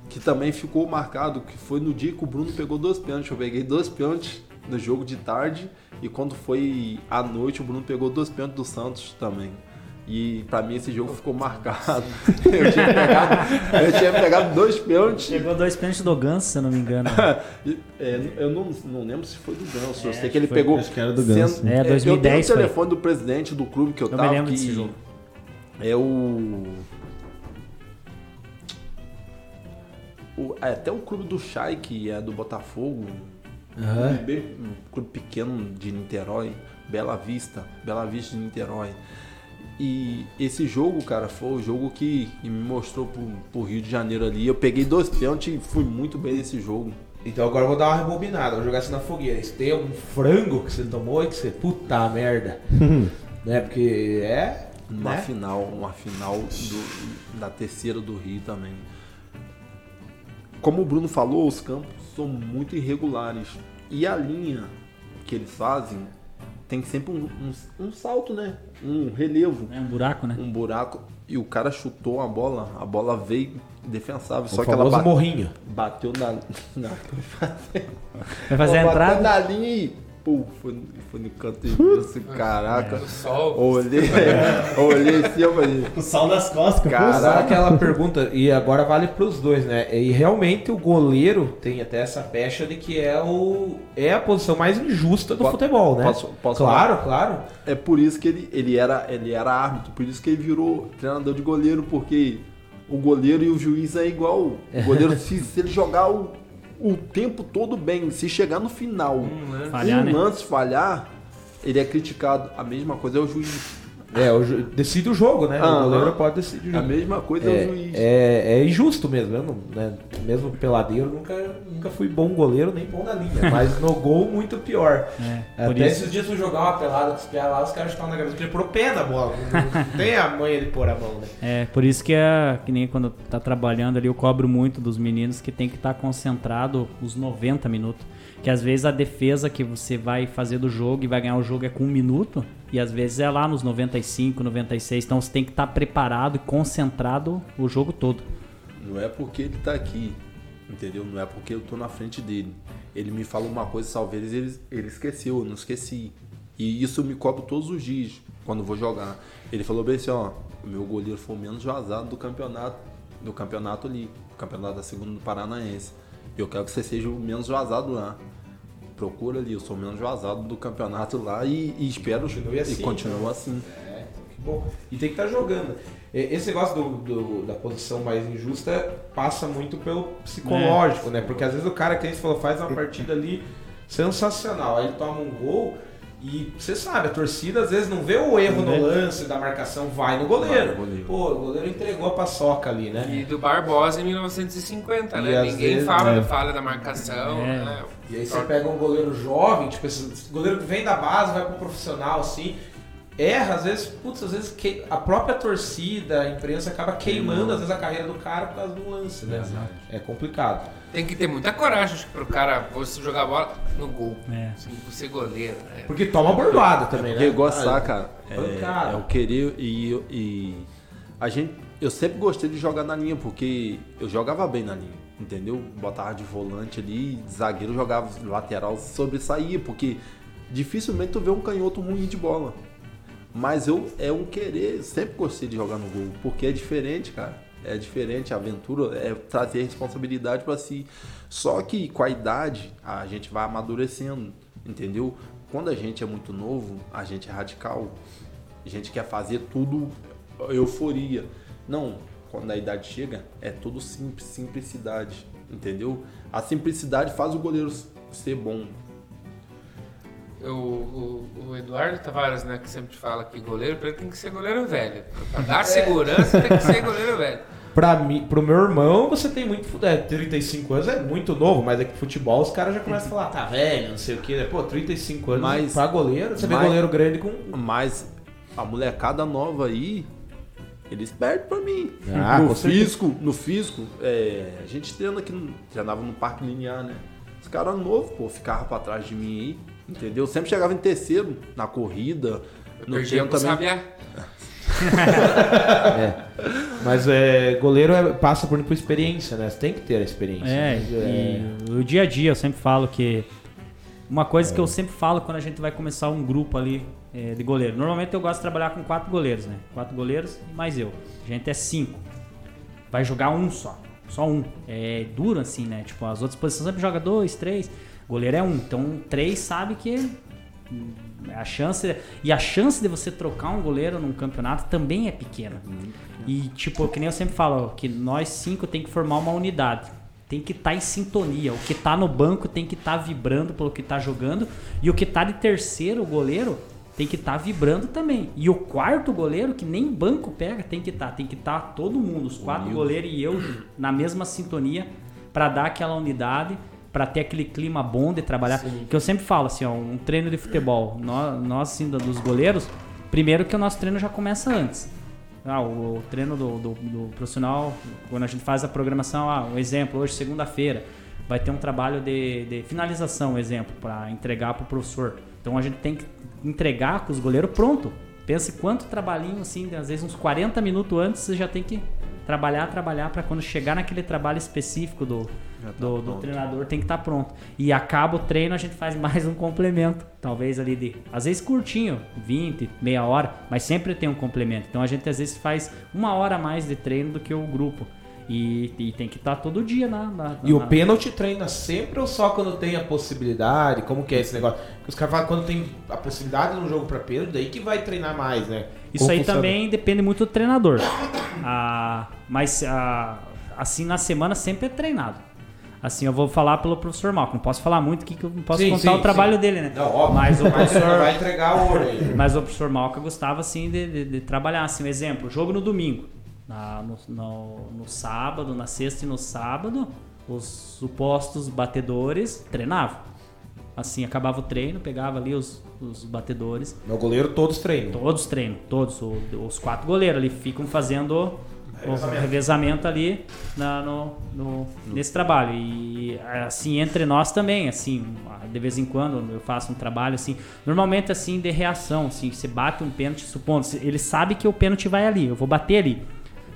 Speaker 6: que também ficou marcado, que foi no dia que o Bruno pegou dois pênaltis. Eu peguei dois pênaltis no jogo de tarde e quando foi à noite o Bruno pegou dois pênaltis do Santos também. E pra mim esse jogo ficou marcado. Eu tinha pegado, eu tinha pegado dois pênaltis.
Speaker 5: Chegou dois pênaltis do Ganso, se eu não me engano.
Speaker 6: É, eu não, não lembro se foi do Ganso. eu
Speaker 5: É,
Speaker 6: sei que ele
Speaker 5: foi-
Speaker 6: pegou.
Speaker 2: acho que era do Ganso.
Speaker 6: sendo-
Speaker 5: É,
Speaker 6: eu
Speaker 5: 2010
Speaker 6: tenho o
Speaker 5: foi.
Speaker 6: telefone do presidente do clube que eu,
Speaker 5: Eu me
Speaker 6: tava.
Speaker 5: lembro
Speaker 6: que
Speaker 5: desse jogo.
Speaker 6: É o. o- é, até o clube do Chay, que é do Botafogo.
Speaker 3: Aham.
Speaker 6: Um, clube, um clube pequeno de Niterói. Bela Vista. Bela Vista de Niterói. E esse jogo, cara, foi o jogo que me mostrou pro, pro Rio de Janeiro ali. Eu peguei dois pênaltis e fui muito bem nesse jogo.
Speaker 3: Então agora eu vou dar uma rebobinada, vou jogar assim na fogueira. Se tem algum frango que você tomou e que você. Puta merda. né? Porque é.
Speaker 6: Uma
Speaker 3: né?
Speaker 6: final, uma final do- da terceira do Rio também. Como o Bruno falou, os campos são muito irregulares. E a linha que eles fazem tem sempre um, um- um salto, né? Um relevo,
Speaker 5: É um buraco, né?
Speaker 6: um buraco. E o cara chutou a bola, a bola veio defensável.
Speaker 3: O
Speaker 6: Só que ela bate-
Speaker 3: morrinho.
Speaker 6: bateu na. na
Speaker 5: Vai fazer a
Speaker 6: bateu
Speaker 5: entrada.
Speaker 6: na linha e. Pô, foi, foi no canto de vista, caraca.
Speaker 1: No sol.
Speaker 6: Olhei, olhei assim, eu falei.
Speaker 2: O sal nas costas,
Speaker 6: Cara, Caraca.
Speaker 3: aquela pergunta, e agora vale pros dois, né? E realmente o goleiro tem até essa pecha de que é, o, é a posição mais injusta do
Speaker 6: Po-
Speaker 3: futebol, né?
Speaker 6: posso- posso
Speaker 3: claro, claro.
Speaker 6: É por isso que ele, ele, era, ele era árbitro, por isso que ele virou treinador de goleiro, porque o goleiro e o juiz é igual. O goleiro, se, se ele jogar o, o tempo todo bem, se chegar no final, um,
Speaker 5: Falhar, né?
Speaker 6: lance falhar, ele é criticado. A mesma coisa é o juiz.
Speaker 3: É, o ju- decide o jogo, né?
Speaker 6: Aham.
Speaker 3: O goleiro pode decidir o
Speaker 6: A
Speaker 3: jogo.
Speaker 6: mesma coisa é, o juiz.
Speaker 3: É, é injusto mesmo, eu não, né? mesmo peladeiro, nunca, nunca fui bom goleiro nem bom na linha, mas no gol muito pior.
Speaker 5: É, por
Speaker 3: Até
Speaker 5: isso.
Speaker 3: esses dias fui jogar uma pelada com os piados lá, os caras estavam na cabeça, porque ele pôr o pé na bola, não, tem a manha de pôr a mão, né?
Speaker 5: É, por isso que é que nem quando tá trabalhando ali, eu cobro muito dos meninos que tem que estar concentrado os 90 minutos. Que às vezes a defesa que você vai fazer do jogo e vai ganhar o jogo é com um minuto, e às vezes é lá nos 95, 96. Então você tem que estar preparado e concentrado o jogo todo.
Speaker 6: Não é porque ele tá aqui, entendeu? Não é porque eu tô na frente dele. Ele me falou uma coisa, talvez ele, ele esqueceu, eu não esqueci. E isso me cobro todos os dias, quando vou jogar. Ele falou bem assim, ó, o meu goleiro foi o menos vazado do campeonato, do campeonato ali, do campeonato da segunda do Paranaense. Eu quero que você seja o menos vazado lá. Procura ali, eu sou menos vazado do campeonato lá e, e espero
Speaker 3: Continue assim,
Speaker 6: e continua
Speaker 3: então.
Speaker 6: assim.
Speaker 3: É, que bom. E tem que estar jogando. E- Esse negócio do, do- da posição mais injusta passa muito pelo psicológico, né? Porque às vezes o cara que a gente falou faz uma partida ali sensacional, aí ele toma um gol e você sabe, a torcida às vezes não vê o erro no lance da marcação, vai no goleiro.
Speaker 6: Vai no goleiro.
Speaker 3: Pô, o goleiro entregou a paçoca ali, né?
Speaker 1: E do Barbosa em 1950,
Speaker 3: E
Speaker 1: né? Ninguém
Speaker 3: vezes-
Speaker 1: fala,
Speaker 3: é.
Speaker 1: fala da marcação.
Speaker 5: É.
Speaker 1: né?
Speaker 3: E aí você pega um goleiro jovem, tipo, esse goleiro que vem da base, vai pro profissional, assim, erra, às vezes, putz, às vezes que- a própria torcida, a imprensa acaba queimando, às vezes, a carreira do cara por causa um lance, né? É complicado.
Speaker 1: Tem que ter muita coragem acho que, pro cara você jogar bola no gol.
Speaker 5: É.
Speaker 1: Assim, ser goleiro. né?
Speaker 3: Porque toma bordada também, né?
Speaker 6: Porque gostar, cara,
Speaker 3: pancada.
Speaker 6: é, é o querer e, e a gente, eu sempre gostei de jogar na linha porque eu jogava bem na linha, entendeu? Botava de volante ali, zagueiro jogava lateral, sobressaía porque dificilmente tu vê um canhoto ruim de bola. Mas eu é um querer, sempre gostei de jogar no gol, porque é diferente, cara. É diferente, a aventura é trazer responsabilidade para si. Só que com a idade, a gente vai amadurecendo, entendeu? Quando a gente é muito novo, a gente é radical. A gente quer fazer tudo euforia. Não, quando a idade chega, é tudo simples, simplicidade, entendeu? A simplicidade faz o goleiro ser bom.
Speaker 1: O, o, o Eduardo Tavares, né, que sempre fala que goleiro, pra ele tem que ser goleiro velho. Pra dar segurança tem que ser goleiro velho.
Speaker 3: Pra mim, pro meu irmão, você tem muito. É, 35 anos é muito novo, mas é que futebol os caras já começam a falar, tá velho, não sei o que. Né? Pô, 35 anos
Speaker 6: Mas-
Speaker 3: pra goleiro, você vê
Speaker 6: mas-
Speaker 3: goleiro grande com.
Speaker 6: Mas a molecada nova aí, eles perdem pra mim.
Speaker 3: Ah,
Speaker 6: no físico, no físico, é, a gente treina aqui, no, treinava no Parque Linear, né? Os caras novos, pô, ficavam pra trás de mim aí, entendeu? Sempre chegava em terceiro na corrida. No
Speaker 1: Perdia
Speaker 6: tempo também.
Speaker 1: Sabiá.
Speaker 3: Mas é, goleiro é- passa por, por experiência, né? Você tem que ter a experiência.
Speaker 5: É,
Speaker 3: Mas, é,
Speaker 5: e o dia a dia eu sempre falo que. Uma coisa que eu sempre falo quando a gente vai começar um grupo ali é, de goleiro. Normalmente eu gosto de trabalhar com quatro goleiros, né? Quatro goleiros e mais eu. A gente é cinco. Vai jogar um só. Só um. É duro assim, né? Tipo, as outras posições sempre joga dois, três. Goleiro é um. Então três sabe que a chance e a chance de você trocar um goleiro num campeonato também é pequena. E tipo, que nem eu sempre falo, que nós cinco tem que formar uma unidade. Tem que estar em sintonia. O que tá no banco tem que estar vibrando pelo que tá jogando e o que tá de terceiro, o goleiro, tem que estar vibrando também. E o quarto goleiro, que nem banco pega, tem que estar. Tem que estar todo mundo, os quatro goleiros e eu, na mesma sintonia, para dar aquela unidade, para ter aquele clima bom de trabalhar. Que eu sempre falo assim, ó, um treino de futebol, nós, nós assim, dos goleiros, primeiro que o nosso treino já começa antes. Ah, o, o treino do, do- do profissional, quando a gente faz a programação, ah, um exemplo, hoje, segunda-feira, vai ter um trabalho de, de finalização, um exemplo, para entregar para o professor. Então a gente tem que entregar com os goleiros pronto. Pense quanto trabalhinho, assim, às vezes uns 40 minutos antes, você já tem que trabalhar, trabalhar, para quando chegar naquele trabalho específico do, do, do treinador, tem que estar pronto. E acaba o treino, a gente faz mais um complemento. Talvez ali de, às vezes curtinho, 20, meia hora, mas sempre tem um complemento. Então a gente às vezes faz uma hora a mais de treino do que o grupo. E, e tem que estar todo dia na. na-
Speaker 3: E o
Speaker 5: na-
Speaker 3: pênalti treina sempre ou só quando tem a possibilidade? Como que é esse negócio? Porque os caras falam quando tem a possibilidade num jogo pra pênalti, daí que vai treinar mais, né?
Speaker 5: Isso
Speaker 3: Como
Speaker 5: aí
Speaker 3: funciona?
Speaker 5: também depende muito do treinador. Ah, mas ah, assim na semana sempre é treinado. Assim, eu vou falar pelo professor Malco. Não posso falar muito, que que eu não posso
Speaker 3: Sim,
Speaker 5: contar
Speaker 3: sim,
Speaker 5: o trabalho
Speaker 3: sim.
Speaker 5: dele, né?
Speaker 3: Não, óbvio.
Speaker 5: Mas o professor,
Speaker 3: vai entregar o ouro aí.
Speaker 5: Mas o professor Malca gostava assim de, de- de trabalhar assim, um exemplo, jogo no domingo, na- no, no- no sábado, na sexta e no sábado, os supostos batedores treinavam. Assim, acabava o treino, pegava ali os, os batedores,
Speaker 3: Meu goleiro todos treinam.
Speaker 5: todos treinam, todos, o- os quatro goleiros ali ficam fazendo o revezamento ali na- no, no- nesse trabalho. E assim, entre nós também, assim, de vez em quando eu faço um trabalho assim, normalmente assim de reação, assim, você bate um pênalti, supondo, ele sabe que o pênalti vai ali, eu vou bater ali,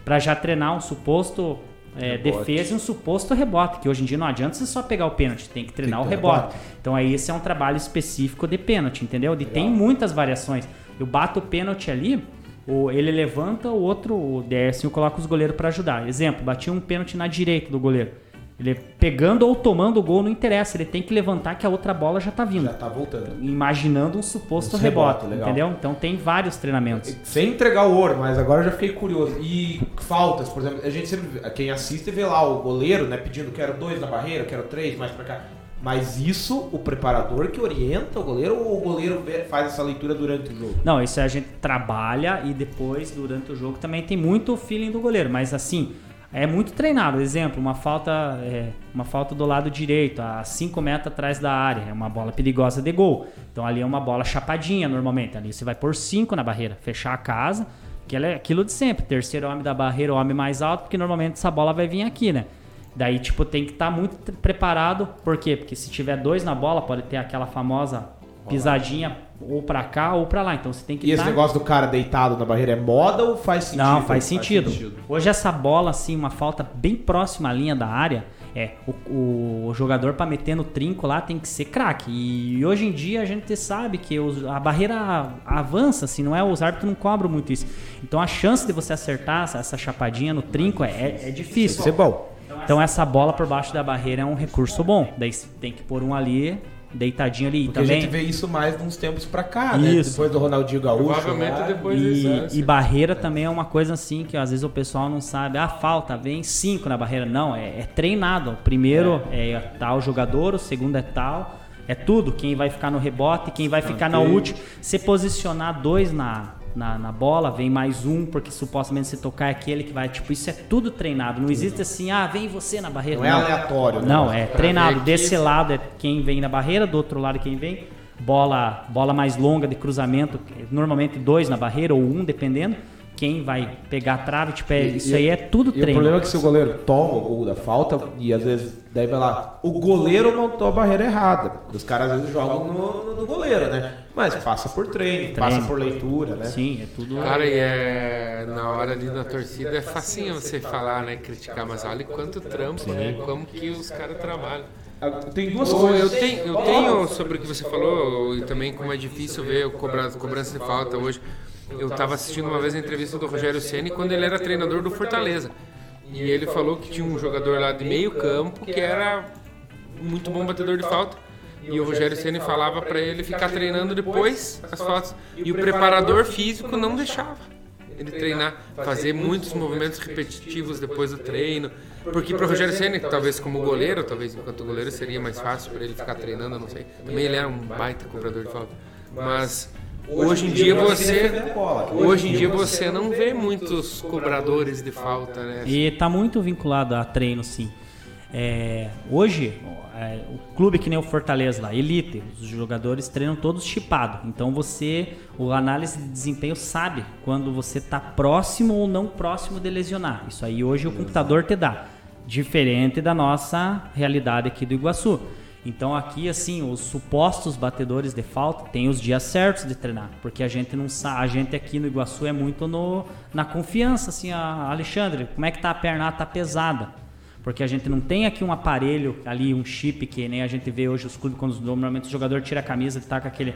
Speaker 5: Pra já treinar um suposto é, defesa e um suposto rebote, que hoje em dia não adianta você só pegar o pênalti, tem que treinar
Speaker 3: Tem
Speaker 5: o
Speaker 3: que ter
Speaker 5: rebote.
Speaker 3: rebote.
Speaker 5: Então aí esse é um trabalho específico de pênalti, entendeu? E tem muitas variações. Eu bato o pênalti ali, o, ele levanta, o outro, o Décio, coloca os goleiros pra ajudar. Exemplo, bati um pênalti na direita do goleiro. Ele pegando ou tomando o gol não interessa, ele tem que levantar que a outra bola já tá vindo.
Speaker 3: Já tá voltando.
Speaker 5: Imaginando um suposto
Speaker 3: Um
Speaker 5: rebote,
Speaker 3: rebote,
Speaker 5: entendeu? Então tem vários treinamentos.
Speaker 3: Sem entregar o ouro, mas agora eu já fiquei curioso. E faltas, por exemplo, a gente sempre. Quem assiste vê lá o goleiro, né? Pedindo quero dois na barreira, quero três, mais pra cá. Mas isso, o preparador que orienta o goleiro ou o goleiro faz essa leitura durante o jogo?
Speaker 5: Não, isso a gente trabalha e depois, durante o jogo, também tem muito feeling do goleiro. Mas assim, é muito treinado. Exemplo, uma falta, é, uma falta do lado direito, a 5 metros atrás da área. É uma bola perigosa de gol. Então ali é uma bola chapadinha normalmente. Ali você vai pôr 5 na barreira, fechar a casa. Que é aquilo de sempre. Terceiro homem da barreira, o homem mais alto, porque normalmente essa bola vai vir aqui, né? Daí, tipo, tem que estar muito tre- preparado. Por quê? Porque se tiver dois na bola, pode ter aquela famosa pisadinha ou pra cá ou pra lá. Então você tem que
Speaker 3: E esse negócio do cara deitado na barreira é moda ou faz sentido?
Speaker 5: Não, faz sentido. Hoje essa bola, assim, uma falta bem próxima à linha da área, É, o, o jogador para meter no trinco lá tem que ser craque. E hoje em dia a gente sabe que os- a barreira avança, assim, não é? Os árbitros não cobram muito isso. Então a chance de você acertar essa, essa chapadinha no trinco é, é, é difícil.
Speaker 3: Isso é bom.
Speaker 5: Então essa bola por baixo da barreira é um recurso bom. Daí você tem que pôr um ali, deitadinho ali.
Speaker 3: Porque a
Speaker 5: também,
Speaker 3: gente vê isso mais de uns tempos pra cá, né? Depois do Ronaldinho Gaúcho.
Speaker 1: Provavelmente
Speaker 3: lá.
Speaker 1: depois disso.
Speaker 5: E,
Speaker 1: né?
Speaker 5: e barreira também é uma coisa assim que às vezes o pessoal não sabe. Ah, falta, vem cinco na barreira. Não, é, é treinado. O primeiro é. tal jogador, o segundo é tal. É tudo. Quem vai ficar no rebote, quem vai ficar na última. Se posicionar dois na, na, na bola, vem mais um, porque supostamente se tocar é aquele que vai. Tipo, isso é tudo treinado. Não existe assim, ah, vem você na barreira.
Speaker 3: Não é aleatório, né?
Speaker 5: Não, é treinado.
Speaker 1: ver
Speaker 5: Desse lado é quem vem na barreira, do outro lado é quem vem. Bola, bola mais longa de cruzamento, normalmente dois na barreira ou um, dependendo. Quem vai pegar a trave, tipo, é-
Speaker 3: E-
Speaker 5: isso
Speaker 3: e-
Speaker 5: aí é tudo
Speaker 3: E o
Speaker 5: treino.
Speaker 3: problema é que se o goleiro toma o gol da falta, e às vezes daí vai lá, o goleiro montou a barreira errada. Os caras às vezes jogam no, no- goleiro, né? Mas passa por treino, passa por leitura, né?
Speaker 5: Sim, é tudo.
Speaker 1: Cara, e é na hora ali da torcida é facinho você falar, né? Criticar, mas olha quanto trampo, né? Como que os caras trabalham.
Speaker 3: Tem duas
Speaker 1: Ô,
Speaker 3: coisas.
Speaker 1: Eu tenho, eu tenho sobre o que você falou e também como é difícil ver o cobra- cobrança de falta hoje. Eu estava assistindo uma vez a entrevista do Rogério Ceni quando ele era treinador do Fortaleza. E ele falou que tinha um jogador lá de meio campo que era muito bom batedor de falta. E o Rogério Ceni falava para ele ficar treinando depois as faltas. E o preparador físico não deixava ele treinar, fazer muitos movimentos repetitivos depois do treino. Porque para o Rogério Ceni, talvez como goleiro, talvez enquanto goleiro seria mais fácil para ele ficar treinando, não sei. Também ele era um baita cobrador de falta. Mas hoje em dia você hoje em dia você não vê muitos cobradores de falta, né?
Speaker 5: E tá muito vinculado a treino, sim. É, hoje, é, o clube que nem o Fortaleza lá, Elite, os jogadores treinam todos chipados. Então você, o análise de desempenho sabe quando você tá próximo ou não próximo de lesionar. Isso aí hoje o computador te dá. Diferente da nossa realidade aqui do Iguaçu. Então aqui assim, os supostos batedores de falta tem os dias certos de treinar, porque a gente não sabe, a gente aqui no Iguaçu é muito no, na confiança assim, a Alexandre, como é que tá a perna? Ah, tá pesada. Porque a gente não tem aqui um aparelho ali, um chip que nem a gente vê hoje os clubes quando normalmente o jogador tira a camisa e taca aquele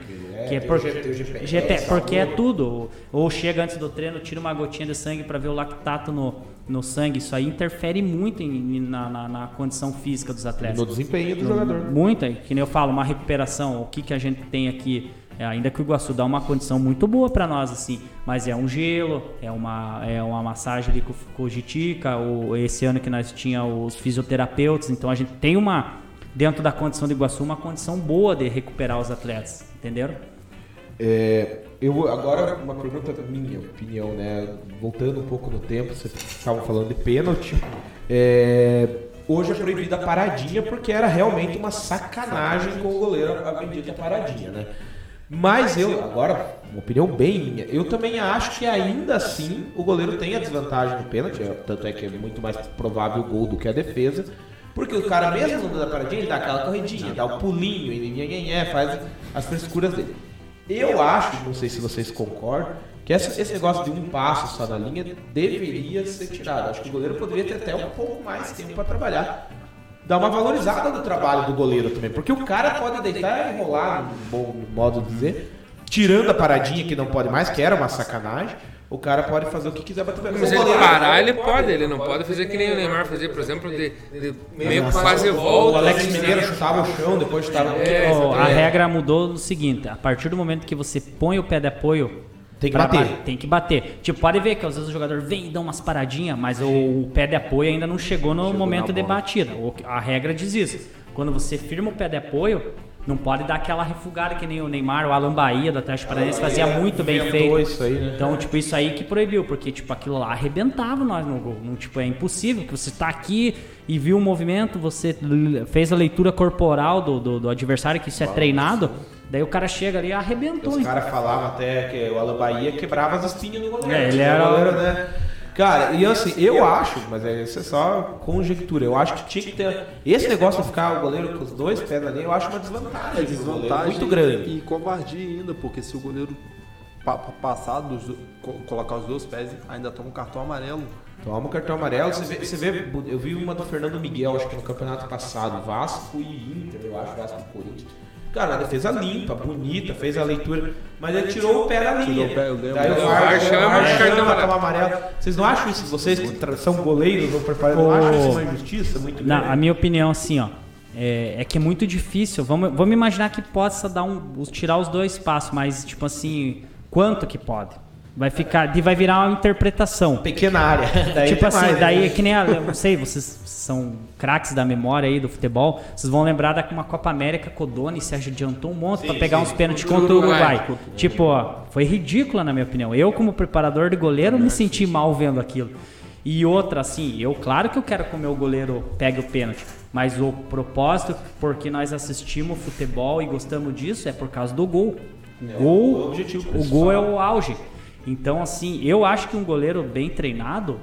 Speaker 5: que é por, GPS, porque é tudo. Ou, ou chega antes do treino, tira uma gotinha de sangue para ver o lactato no, no sangue. Isso aí interfere muito em- na, na- na condição física dos atletas.
Speaker 3: No desempenho do jogador.
Speaker 5: Muito, que nem eu falo, uma recuperação, o que, que a gente tem aqui, é, ainda que o Iguaçu dá uma condição muito boa para nós, assim, mas é um gelo, é uma, é uma massagem ali com, com o Jitica, ou esse ano que nós tinha os fisioterapeutas, então a gente tem uma, dentro da condição do Iguaçu, uma condição boa de recuperar os atletas, entenderam?
Speaker 3: É, eu agora uma pergunta minha opinião, né? Voltando um pouco no tempo, vocês estavam falando de pênalti. É, hoje é proibida a paradinha porque era realmente uma sacanagem com o goleiro a bendita paradinha, né? Mas eu, agora, uma opinião bem minha, eu também acho que ainda assim o goleiro tem a desvantagem no pênalti, é, tanto é que é muito mais provável o gol do que a defesa. Porque o cara mesmo não dá paradinha, ele dá aquela corridinha, dá o pulinho, ele faz as frescuras dele. Eu acho, não sei se vocês concordam, que essa- esse negócio de um passo só na linha deveria ser tirado. Acho que o goleiro poderia ter até um pouco mais tempo para trabalhar. Dar uma valorizada no trabalho do goleiro também. Porque o cara pode deitar e rolar, no bom modo de dizer, tirando a paradinha que não pode mais, que era uma sacanagem. O cara pode fazer o que quiser bater
Speaker 1: Mas ele parar, ele pode, ele não pode fazer que nem o Neymar fazia, por exemplo, de, de meio que fazer
Speaker 3: O
Speaker 1: volta.
Speaker 3: Alex Mineiro chutava o chão, depois chutava o
Speaker 1: É,
Speaker 5: Ó, a
Speaker 1: exatamente.
Speaker 5: regra mudou no seguinte: a partir do momento que você põe o pé de apoio.
Speaker 3: Tem que bater.
Speaker 5: ba- Tem que bater. Tipo, pode ver que às vezes o jogador vem e dá umas paradinhas, mas o, o pé de apoio ainda não chegou no momento de batida. O- A regra diz isso. Quando você firma o pé de apoio, não pode dar aquela refugada que nem o Neymar, o Alan Bahia do Atlético Paranaense fazia muito bem feito.
Speaker 3: isso aí, né?
Speaker 5: Então, tipo, isso aí que proibiu, porque, tipo, aquilo lá arrebentava nós no gol. Não, tipo, é impossível que você tá aqui e viu o movimento, você fez a leitura corporal do, do, do adversário, que isso é treinado, daí o cara chega ali e arrebentou.
Speaker 3: Os caras falavam até que o Alan Bahia quebrava as espinhas do goleiro.
Speaker 5: É, ele era-
Speaker 3: O goleiro, né? Cara, e assim, eu acho, mas é- isso é só conjectura, eu acho que tinha que ter. Esse negócio de ficar o goleiro com os dois pés ali, eu acho uma desvantagem. goleiro,
Speaker 6: Desvantagem
Speaker 3: muito grande.
Speaker 6: E covardia ainda, porque se o goleiro pa- pa- passar, dos, do- co- colocar os dois pés, ainda toma um cartão amarelo.
Speaker 3: Toma o cartão amarelo. Você vê, você vê, eu vi uma do Fernando Miguel, acho que no campeonato passado, Vasco e Inter, eu acho, Vasco e Corinthians. Cara, a defesa limpa, bonita, fez a leitura, mas ele tirou o pé da linha.
Speaker 6: o pé, eu ganhei
Speaker 3: Daí
Speaker 6: o
Speaker 3: o
Speaker 6: pé.
Speaker 3: VAR
Speaker 1: chama de cartão
Speaker 3: amarelo. Vocês não acham isso? Vocês que são goleiros ou preparadores, não acham isso uma injustiça muito
Speaker 5: Na,
Speaker 3: grande?
Speaker 5: a minha opinião, assim, ó. É, é que é muito difícil. Vamos, vamos imaginar que possa dar um, tirar os dois passos, mas, tipo assim, quanto que pode? Vai ficar. e Vai virar uma interpretação.
Speaker 3: Pequena área. Daí
Speaker 5: tipo assim,
Speaker 3: mais, né?
Speaker 5: daí é que nem a, eu não sei, vocês são craques da memória aí do futebol, vocês vão lembrar da uma Copa América que o Doni se adiantou um monte pra pegar uns pênaltis contra o Uruguai. Tipo, ó, foi ridícula na minha opinião. Eu como preparador de goleiro me senti mal vendo aquilo. E outra assim, eu claro que eu quero que o meu goleiro pegue o pênalti, mas o propósito porque nós assistimos futebol e gostamos disso é por causa do gol. O gol,
Speaker 3: o objetivo
Speaker 5: o gol é o auge. Então, assim, eu acho que um goleiro bem treinado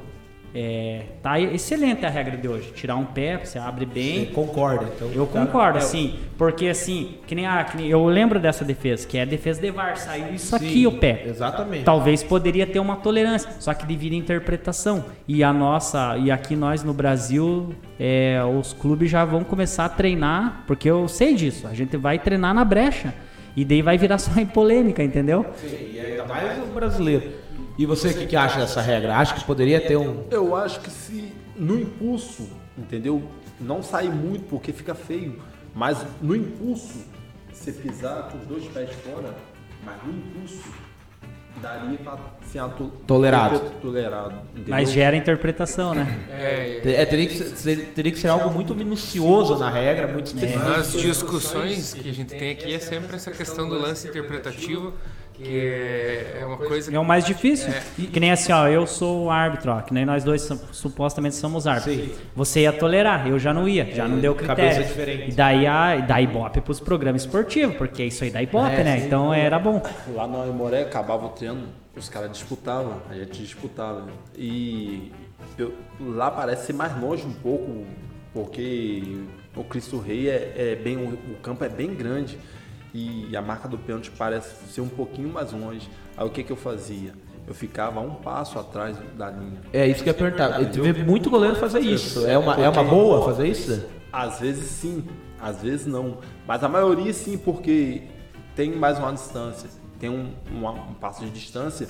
Speaker 5: é, tá excelente a regra de hoje. Tirar um pé, você abre bem.
Speaker 3: Você concorda, então.
Speaker 5: Eu
Speaker 3: tá-
Speaker 5: concordo, assim, porque assim, que nem, a, que nem- eu lembro dessa defesa, que é a defesa de VAR, saiu isso
Speaker 3: sim,
Speaker 5: aqui o pé.
Speaker 3: Exatamente.
Speaker 5: Talvez poderia ter uma tolerância, só que devido à interpretação. E a nossa, e aqui nós no Brasil, é, os clubes já vão começar a treinar, porque eu sei disso, a gente vai treinar na brecha. E daí vai virar só em polêmica, entendeu?
Speaker 3: E ainda mais o brasileiro. E você, o que, que acha dessa regra? Acha que poderia ter um.
Speaker 6: Eu acho que se no impulso, entendeu? Não sair muito porque fica feio, mas no impulso, você pisar com os dois pés fora, mas no impulso, daria pra ser a to-
Speaker 3: Tolerado.
Speaker 6: Tolerado?
Speaker 5: Mas gera interpretação, né?
Speaker 1: É,
Speaker 3: É, teria, que ser, teria que ser algo muito minucioso na regra, muito específico.
Speaker 1: Nas discussões que a gente tem aqui é sempre essa questão do lance interpretativo, que é é uma coisa
Speaker 5: É o mais difícil. Que nem assim, ó, eu sou o árbitro, ó, que nem nós dois supostamente somos árbitros. Você ia tolerar, eu já não ia, já não deu critério.
Speaker 3: cabeça diferente.
Speaker 5: E daí a, dá ibope pros programas esportivos, porque isso aí dá ibope,
Speaker 3: É,
Speaker 5: né?
Speaker 3: sim.
Speaker 5: Então era bom.
Speaker 6: Lá no Aimoré, acabava o treino, os caras disputavam, a gente disputava. E eu- lá parece ser mais longe um pouco, porque o Cristo Rei é, é bem. O, o campo é bem grande e a marca do pênalti parece ser um pouquinho mais longe. Aí o que, que eu fazia? Eu ficava um passo atrás da linha.
Speaker 3: É isso que eu ia perguntar. Eu vê muito goleiro fazer isso. É uma, é uma boa fazer isso?
Speaker 6: Às vezes sim, às vezes não. Mas a maioria sim, porque tem mais uma distância. Tem um, uma- um passo de distância.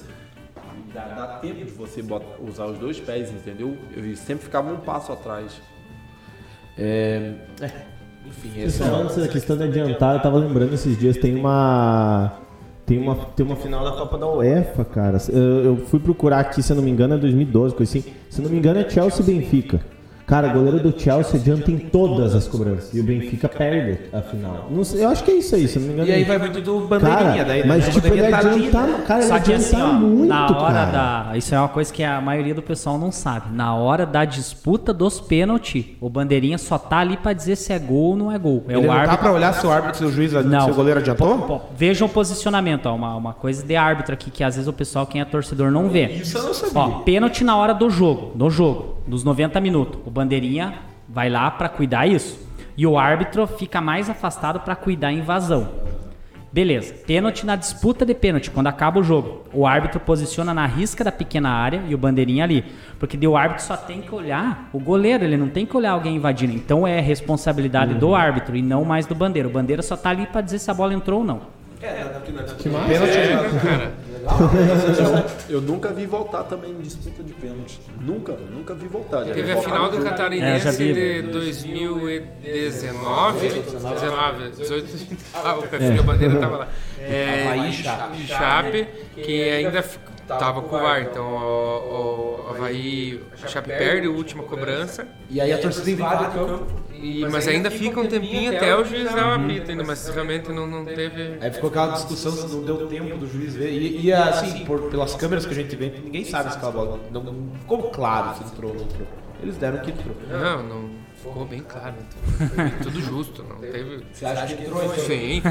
Speaker 6: Dá, dá tempo de você bota- usar os dois pés, entendeu? Eu sempre ficava um passo atrás.
Speaker 3: É, é, enfim, esse é
Speaker 2: Falando dessa questão de adiantar, eu tava lembrando esses dias, tem uma. Tem uma, tem uma final da Copa da UEFA, cara. Eu, eu fui procurar aqui, se eu não me engano, é 2012, coisa assim. Se eu não me engano, é Chelsea Benfica. Cara, o goleiro do Chelsea adianta em todas as cobranças. E o Benfica perde a final. Não sei, eu acho que é isso aí, se não me engano.
Speaker 3: E aí vai muito do bandeirinha
Speaker 2: Cara,
Speaker 3: daí, né?
Speaker 2: mas
Speaker 3: A
Speaker 2: tipo, ele
Speaker 3: tá
Speaker 2: adianta,
Speaker 3: né?
Speaker 2: cara, ele
Speaker 5: Só que assim,
Speaker 2: adianta
Speaker 5: ó,
Speaker 2: muito,
Speaker 5: na hora
Speaker 2: cara.
Speaker 5: da. Isso é uma coisa que a maioria do pessoal não sabe. Na hora da disputa dos pênaltis, o bandeirinha só tá ali pra dizer se é gol ou não é gol. É
Speaker 3: Ele
Speaker 5: o
Speaker 3: não tá
Speaker 5: árbitro.
Speaker 3: pra olhar se o árbitro, se o juiz,
Speaker 5: Não.
Speaker 3: se o goleiro adiantou?
Speaker 5: Pô, vejam o posicionamento, ó, uma, uma coisa de árbitro aqui que às vezes o pessoal, quem é torcedor, não vê.
Speaker 3: Isso eu não sabia.
Speaker 5: Ó, pênalti na hora do jogo, no jogo, dos 90 minutos. O bandeirinha vai lá pra cuidar isso. E o árbitro fica mais afastado pra cuidar a invasão. Beleza. Pênalti na disputa de pênalti, quando acaba o jogo. O árbitro posiciona na risca da pequena área e o bandeirinha ali. Porque o árbitro só tem que olhar o goleiro, ele não tem que olhar alguém invadindo. Então é responsabilidade do árbitro e não mais do bandeiro. O bandeiro só tá ali pra dizer se a bola entrou ou não.
Speaker 6: Eu nunca vi voltar também em disputa de pênalti. Nunca, nunca vi voltar. Já
Speaker 1: Teve a final do.
Speaker 5: É,
Speaker 1: Catarinense
Speaker 5: vi.
Speaker 1: de 2019. 19, 18. Ah, o perfil Bandeira tava lá. É,
Speaker 3: Havaí e
Speaker 1: de
Speaker 3: Chape.
Speaker 1: Chape, que ainda tava com o VAR. Então o, o Havaí, Chape perde a última cobrança.
Speaker 3: E aí a torcida invade o campo.
Speaker 1: E, mas ainda fica um tempinho até o juiz dar o apito ainda, mas realmente não, não teve.
Speaker 3: Aí ficou aquela discussão se não deu tempo do juiz ver. E, e, assim, por- pelas câmeras que a gente vê, ninguém sabe se aquela bola. Não, não ficou claro se entrou ou não entrou. Eles deram que entrou.
Speaker 1: Não, não ficou bem claro. Então, tudo justo, não teve.
Speaker 3: Você acha que entrou então?
Speaker 1: Sim.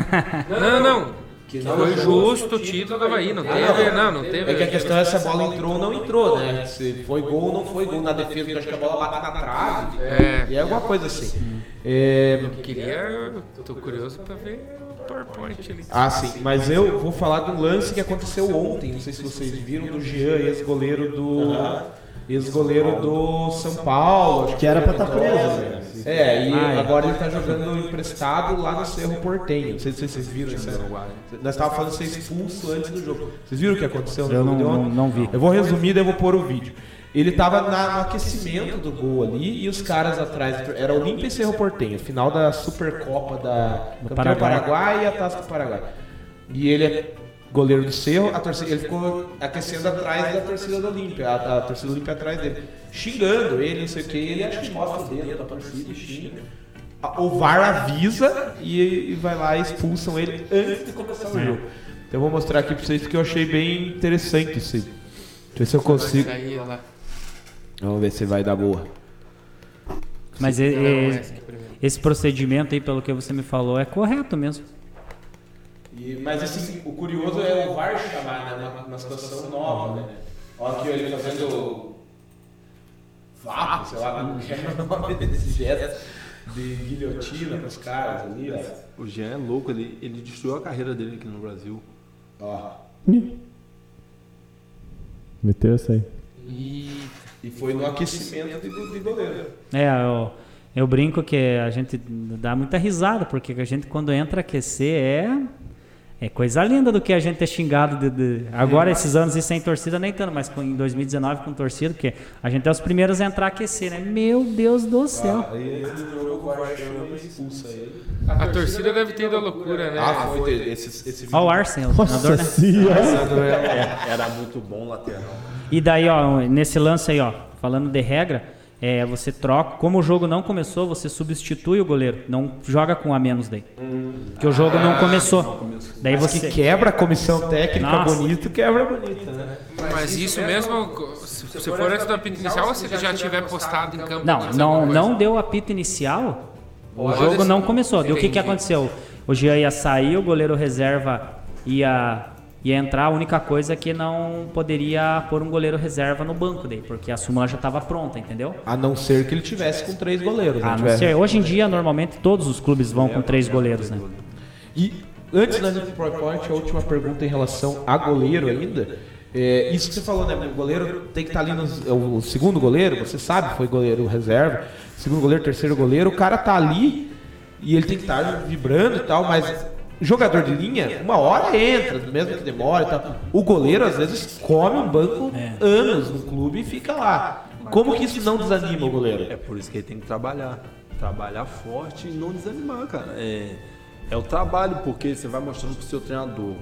Speaker 1: Não, não. Foi justo o título do Havaí, não teve. Não, não teve.
Speaker 3: É que a questão é se a bola entrou ou não entrou, né? Se foi gol ou não foi gol na defesa, porque eu acho que a bola bate na trave.
Speaker 1: É.
Speaker 3: E é alguma coisa assim. É,
Speaker 1: Queria. Tô curioso pra ver o PowerPoint ali.
Speaker 3: Ah, sim. Mas eu vou falar de um lance que aconteceu ontem. Não sei se vocês viram, do Jean, ex-goleiro do, ex-goleiro do São Paulo. acho
Speaker 2: Que era pra estar
Speaker 3: tá
Speaker 2: preso, né?
Speaker 3: É, e
Speaker 5: Ah, é.
Speaker 3: agora ele tá jogando emprestado lá no Cerro Portenho. Não sei se vocês viram isso. Nós estávamos falando de ser expulso antes do jogo. Vocês viram o que aconteceu no
Speaker 5: Eu não, não, não vi.
Speaker 3: Eu vou resumir, daí eu vou pôr o vídeo. Ele tava na- no aquecimento do gol ali e os caras atrás. Era Olímpia e Cerro Portenho, final da Supercopa da Campeão
Speaker 5: Paraguai.
Speaker 3: Paraguai e a Taça do Paraguai. E ele é goleiro do Cerro, a torcida, ele ficou aquecendo atrás da torcida do Olímpia, a, a torcida do Olímpia atrás dele, xingando ele, não sei o que, ele acho que mostra o dedo pra torcida e xinga. O VAR avisa e, e vai lá e expulsam ele antes de começar o jogo. Então eu vou mostrar aqui pra vocês porque eu achei bem interessante isso aí. Deixa eu ver se eu consigo. Vamos ver se vai dar boa.
Speaker 5: Mas
Speaker 1: aqui primeiro.
Speaker 5: esse procedimento aí, pelo que você me falou, é correto mesmo.
Speaker 3: E- mas assim, o curioso é o VAR chamar né, uma, uma situação nova, né? Olha aqui ele fazendo vapo, sei lá como que é o nome desse gesto de guilhotina pros caras ali, ó.
Speaker 6: O Jean é louco, ele, ele destruiu a carreira dele aqui no Brasil.
Speaker 3: ó.
Speaker 2: Meteu essa aí.
Speaker 1: Ih,
Speaker 3: E foi no aquecimento de, de goleiro.
Speaker 5: É, eu, eu brinco que a gente dá muita risada, porque a gente quando entra aquecer é, é coisa linda do que a gente é xingado de, de- agora esses anos e sem torcida nem tanto, mas com- em 2019 com torcida, porque a gente é os primeiros a entrar a aquecer, né? Meu Deus do céu.
Speaker 3: Aí esse jogo o VAR chama e expulsa ele.
Speaker 1: a torcida deve ter ido à loucura, né?
Speaker 3: Ah, foi esse, esse
Speaker 5: Ó o Arsenal, o
Speaker 2: Nossa
Speaker 5: treinador, né?
Speaker 2: senhora.
Speaker 6: É, era muito bom lateral.
Speaker 5: E daí, ó, nesse lance aí, ó, falando de regra, é, você troca, como o jogo não começou, você substitui o goleiro, não joga com a menos daí. Porque o jogo não começou. Daí
Speaker 3: Mas
Speaker 5: você
Speaker 3: que quebra a comissão técnica
Speaker 5: Nossa.
Speaker 3: bonito, quebra bonita, né?
Speaker 1: Mas isso mesmo, se se for antes do apito inicial ou se ele já tiver postado em campo?
Speaker 5: Não, não, não deu apito inicial. O jogo não começou. Daí o que, que aconteceu? O Jean ia sair, o goleiro reserva ia, ia entrar. A única coisa é que não poderia pôr um goleiro reserva no banco daí, porque a súmula já estava pronta, entendeu?
Speaker 3: A não ser que ele tivesse com três goleiros.
Speaker 5: A não ser, hoje em dia, normalmente, todos os clubes vão com três goleiros, né?
Speaker 3: E antes da gente pro PowerPoint, a última pergunta em relação a goleiro ainda. É, isso que você falou, né? O goleiro tem que estar ali no é o segundo goleiro, você sabe, foi goleiro reserva, segundo goleiro, terceiro goleiro, o cara tá ali e ele tem que estar vibrando e tal, mas jogador de linha, uma hora entra, mesmo que demore e tal. O goleiro às vezes come um banco
Speaker 5: É.
Speaker 3: anos no clube e fica lá. Como que isso não desanima o goleiro?
Speaker 6: É por isso que ele tem que trabalhar. Trabalhar forte e não desanimar, cara. É, é o trabalho, porque você vai mostrando pro seu treinador.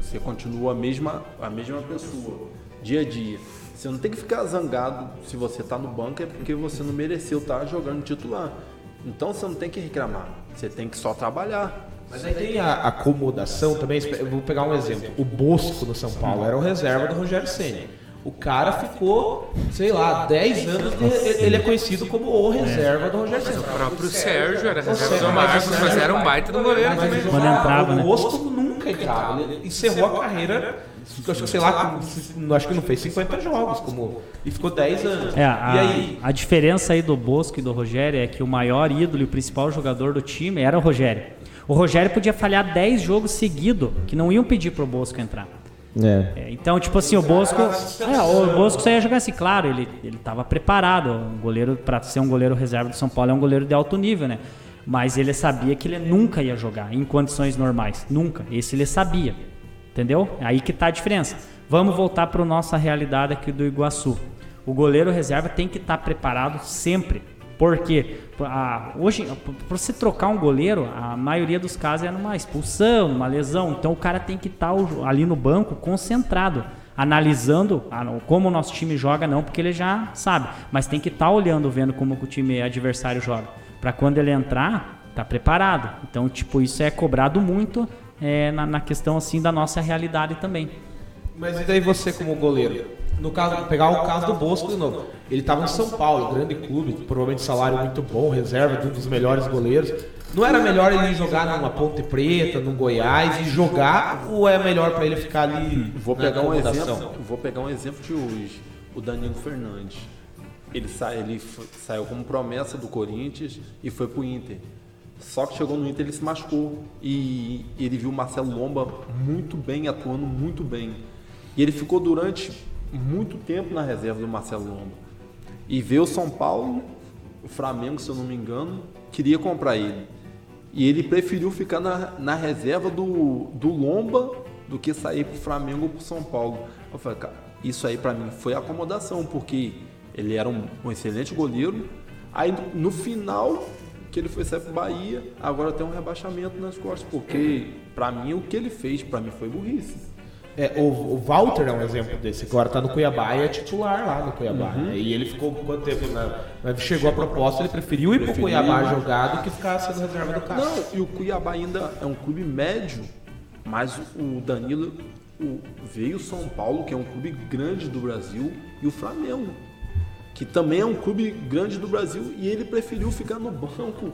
Speaker 6: Você continua a mesma, a mesma pessoa, dia a dia. Você não tem que ficar zangado se você tá no banco, é porque você não mereceu estar jogando titular. Então você não tem que reclamar. Você tem que só trabalhar.
Speaker 3: Mas aí tem a acomodação também. Vou pegar um exemplo. O Bosco no São Paulo era o reserva do Rogério Ceni. O cara ficou, sei lá, 10 anos. de- ele é conhecido como o reserva do Rogério Ceni.
Speaker 1: O próprio Sérgio era reserva
Speaker 3: Sérgio,
Speaker 1: do Marcos, mas era um baita do goleiro
Speaker 3: Mas
Speaker 1: também.
Speaker 5: Quando entrava,
Speaker 3: o
Speaker 5: né?
Speaker 3: Bosco nunca entrava. Ele encerrou a carreira, acho que, sei lá, com- acho que não fez 50 jogos. Como, e ficou 10 anos.
Speaker 5: É, a,
Speaker 3: e aí,
Speaker 5: a diferença aí do Bosco e do Rogério é que o maior ídolo e o principal jogador do time era o Rogério. O Rogério podia falhar 10 jogos seguidos, que não iam pedir pro Bosco entrar.
Speaker 2: É.
Speaker 5: É, então, tipo assim, o Bosco. É, o Bosco só ia jogar assim, claro, ele, ele tava preparado. Um goleiro, para ser um goleiro reserva do São Paulo, é um goleiro de alto nível, né? Mas ele sabia que ele nunca ia jogar em condições normais. Nunca. Esse ele sabia. Entendeu? Aí que tá a diferença. Vamos voltar para nossa realidade aqui do Iguaçu. O goleiro reserva tem que estar preparado sempre. Por quê? Ah, hoje, para você trocar um goleiro, a maioria dos casos é numa expulsão, numa lesão. Então o cara tem que estar ali no banco concentrado, analisando como o nosso time joga, não, porque ele já sabe. Mas tem que estar olhando, vendo como o time adversário joga. Para quando ele entrar, tá preparado. Então, tipo, isso é cobrado muito é, na, na questão assim da nossa realidade também.
Speaker 3: Mas e daí você como goleiro? No caso, pegar o caso do Bosco de novo. Ele estava no São Paulo, grande clube, provavelmente salário muito bom, reserva de um dos melhores goleiros. Não era melhor ele jogar numa Ponte Preta, no Goiás e jogar ou é melhor para ele ficar ali
Speaker 6: Vou
Speaker 3: na
Speaker 6: pegar um exemplo. Vou pegar um exemplo de hoje. O Danilo Fernandes. Ele, sa ele saiu como promessa do Corinthians e foi pro Inter. Só que chegou no Inter ele se machucou e ele viu o Marcelo Lomba muito bem, atuando muito bem. E ele ficou durante muito tempo na reserva do Marcelo Lomba. E veio o São Paulo, o Flamengo, se eu não me engano, queria comprar ele. E ele preferiu ficar na, na reserva do, do Lomba do que sair pro Flamengo ou pro São Paulo. Eu falei, cara, isso aí pra mim foi acomodação, porque ele era um, um excelente goleiro. Aí no final que ele foi sair pro Bahia, agora tem um rebaixamento nas costas, porque pra mim o que ele fez pra mim foi burrice.
Speaker 3: É, o, o Walter é um exemplo desse. Agora tá no Cuiabá e é titular lá no Cuiabá. né? E ele ficou quanto tempo? Na, chegou a proposta, ele preferiu ir pro Cuiabá jogar do que ficar sendo reserva do Cássio.
Speaker 6: Não, e o Cuiabá ainda é um clube médio, mas o Danilo o- veio o São Paulo, que é um clube grande do Brasil, e o Flamengo, que também é um clube grande do Brasil, e ele preferiu ficar no banco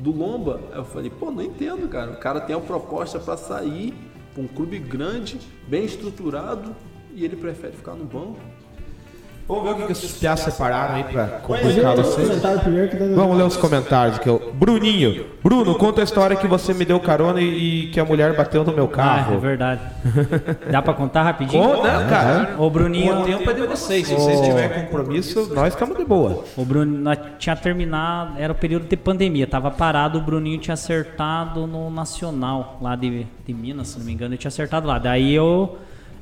Speaker 6: do Lomba. Eu falei, pô, não entendo, cara. O cara tem a proposta para sair um clube grande, bem estruturado, e ele prefere ficar no banco.
Speaker 3: Vamos ver o que, que esses piás separaram aí pra complicar
Speaker 2: eu
Speaker 3: vocês.
Speaker 2: que daí-
Speaker 3: Vamos ler os comentários aqui. ó. Bruninho. Bruno, conta a história que você me deu carona e, e que a mulher bateu no meu
Speaker 5: Ah, é
Speaker 3: carro.
Speaker 5: verdade. Dá pra contar rapidinho?
Speaker 3: Conta, não, cara.
Speaker 5: Ô, Bruninho,
Speaker 3: O tempo é de vocês. Se vocês tiverem compromisso, nós estamos de boa.
Speaker 5: O Bruno nós tinha terminado, era o período de pandemia, tava parado, o Bruninho tinha acertado no Nacional, lá de, de Minas, se não me engano, ele tinha acertado lá. Daí eu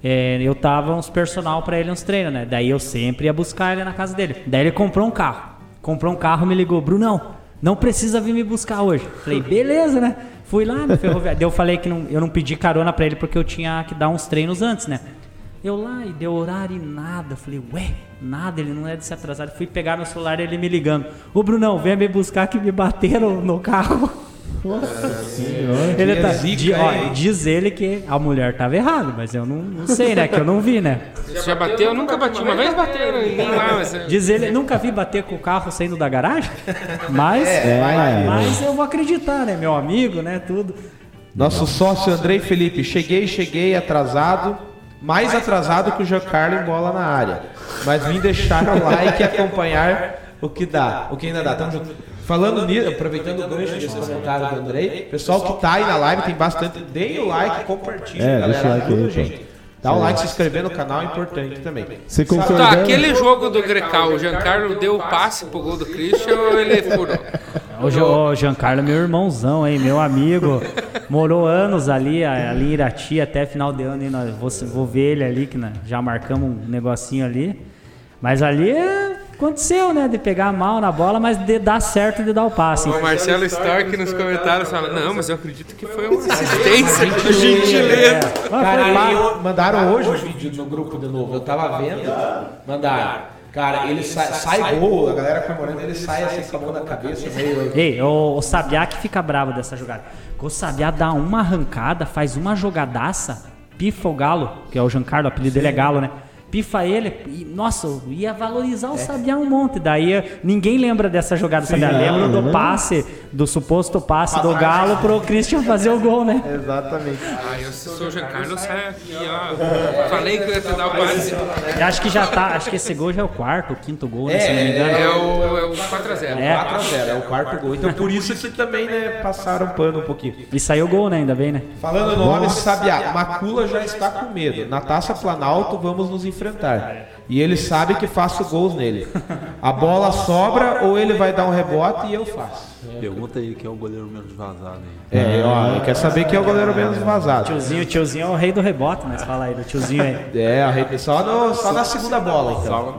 Speaker 5: é, eu tava uns personal pra ele uns treinos, né? Daí eu sempre ia buscar ele na casa dele. Daí ele comprou um carro. Comprou um carro, me ligou, Brunão, não precisa vir me buscar hoje. Falei, beleza, né? Fui lá no ferroviário. Eu falei que não, eu não pedi carona pra ele porque eu tinha que dar uns treinos antes, né? Eu lá e deu horário e nada. Falei, ué, nada, ele não é de se atrasar. Fui pegar meu celular ele me ligando. Ô Brunão, vem me buscar que me bateram no carro. Ele tá,
Speaker 3: zica,
Speaker 5: di- ó, diz ele que a mulher tava errada, mas eu não, não sei, né? Que eu não vi, né?
Speaker 1: Você já bateu? Eu nunca bati. Uma vez bateram em mim lá, mas... é-
Speaker 5: Diz ele, nunca vi bater com o carro saindo da garagem, mas,
Speaker 2: É.
Speaker 5: mas eu vou acreditar, né? Meu amigo, né? Tudo.
Speaker 3: Nosso sócio Andrei Felipe. Cheguei, cheguei atrasado. Mais atrasado que o Giancarlo em bola na área. Mas vim deixar o like e acompanhar o que dá. O que ainda dá. Tamo junto. Falando nisso, aproveitando o gancho desse comentário do Andrei, pessoal que tá aí na live tem bastante. Deem o like, compartilhem,
Speaker 2: É,
Speaker 3: galera.
Speaker 2: deixa o like aí,
Speaker 3: gente. Dá o like, se inscrever no canal é importante também.
Speaker 2: Você
Speaker 1: Tá,
Speaker 2: concordando?
Speaker 1: aquele jogo do Grecal, o Giancarlo deu o passe pro gol do Christian ou ele furou?
Speaker 5: O, Giancarlo é meu irmãozão, hein? Meu amigo. Morou anos ali, a- ali em Irati, até final de ano. Hein? Nós, vou, vou ver ele ali, que já marcamos um negocinho ali. Mas ali é- aconteceu, né? De pegar mal na bola, mas de dar certo de dar o passe.
Speaker 1: O Marcelo Stark nos comentários fala, não, mas eu acredito que foi uma assistência, gentileza.
Speaker 5: Ah,
Speaker 3: Cara, e mandaram hoje o vídeo no grupo de novo. Eu tava vendo, mandaram. Cara, ele sai, sai gol, a galera comemorando, ele sai assim com a mão na cabeça, meio.
Speaker 5: Ei, o, o Sabiá que fica bravo dessa jogada. O Sabiá dá uma arrancada, faz uma jogadaça, pifa o Galo, que é o Giancarlo, o apelido dele é Galo, né? Pifa ele, e, nossa, eu ia valorizar o Sabiá um monte. Daí eh, ninguém lembra dessa jogada do Sabiá. Lembra do passe, do suposto passe do Galo pro Christian fazer o gol, né?
Speaker 3: Exatamente.
Speaker 1: Ah, eu sou o Giancarlo, sai aqui, ó. Falei que eu ia te dar o passe.
Speaker 5: Eu acho que já tá, acho que esse gol já é o quarto, o quinto gol, né, se não me engano.
Speaker 1: É o, é o 4x0.
Speaker 5: É.
Speaker 3: 4x0, é o quarto gol. Então por isso que também, né, passaram pano um pouquinho.
Speaker 5: E saiu o gol, né? Ainda bem, né?
Speaker 3: Falando nome, Sabiá, Macula já está com medo. Na Taça Planalto vamos nos enfrentar. E ele sabe que faço gols nele. A bola sobra ou ele vai dar um rebote e eu faço.
Speaker 6: Pergunta aí quem é o goleiro menos vazado aí.
Speaker 3: É, ó, ele quer saber quem é o goleiro menos vazado.
Speaker 5: Tiozinho, tiozinho é o rei do rebote, mas fala aí do tiozinho aí.
Speaker 3: É, a rede só, no- só na segunda bola, então.
Speaker 6: Só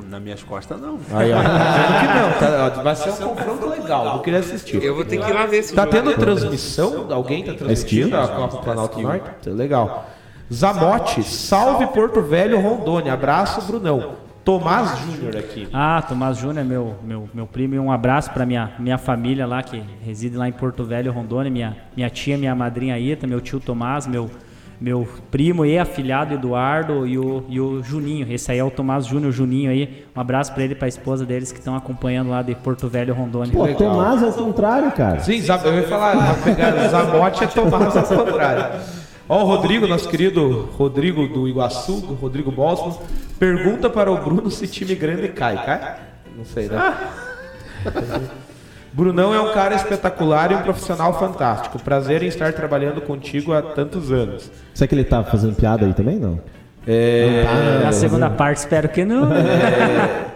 Speaker 6: na, nas minhas costas não.
Speaker 3: Aí, ó. Que não, tá, ó, vai ser um confronto legal, vou querer assistir.
Speaker 1: Eu vou ter que ir lá ver esse
Speaker 3: Tá tendo transmissão? Alguém tá transmitindo a Copa Planalto Norte? Legal. Zamote, salve Porto Velho, Rondônia. Abraço, Brunão. Tomás Júnior aqui.
Speaker 5: Ah, Tomás Júnior, meu, meu, meu primo, e um abraço para minha, minha família lá, que reside lá em Porto Velho, Rondônia, minha, minha tia, minha madrinha Ita, meu tio Tomás, meu, meu primo e afilhado Eduardo e o, e o Juninho. Esse aí é o Tomás Júnior, Juninho aí. Um abraço para ele e para a esposa deles que estão acompanhando lá de Porto Velho, Rondônia.
Speaker 2: Pô, Tomás é o contrário, cara.
Speaker 3: Sim, Zab- eu ia falar, Zamote é Tomás ao contrário. Ó, o Rodrigo, nosso querido Rodrigo do Iguaçu, do Rodrigo Bosman, pergunta para o Bruno se time grande cai. Cai? Não sei, né? Brunão é um cara espetacular e um profissional fantástico. Prazer em estar trabalhando contigo há tantos anos.
Speaker 2: Será que ele tá fazendo piada aí também? Não.
Speaker 3: É,
Speaker 5: Na segunda parte, espero que não.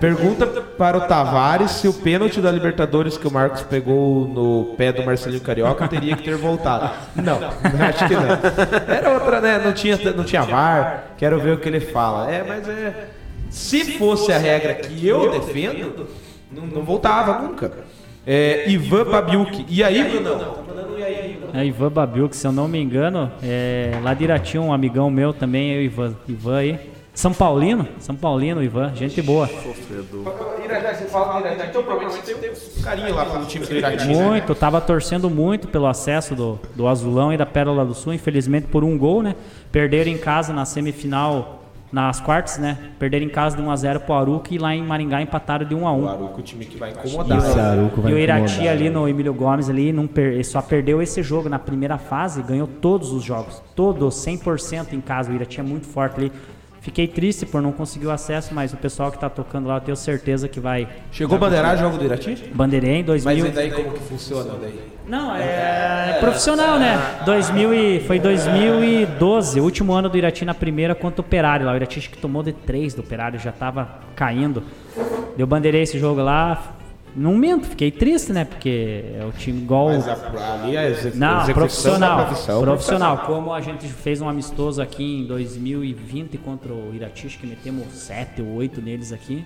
Speaker 3: pergunta para o Tavares se o pênalti da Libertadores que o Marcos pegou no pé do Marcelinho Carioca teria que ter voltado. Não, acho que não. Era outra, né? Não tinha, não tinha VAR. Quero ver o que ele fala. É, mas é. Se fosse a regra que eu defendo, não, não voltava nunca. É, Ivan Babiuk. E aí, Brunão? E aí, Brunão?
Speaker 5: É Ivan Babiuk, se eu não me engano, é, lá de Irati, um amigão meu também, eu Ivan, Ivan aí. São Paulino, São Paulino, Ivan, gente boa.
Speaker 3: Irati, você fala então carinho lá pelo time do né?
Speaker 5: Muito, tava torcendo muito pelo acesso do, do Azulão e da Pérola do Sul, infelizmente por um gol, né? Perderam em casa na semifinal, nas quartas, né? Perderam em casa de 1x0 pro Aruca e lá em Maringá empataram de 1x1.
Speaker 3: O Aruca, o time que vai incomodar.
Speaker 2: Esse Aruco vai
Speaker 5: E o Irati ali
Speaker 2: né?
Speaker 5: no Emílio Gomes ali não per- só perdeu esse jogo na primeira fase, ganhou todos os jogos, todos 100% em casa. O Irati é muito forte ali. Fiquei triste por não conseguir o acesso, mas o pessoal que tá tocando lá, eu tenho certeza que vai.
Speaker 3: Chegou a bandeirar jogo do Irati?
Speaker 5: Bandeirei em 2000.
Speaker 3: Mas e daí como que funciona daí?
Speaker 5: Não, é, profissional, né? 2000 e, foi 2012, o último ano do Irati na primeira contra o Operário lá. O Irati que tomou de 3 do Operário, já tava caindo. Deu bandeirei esse jogo lá. Não minto, fiquei triste, né? Porque é o time igual.
Speaker 3: Mas a, ali a
Speaker 5: Não,
Speaker 3: execução
Speaker 5: profissional.
Speaker 3: da profissão.
Speaker 5: profissional. Como a gente fez um amistoso aqui em 2020 contra o Irati, acho que metemos 7 ou 8 neles aqui.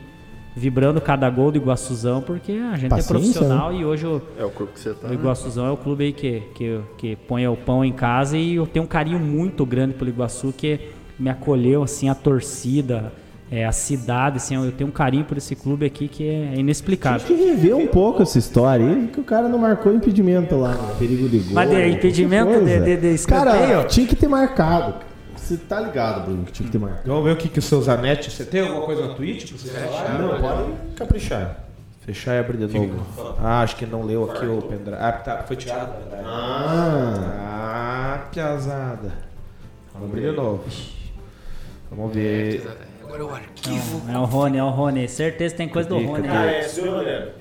Speaker 5: Vibrando cada gol do Iguaçuzão, porque a gente
Speaker 2: Paciência,
Speaker 5: é profissional e hoje o,
Speaker 6: É o clube que você tá.
Speaker 5: o
Speaker 6: né?
Speaker 5: Iguaçuzão é o clube aí que, que, que põe o pão em casa e eu tenho um carinho muito grande pelo Iguaçu, que me acolheu, assim, a torcida, é, a cidade, assim, eu tenho um carinho por esse clube aqui que é
Speaker 2: Acho
Speaker 5: inexplicável.
Speaker 2: que rever um pouco essa história aí, que o cara não marcou impedimento lá, no perigo de gol.
Speaker 5: Mas de impedimento
Speaker 2: que
Speaker 5: de- de- de escanteio?
Speaker 2: Cara, tinha que ter marcado. Você tá ligado, Bruno, que tinha que ter marcado.
Speaker 3: Vamos ver o que, que o seu Zanetti. Você tem alguma coisa na Twitch pra você falar?
Speaker 2: Não, pode caprichar.
Speaker 3: Fechar e abrir de novo. Ah, acho que não leu aqui o pendrive. Ah, tá, foi tirado. o pendrive.
Speaker 2: Ah,
Speaker 3: Ah, piazada. Vamos abrir de novo. Vamos ver.
Speaker 1: Agora é o arquivo.
Speaker 5: É o Rony, é o Rony. Certeza tem coisa do Rony. né?
Speaker 4: É, subiu a bandeira.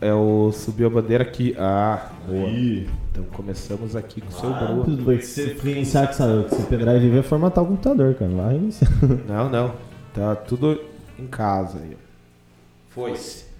Speaker 3: É o subiu a bandeira aqui. Ah, boa. Então começamos aqui com o seu Bruno.
Speaker 2: vai ser iniciar com essa, com esse pendrive vai formatar o computador, cara. Inicia.
Speaker 3: Não, não. Tá tudo em casa aí. Foi-se.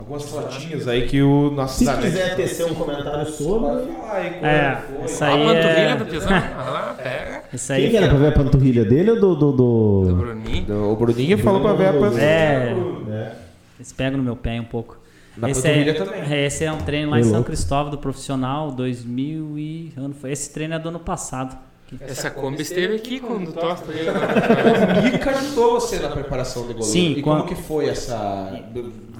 Speaker 3: Algumas fotinhas aí que o nosso
Speaker 2: Se
Speaker 3: Zanetti-
Speaker 2: quiser tecer um comentário sobre.
Speaker 3: Aí,
Speaker 5: É, isso
Speaker 1: A
Speaker 5: aí
Speaker 1: panturrilha do
Speaker 5: é...
Speaker 1: Pisão. Olha lá, pega.
Speaker 5: Isso
Speaker 2: Quem
Speaker 5: aí
Speaker 2: que era pra ver a panturrilha dele ou do. do,
Speaker 1: Do
Speaker 2: do...
Speaker 1: Bruninho.
Speaker 3: O Bruninho falou pra ver a panturrilha.
Speaker 5: É. Eles pegam no meu pé um pouco.
Speaker 3: Na
Speaker 5: esse
Speaker 3: panturrilha
Speaker 5: é,
Speaker 3: também.
Speaker 5: é, Esse é um treino lá em São. Cristóvão do profissional 2000 e ano foi. Esse treino é do ano passado.
Speaker 1: Essa Kombi esteve aqui quando o Tosta
Speaker 3: Mica ajudou você na preparação do goleiro.
Speaker 5: Sim,
Speaker 3: E
Speaker 5: quando-
Speaker 3: como que foi essa...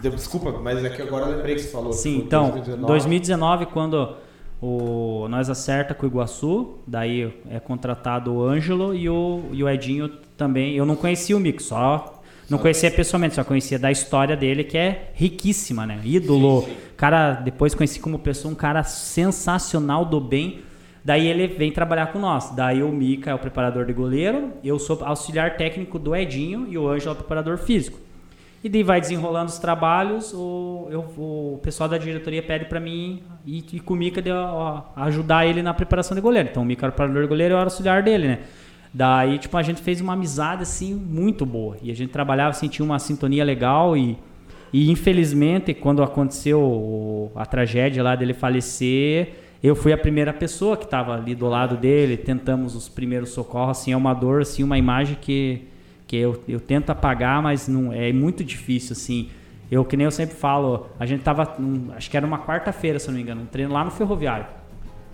Speaker 3: Desculpa, mas é que agora eu lembrei que você falou.
Speaker 5: Sim,
Speaker 3: foi
Speaker 5: então,
Speaker 3: 2019.
Speaker 5: 2019 quando o nós acerta com o Iguaçu, daí é contratado o Ângelo e o, e o Edinho também. Eu não conhecia o Mico, só não conhecia pessoalmente, só conhecia da história dele que é riquíssima, né? Ídolo. Cara, depois conheci como pessoa um cara sensacional do bem. Daí ele vem trabalhar com nós. Daí o Mica é o preparador de goleiro, eu sou auxiliar técnico do Edinho e o Ângelo é o preparador físico. E daí vai desenrolando os trabalhos, o, eu- o pessoal da diretoria pede pra mim ir com o Mica de, ó, ajudar ele na preparação de goleiro. Então o Mica era o preparador de goleiro e eu era auxiliar dele, né? Daí, tipo, a gente fez uma amizade, assim, muito boa. E a gente trabalhava, assim, tinha uma sintonia legal e... E infelizmente, quando aconteceu a tragédia lá dele falecer, eu fui a primeira pessoa que estava ali do lado dele, tentamos os primeiros socorros, assim, é uma dor, assim, uma imagem que, que eu, eu tento apagar, mas não é muito difícil, assim. Eu, que nem eu sempre falo, a gente tava, num- acho que era uma quarta-feira, se não me engano, um treino lá no Ferroviário.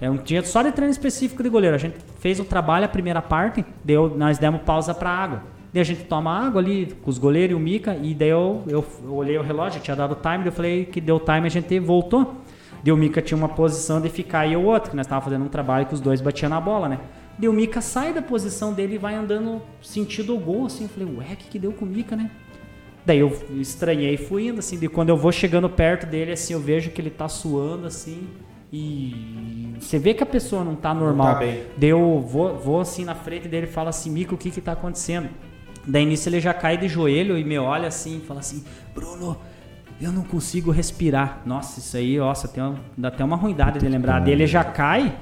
Speaker 5: É um dia só de treino específico de goleiro. A gente fez o trabalho, a primeira parte, deu, nós demos pausa para água. Daí a gente toma água ali com os goleiros e o Mica, e daí eu, eu, eu olhei o relógio, tinha dado time, daí eu falei que deu time, a gente voltou. Daí o Mica tinha uma posição de ficar e o outro, que nós estávamos fazendo um trabalho que os dois batiam na bola, né? Daí o Mica sai da posição dele e vai andando sentido o gol, assim. Eu falei, ué, o que, que deu com o Mica, né? Daí eu estranhei e fui indo, assim. E quando eu vou chegando perto dele, assim, eu vejo que ele tá suando, assim. E você vê que a pessoa não tá normal.
Speaker 3: tá bem.
Speaker 5: Daí eu vou, vou assim na frente dele e falo assim, Mica, o que que tá acontecendo? Daí nisso ele já cai de joelho e me olha assim e fala assim, Bruno, eu não consigo respirar. Nossa, isso aí, nossa, tem uma- dá até uma ruindade de lembrar. Daí ele já cai,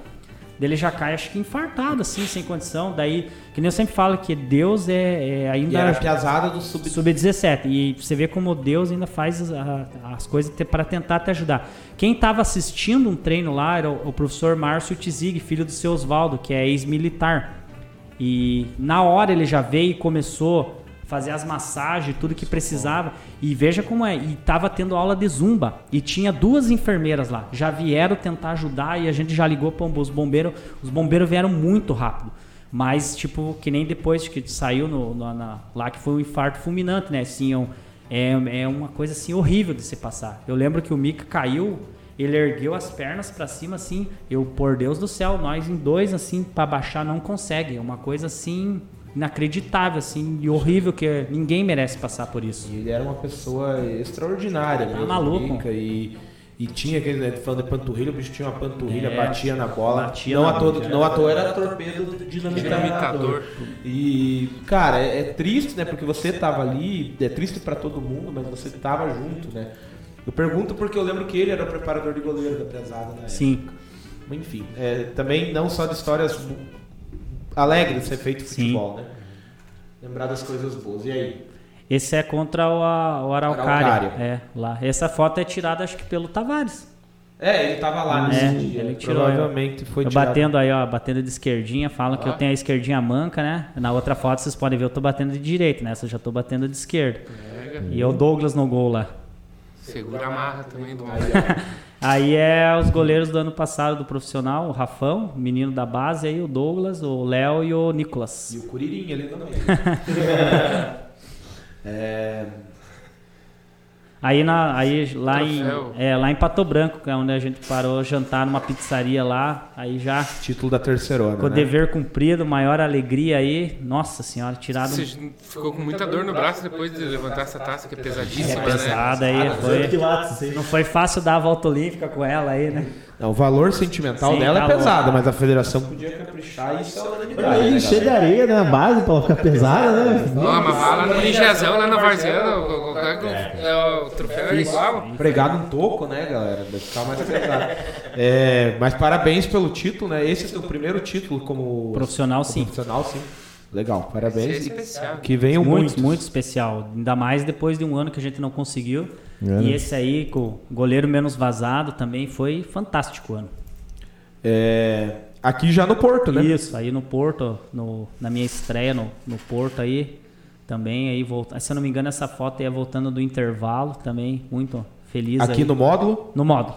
Speaker 5: Dele já cai, acho que infartado, assim, sem condição. Daí, que nem eu sempre falo que Deus é, é ainda.
Speaker 3: E era piazada do sub...
Speaker 5: Sub-17. E você vê como Deus ainda faz as, a- as coisas para tentar te ajudar. Quem estava assistindo um treino lá era o, o professor Márcio Tizig, filho do seu Oswaldo, que é ex-militar. E na hora ele já veio e começou fazer as massagens, tudo que precisava. E veja como é. E tava tendo aula de zumba. E tinha duas enfermeiras lá. Já vieram tentar ajudar e a gente já ligou para os bombeiros. Os bombeiros vieram muito rápido. Mas, tipo, que nem depois que saiu no, no- na- lá que foi um infarto fulminante, né? Assim, é, é, é uma coisa assim horrível de se passar. Eu lembro que o Mika caiu, ele ergueu as pernas pra cima, assim. Eu, por Deus do céu, nós em dois, assim, pra baixar não consegue. É uma coisa assim inacreditável, assim, e horrível que ninguém merece passar por isso.
Speaker 3: E ele era uma pessoa extraordinária, né?
Speaker 5: Tá maluco.
Speaker 3: Rica E, e tinha aquele, né, falando de panturrilha, o bicho tinha uma panturrilha,
Speaker 5: É,
Speaker 3: batia na bola.
Speaker 5: batia
Speaker 3: não,
Speaker 5: na
Speaker 3: à toa,
Speaker 5: bola.
Speaker 3: não à toa era torpedo dinamitador.
Speaker 1: Dinamitador.
Speaker 3: E, cara, é, é triste, né? Porque você tava ali, é triste pra todo mundo, mas você tava junto, né? Eu pergunto porque eu lembro que ele era o preparador de goleiro da pesada, né?
Speaker 5: Sim,
Speaker 3: Enfim, é, também não só de histórias alegres de ser feito
Speaker 5: Sim.
Speaker 3: futebol, né? Lembrar das coisas boas. E aí?
Speaker 5: esse é contra o, o Araucária.
Speaker 3: Araucária.
Speaker 5: É, lá. Essa foto é tirada, acho que pelo Tavares.
Speaker 3: É, ele tava lá nesse
Speaker 5: É,
Speaker 3: dia.
Speaker 5: ele tirou,
Speaker 3: Provavelmente foi
Speaker 5: eu
Speaker 3: tirado.
Speaker 5: batendo aí, ó, batendo de esquerdinha, falam que
Speaker 3: Ah.
Speaker 5: eu tenho a esquerdinha manca, né? Na outra foto vocês podem ver, eu tô batendo de direita, nessa eu já tô batendo de esquerda.
Speaker 1: Pega.
Speaker 5: E é o Douglas no gol lá.
Speaker 1: Segura a marra também do
Speaker 5: Aí é os goleiros do ano passado do profissional, o Rafão, o menino da base aí, o Douglas, o Léo e o Nicolas.
Speaker 3: E o Curirinha ali também. é,
Speaker 5: Aí, na, aí lá, em, é, lá em Pato Branco, que é onde a gente parou jantar numa pizzaria lá, aí já
Speaker 3: título da terceirona,
Speaker 5: com o
Speaker 3: né?
Speaker 5: dever cumprido, maior alegria aí. Nossa senhora, tirado um
Speaker 1: Você ficou com muita dor no braço depois de levantar essa taça que é pesadíssima, né?
Speaker 5: pesada aí. Foi,
Speaker 2: quilates, isso aí.
Speaker 5: não foi fácil dar a volta olímpica com ela aí, né?
Speaker 3: Não, o valor sentimental
Speaker 5: Sim,
Speaker 3: dela
Speaker 5: tá
Speaker 3: é pesado, mas a federação podia caprichar e isso é né,
Speaker 2: cheio de areia, né? A base pra ela ficar pesada, né?
Speaker 1: Não, mas vai lá no Nigezão, lá na Varziana, o, o, o, o, troféu é igual.
Speaker 3: Pregado um toco, né, galera? Deve ficar mais pesado. É, mas parabéns pelo título, né? Esse é o seu primeiro título como
Speaker 5: Profissional,
Speaker 3: como
Speaker 5: sim.
Speaker 3: profissional, sim. Legal,
Speaker 1: Esse é
Speaker 3: parabéns.
Speaker 1: especial.
Speaker 3: Que venham
Speaker 5: Muito,
Speaker 3: muitos.
Speaker 5: muito especial. Ainda mais depois de um ano que a gente não conseguiu.
Speaker 2: É, né?
Speaker 5: E esse aí, com o goleiro menos vazado, também foi fantástico o ano.
Speaker 3: É, aqui já no Porto, né?
Speaker 5: Isso, aí no Porto, no, na minha estreia no, no Porto aí, também aí volta, se eu não me engano essa foto aí é voltando do intervalo, também muito feliz
Speaker 3: Aqui
Speaker 5: aí.
Speaker 3: no módulo.
Speaker 5: no módulo.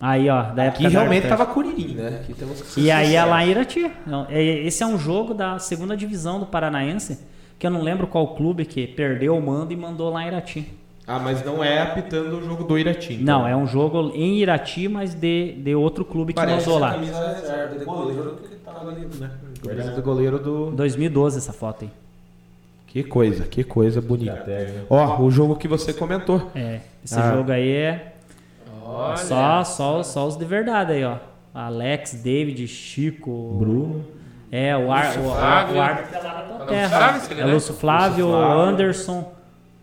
Speaker 5: Aí, ó, da
Speaker 3: Aqui
Speaker 5: época da
Speaker 3: realmente tava Curirim, né? Aqui temos que
Speaker 5: E aí é em Irati. Não, é- Esse é um jogo da segunda divisão do Paranaense, que eu não lembro qual clube que perdeu o mando e mandou lá em Irati.
Speaker 3: Ah, mas não é apitando o jogo do Irati. então.
Speaker 5: Não, é um jogo em Irati, mas de, de outro clube que
Speaker 3: Parece
Speaker 5: mandou
Speaker 3: a
Speaker 5: lá.
Speaker 3: camisa reserva de goleiro que tava ali, né? Camisa do goleiro do...
Speaker 5: 2012 essa foto aí.
Speaker 3: Que coisa, que coisa bonita. Ó, o jogo que você comentou.
Speaker 5: É, esse
Speaker 3: Ah.
Speaker 5: jogo aí é
Speaker 1: Olha.
Speaker 5: só, só, só os de verdade aí, ó. Alex, David, Chico.
Speaker 2: Bruno.
Speaker 5: É, o, ar, o,
Speaker 1: Flávio.
Speaker 5: o árbitro é lá da terra. É
Speaker 1: né?
Speaker 5: Lúcio Flávio,
Speaker 3: Flávio.
Speaker 5: Anderson.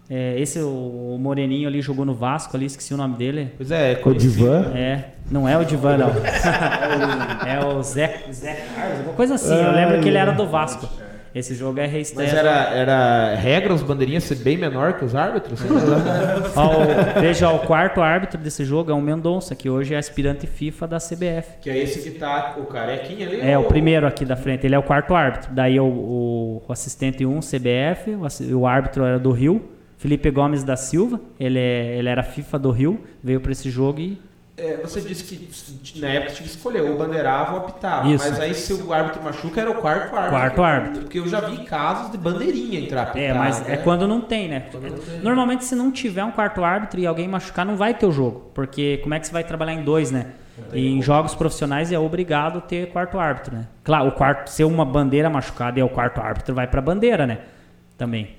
Speaker 5: É, esse, o, o Moreninho ali jogou no Vasco ali, esqueci o nome dele.
Speaker 3: Pois é,
Speaker 2: O
Speaker 3: conhecido.
Speaker 2: Divan.
Speaker 5: É, não é o Divan, não. é o Zé, Zé Carlos, alguma coisa assim. Eu lembro que ele era do Vasco. Esse jogo é reestreia.
Speaker 3: Mas era, era regra os bandeirinhas ser bem menor que os árbitros?
Speaker 5: O- veja, ó, o quarto árbitro desse jogo é o Mendonça, que hoje é aspirante FIFA da CBF.
Speaker 3: que é esse que tá o carequinha ali?
Speaker 5: É, o
Speaker 3: ou-
Speaker 5: primeiro aqui da frente, ele é o quarto árbitro. Daí o, o- o assistente 1, CBF, o, o árbitro era do Rio, Felipe Gomes da Silva, ele, é- ele era FIFA do Rio, veio pra esse jogo e.
Speaker 3: É, você disse que na época tinha que escolher ou bandeirava ou apitava.
Speaker 5: Isso.
Speaker 3: Mas aí se o árbitro machuca era o quarto árbitro.
Speaker 5: Quarto árbitro.
Speaker 3: Porque eu já vi casos de bandeirinha entrar apitar.
Speaker 5: É, mas
Speaker 3: né?
Speaker 5: é quando não tem, né? Normalmente, se não tiver um quarto árbitro e alguém machucar, não vai ter o jogo. Porque como é que você vai trabalhar em dois, né? E em jogos profissionais é obrigado ter quarto árbitro, né? Claro, o quarto, se uma bandeira machucada e é o quarto árbitro, vai pra bandeira, né? Também.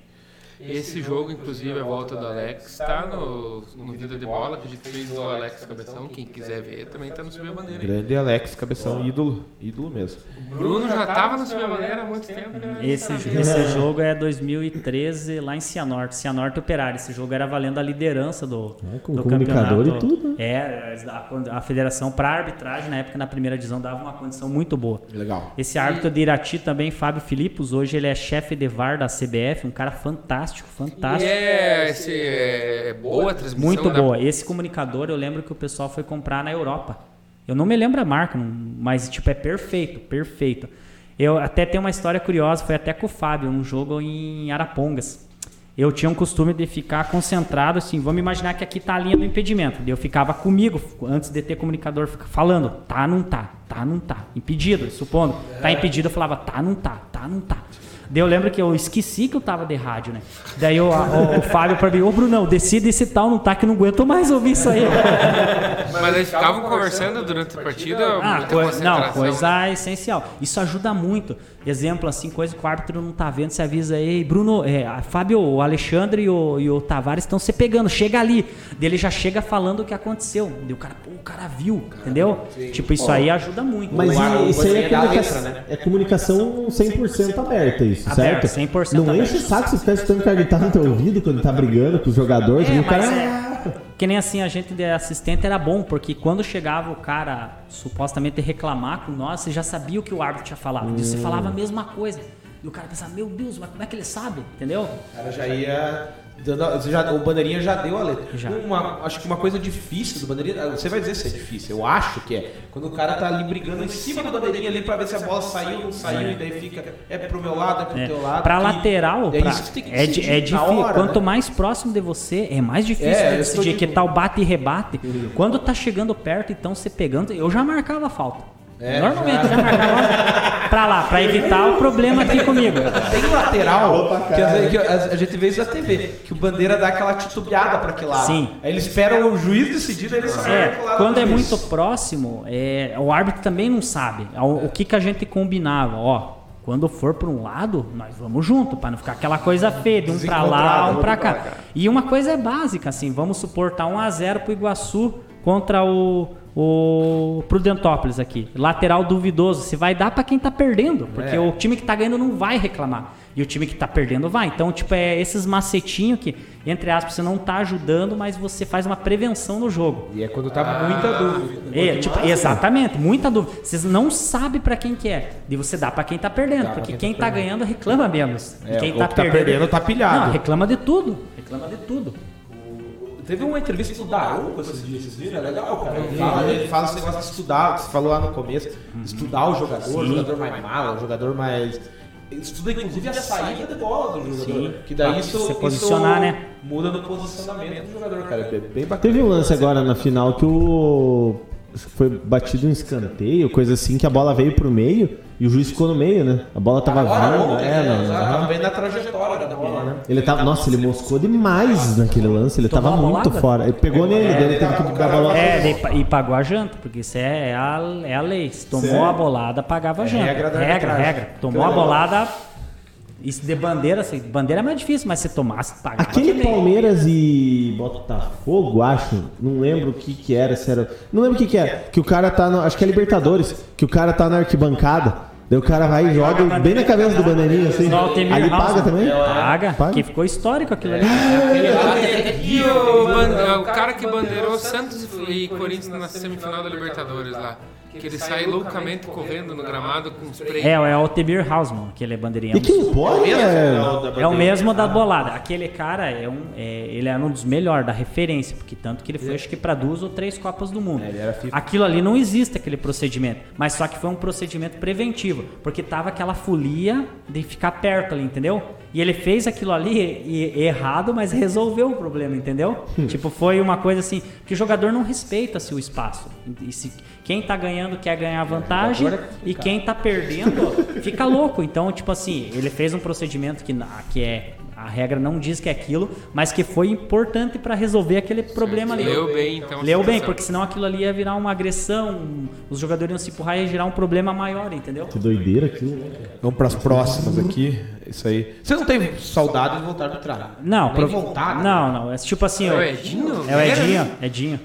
Speaker 1: Esse jogo, inclusive, a volta do Alex, está no, no Vida de Bola, que a gente fez do Alex Cabeção. Quem quiser ver, também tá no Subir a Bandeira.
Speaker 3: Grande Alex, cabeção, ídolo, ídolo mesmo.
Speaker 1: Bruno já tava no Subir a Bandeira há muito tempo. né?
Speaker 5: Esse, esse jogo é 2013 lá em Cianorte, Cianorte Operário. Esse jogo era valendo a liderança do,
Speaker 2: É, com
Speaker 5: do
Speaker 2: comunicador
Speaker 5: campeonato.
Speaker 2: e tudo, né?
Speaker 5: É, a, a federação para arbitragem na época na primeira divisão dava uma condição muito boa.
Speaker 3: Legal.
Speaker 5: Esse árbitro de Irati também, Fábio Filipos, hoje ele é chefe de VAR da CBF, um cara fantástico,
Speaker 1: E
Speaker 5: fantástico.
Speaker 1: é, esse, é boa a transmissão.
Speaker 5: Muito
Speaker 1: da-
Speaker 5: boa. Esse comunicador eu lembro que o pessoal foi comprar na Europa. Eu não me lembro a marca, mas tipo é perfeito, perfeito. Eu até tenho uma história curiosa, foi até com o Fábio, um jogo em Arapongas. Eu tinha um costume de ficar concentrado assim, vamos imaginar que aqui tá a linha do impedimento. Eu ficava comigo antes de ter comunicador falando, tá, não tá, tá, não tá. Impedido, supondo, tá impedido, eu falava, tá, não tá, tá, não tá. Daí eu lembro que eu esqueci que eu tava de rádio, né? Daí o, o, o Fábio pra mim, ô Brunão, decide esse tal, não tá, que eu não aguento mais ouvir isso aí.
Speaker 1: Mas eles ficavam conversando durante a partida.
Speaker 5: Ah,
Speaker 1: muita
Speaker 5: coi- não, coisa essencial. Isso ajuda muito. Exemplo, assim, coisa que o árbitro não tá vendo, você avisa aí, Bruno, é, a Fábio, o Alexandre e o, e o Tavares estão se pegando, chega ali. Daí ele já chega falando o que aconteceu. Daí o cara, pô, o cara viu, entendeu? Tipo, isso aí ajuda muito.
Speaker 2: Mas isso aí
Speaker 3: coisa
Speaker 2: é,
Speaker 3: que dá
Speaker 2: comunica-
Speaker 3: letra, né?
Speaker 2: é comunicação 100% aberta, isso,
Speaker 5: Aberto,
Speaker 2: certo?
Speaker 5: 100%
Speaker 2: Não
Speaker 5: aberto.
Speaker 2: enche o saco você ficar escutando o cara gritar no teu ouvido quando tá brigando com os jogadores.
Speaker 5: É,
Speaker 2: o cara...
Speaker 5: mas é- Que nem assim, a gente de assistente era bom, porque quando chegava o cara supostamente reclamar com nós, você já sabia o que o árbitro tinha falado. E Você
Speaker 2: Hum.
Speaker 5: falava a mesma coisa. E o cara pensava, meu Deus, mas como é que ele sabe? Entendeu?
Speaker 3: O cara já ia. Já, o bandeirinha já deu a letra.
Speaker 5: Já.
Speaker 3: Uma- acho que uma coisa difícil do bandeirinha. Você vai dizer se é difícil, eu acho que é. Quando o cara tá ali brigando em cima do bandeirinha ali pra ver se a bola saiu ou não saiu, e daí fica. É pro meu lado, é pro
Speaker 5: É.
Speaker 3: teu lado.
Speaker 5: Pra
Speaker 3: que-
Speaker 5: lateral,
Speaker 3: é
Speaker 5: pra-
Speaker 3: isso que tem que
Speaker 5: é, é difícil.
Speaker 3: hora,
Speaker 5: Quanto
Speaker 3: né?
Speaker 5: mais próximo de você, é mais difícil
Speaker 3: É,
Speaker 5: decidir.
Speaker 3: de-
Speaker 5: Que tal bate e rebate. Quando tá chegando perto, então você pegando, eu já marcava a falta.
Speaker 3: É,
Speaker 5: Normalmente já marcava pra lá, pra evitar o problema aqui comigo.
Speaker 3: Tem lateral que, vezes- que a, a gente vê isso na TV, que o bandeira dá aquela titubeada pra aquele lado.
Speaker 5: Sim.
Speaker 3: Aí ele espera o juiz decidir, ele pro
Speaker 5: É, quando
Speaker 3: do
Speaker 5: é
Speaker 3: juiz.
Speaker 5: muito próximo, é, o árbitro também não sabe. O, o que, que a gente combinava? Ó, quando for para um lado, nós vamos junto, para não ficar aquela coisa feia, de um para lá, um para cá. E uma coisa é básica, assim, vamos suportar 1 a 0 pro Iguaçu contra o, o Prudentópolis aqui. Lateral duvidoso, se vai dar para quem tá perdendo, porque
Speaker 3: É.
Speaker 5: o time que tá ganhando não vai reclamar. E o time que tá perdendo vai. Então, tipo, é esses macetinhos que, entre aspas, você não tá ajudando, mas você faz uma prevenção no jogo.
Speaker 3: E é quando tá muita dúvida.
Speaker 5: É, tipo, exatamente, muita dúvida. Vocês não sabem pra quem que é. E você dá pra quem tá perdendo, porque quem tá ganhando reclama menos. E
Speaker 3: É,
Speaker 5: quem
Speaker 3: o que tá perdendo tá pilhado.
Speaker 5: Não, reclama de tudo. Reclama de tudo.
Speaker 3: Teve uma entrevista do Daronco esses dias, vocês viram? É legal, cara. Ele fala, ele fala esse negócio de estudar, você falou lá no começo, estudar o jogador, o jogador mais malo, o jogador mais. Estuda inclusive a saída de bola do jogador.
Speaker 5: Sim.
Speaker 3: Que daí
Speaker 5: Pra
Speaker 3: isso,
Speaker 5: se posicionar,
Speaker 3: isso
Speaker 5: né?
Speaker 3: muda no posicionamento do jogador, cara. É bem bacana.
Speaker 2: Teve um lance agora na final que o. Foi batido um escanteio, coisa assim, que a bola veio pro meio e o juiz ficou no meio, né? A bola tava vindo,
Speaker 3: ontem,
Speaker 2: é,
Speaker 3: né?
Speaker 2: não.
Speaker 3: Tava bem na trajetória da bola, né?
Speaker 2: Ele tava, nossa, ele moscou demais naquele lance, ele tava muito fora. Ele pegou nele, ele teve que dar a bola.
Speaker 5: É, e pagou a janta, porque isso é, é a, é a lei. Se tomou
Speaker 2: Sério?
Speaker 5: a bolada, pagava a janta.
Speaker 3: regra da
Speaker 5: regra,
Speaker 3: arbitragem.
Speaker 5: regra. Tomou a bolada. Isso de bandeira, assim, bandeira é mais difícil, mas se tomasse, pagava
Speaker 2: Aquele
Speaker 5: também.
Speaker 2: Palmeiras e Botafogo, acho, não lembro o que que era, se era. Não lembro o que que é. Que o cara tá no. Acho que é Libertadores, que o cara tá na arquibancada. Daí o cara vai e joga bem na cabeça do bandeirinha, assim.
Speaker 5: Altemir
Speaker 2: Aí ele paga também?
Speaker 5: Paga,
Speaker 2: Paga?
Speaker 5: que ficou histórico aquilo ali.
Speaker 1: E o, ban- o cara que bandeirou Santos e Corinthians na semifinal da Libertadores lá. Que ele sai loucamente correndo no gramado com spray.
Speaker 5: É, é o Altemir Hausmann, que ele é bandeirinha.
Speaker 2: E quem pode é.
Speaker 5: É o mesmo da bolada. Aquele cara é um, é, ele era um dos melhores da referência, porque tanto que ele foi acho que para duas ou três Copas do Mundo. Aquilo ali não existe aquele procedimento, mas só que foi um procedimento preventivo, porque tava aquela folia de ficar perto ali, entendeu? E ele fez aquilo ali e- e- errado, mas resolveu o problema, entendeu? tipo, foi uma coisa assim, que o jogador não respeita-se o espaço. E se quem tá ganhando quer ganhar vantagem e quem tá perdendo fica louco. Então, tipo assim, ele fez um procedimento que, que é A regra não diz que é aquilo, mas que foi importante para resolver aquele problema ali.
Speaker 1: Leu bem, então.
Speaker 5: Leu bem, porque senão aquilo ali ia virar uma agressão, os jogadores iam se empurrar e ia gerar um problema maior, entendeu?
Speaker 2: Que doideira aquilo, né?
Speaker 3: Vamos pras próximas aqui. Isso aí. Você não tem saudade de voltar a arbitrar?
Speaker 5: Não, pro-
Speaker 3: vontade?
Speaker 5: Não, não. É tipo assim,
Speaker 1: É o Edinho?
Speaker 5: é o Edinho, Edinho.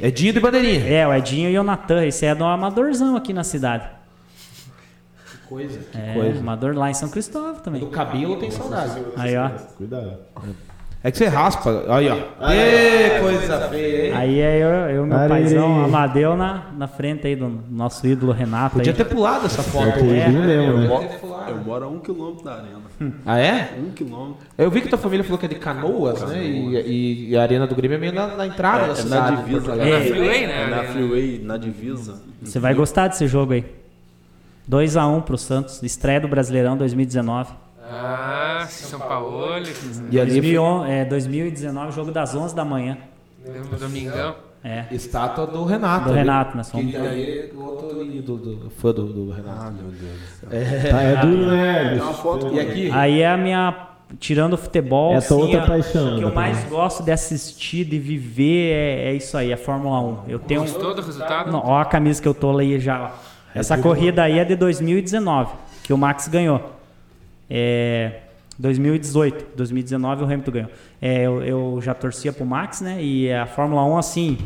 Speaker 3: É dia de bandeirinha.
Speaker 5: É, o Edinho e o Natan. Esse é do amadorzão aqui na cidade.
Speaker 3: Que coisa, que
Speaker 5: É,
Speaker 3: coisa.
Speaker 5: amador lá em São Cristóvão
Speaker 3: Do
Speaker 5: também.
Speaker 3: cabelo tem saudade.
Speaker 5: Aí, ó.
Speaker 2: Cuidado.
Speaker 3: É que você raspa. Aí, ó. Ê, coisa feia, hein?
Speaker 5: Aí é eu, eu meu paizão Amadeu na, na frente aí do nosso ídolo Renato
Speaker 3: Podia
Speaker 5: aí.
Speaker 3: ter pulado essa foto.
Speaker 5: É.
Speaker 2: Edinho mesmo,
Speaker 6: Eu
Speaker 2: né?
Speaker 6: moro, eu moro a um quilômetro da arena.
Speaker 3: Ah, é?
Speaker 6: Um quilômetro.
Speaker 3: Eu vi que tua família falou que é de Canoas, né? E, e- e a Arena do Grêmio é meio na, na entrada da
Speaker 6: É, é
Speaker 3: cidade.
Speaker 6: na
Speaker 3: de
Speaker 6: divisa.
Speaker 1: É
Speaker 3: Alegre.
Speaker 1: na Freeway, né?
Speaker 6: É na
Speaker 1: né?
Speaker 6: freeway, na divisa.
Speaker 5: Você vai gostar desse jogo aí. 2x1 pro Santos, estreia do Brasileirão 2019.
Speaker 1: Ah, São Paulo.
Speaker 3: E ali
Speaker 5: 2011, é, 2019, jogo das 11 da manhã.
Speaker 1: Domingão.
Speaker 5: É.
Speaker 3: estátua do Renato.
Speaker 5: Do. Renato, nós fomos.
Speaker 3: Que daí o outro do, do- fã do, do Renato.
Speaker 6: Ah, meu Deus do céu.
Speaker 2: Tá, é duro, né?
Speaker 6: Uma foto
Speaker 3: E aqui?
Speaker 5: Aí é a minha. Tirando o futebol,
Speaker 2: É a tua
Speaker 5: assim,
Speaker 2: outra
Speaker 5: a-
Speaker 2: paixão,
Speaker 5: o que eu
Speaker 2: né,
Speaker 5: mais gosto de assistir, de viver, é, é isso aí, a Fórmula 1. Eu tenho.
Speaker 1: Gostou do resultado?
Speaker 5: Não, ó a camisa que eu tô aí já. ó. Essa corrida aí é de 2019, que o Max ganhou. É. 2018, 2019 o Hamilton ganhou. É, eu, eu já torcia pro Max, né? E a Fórmula 1, assim,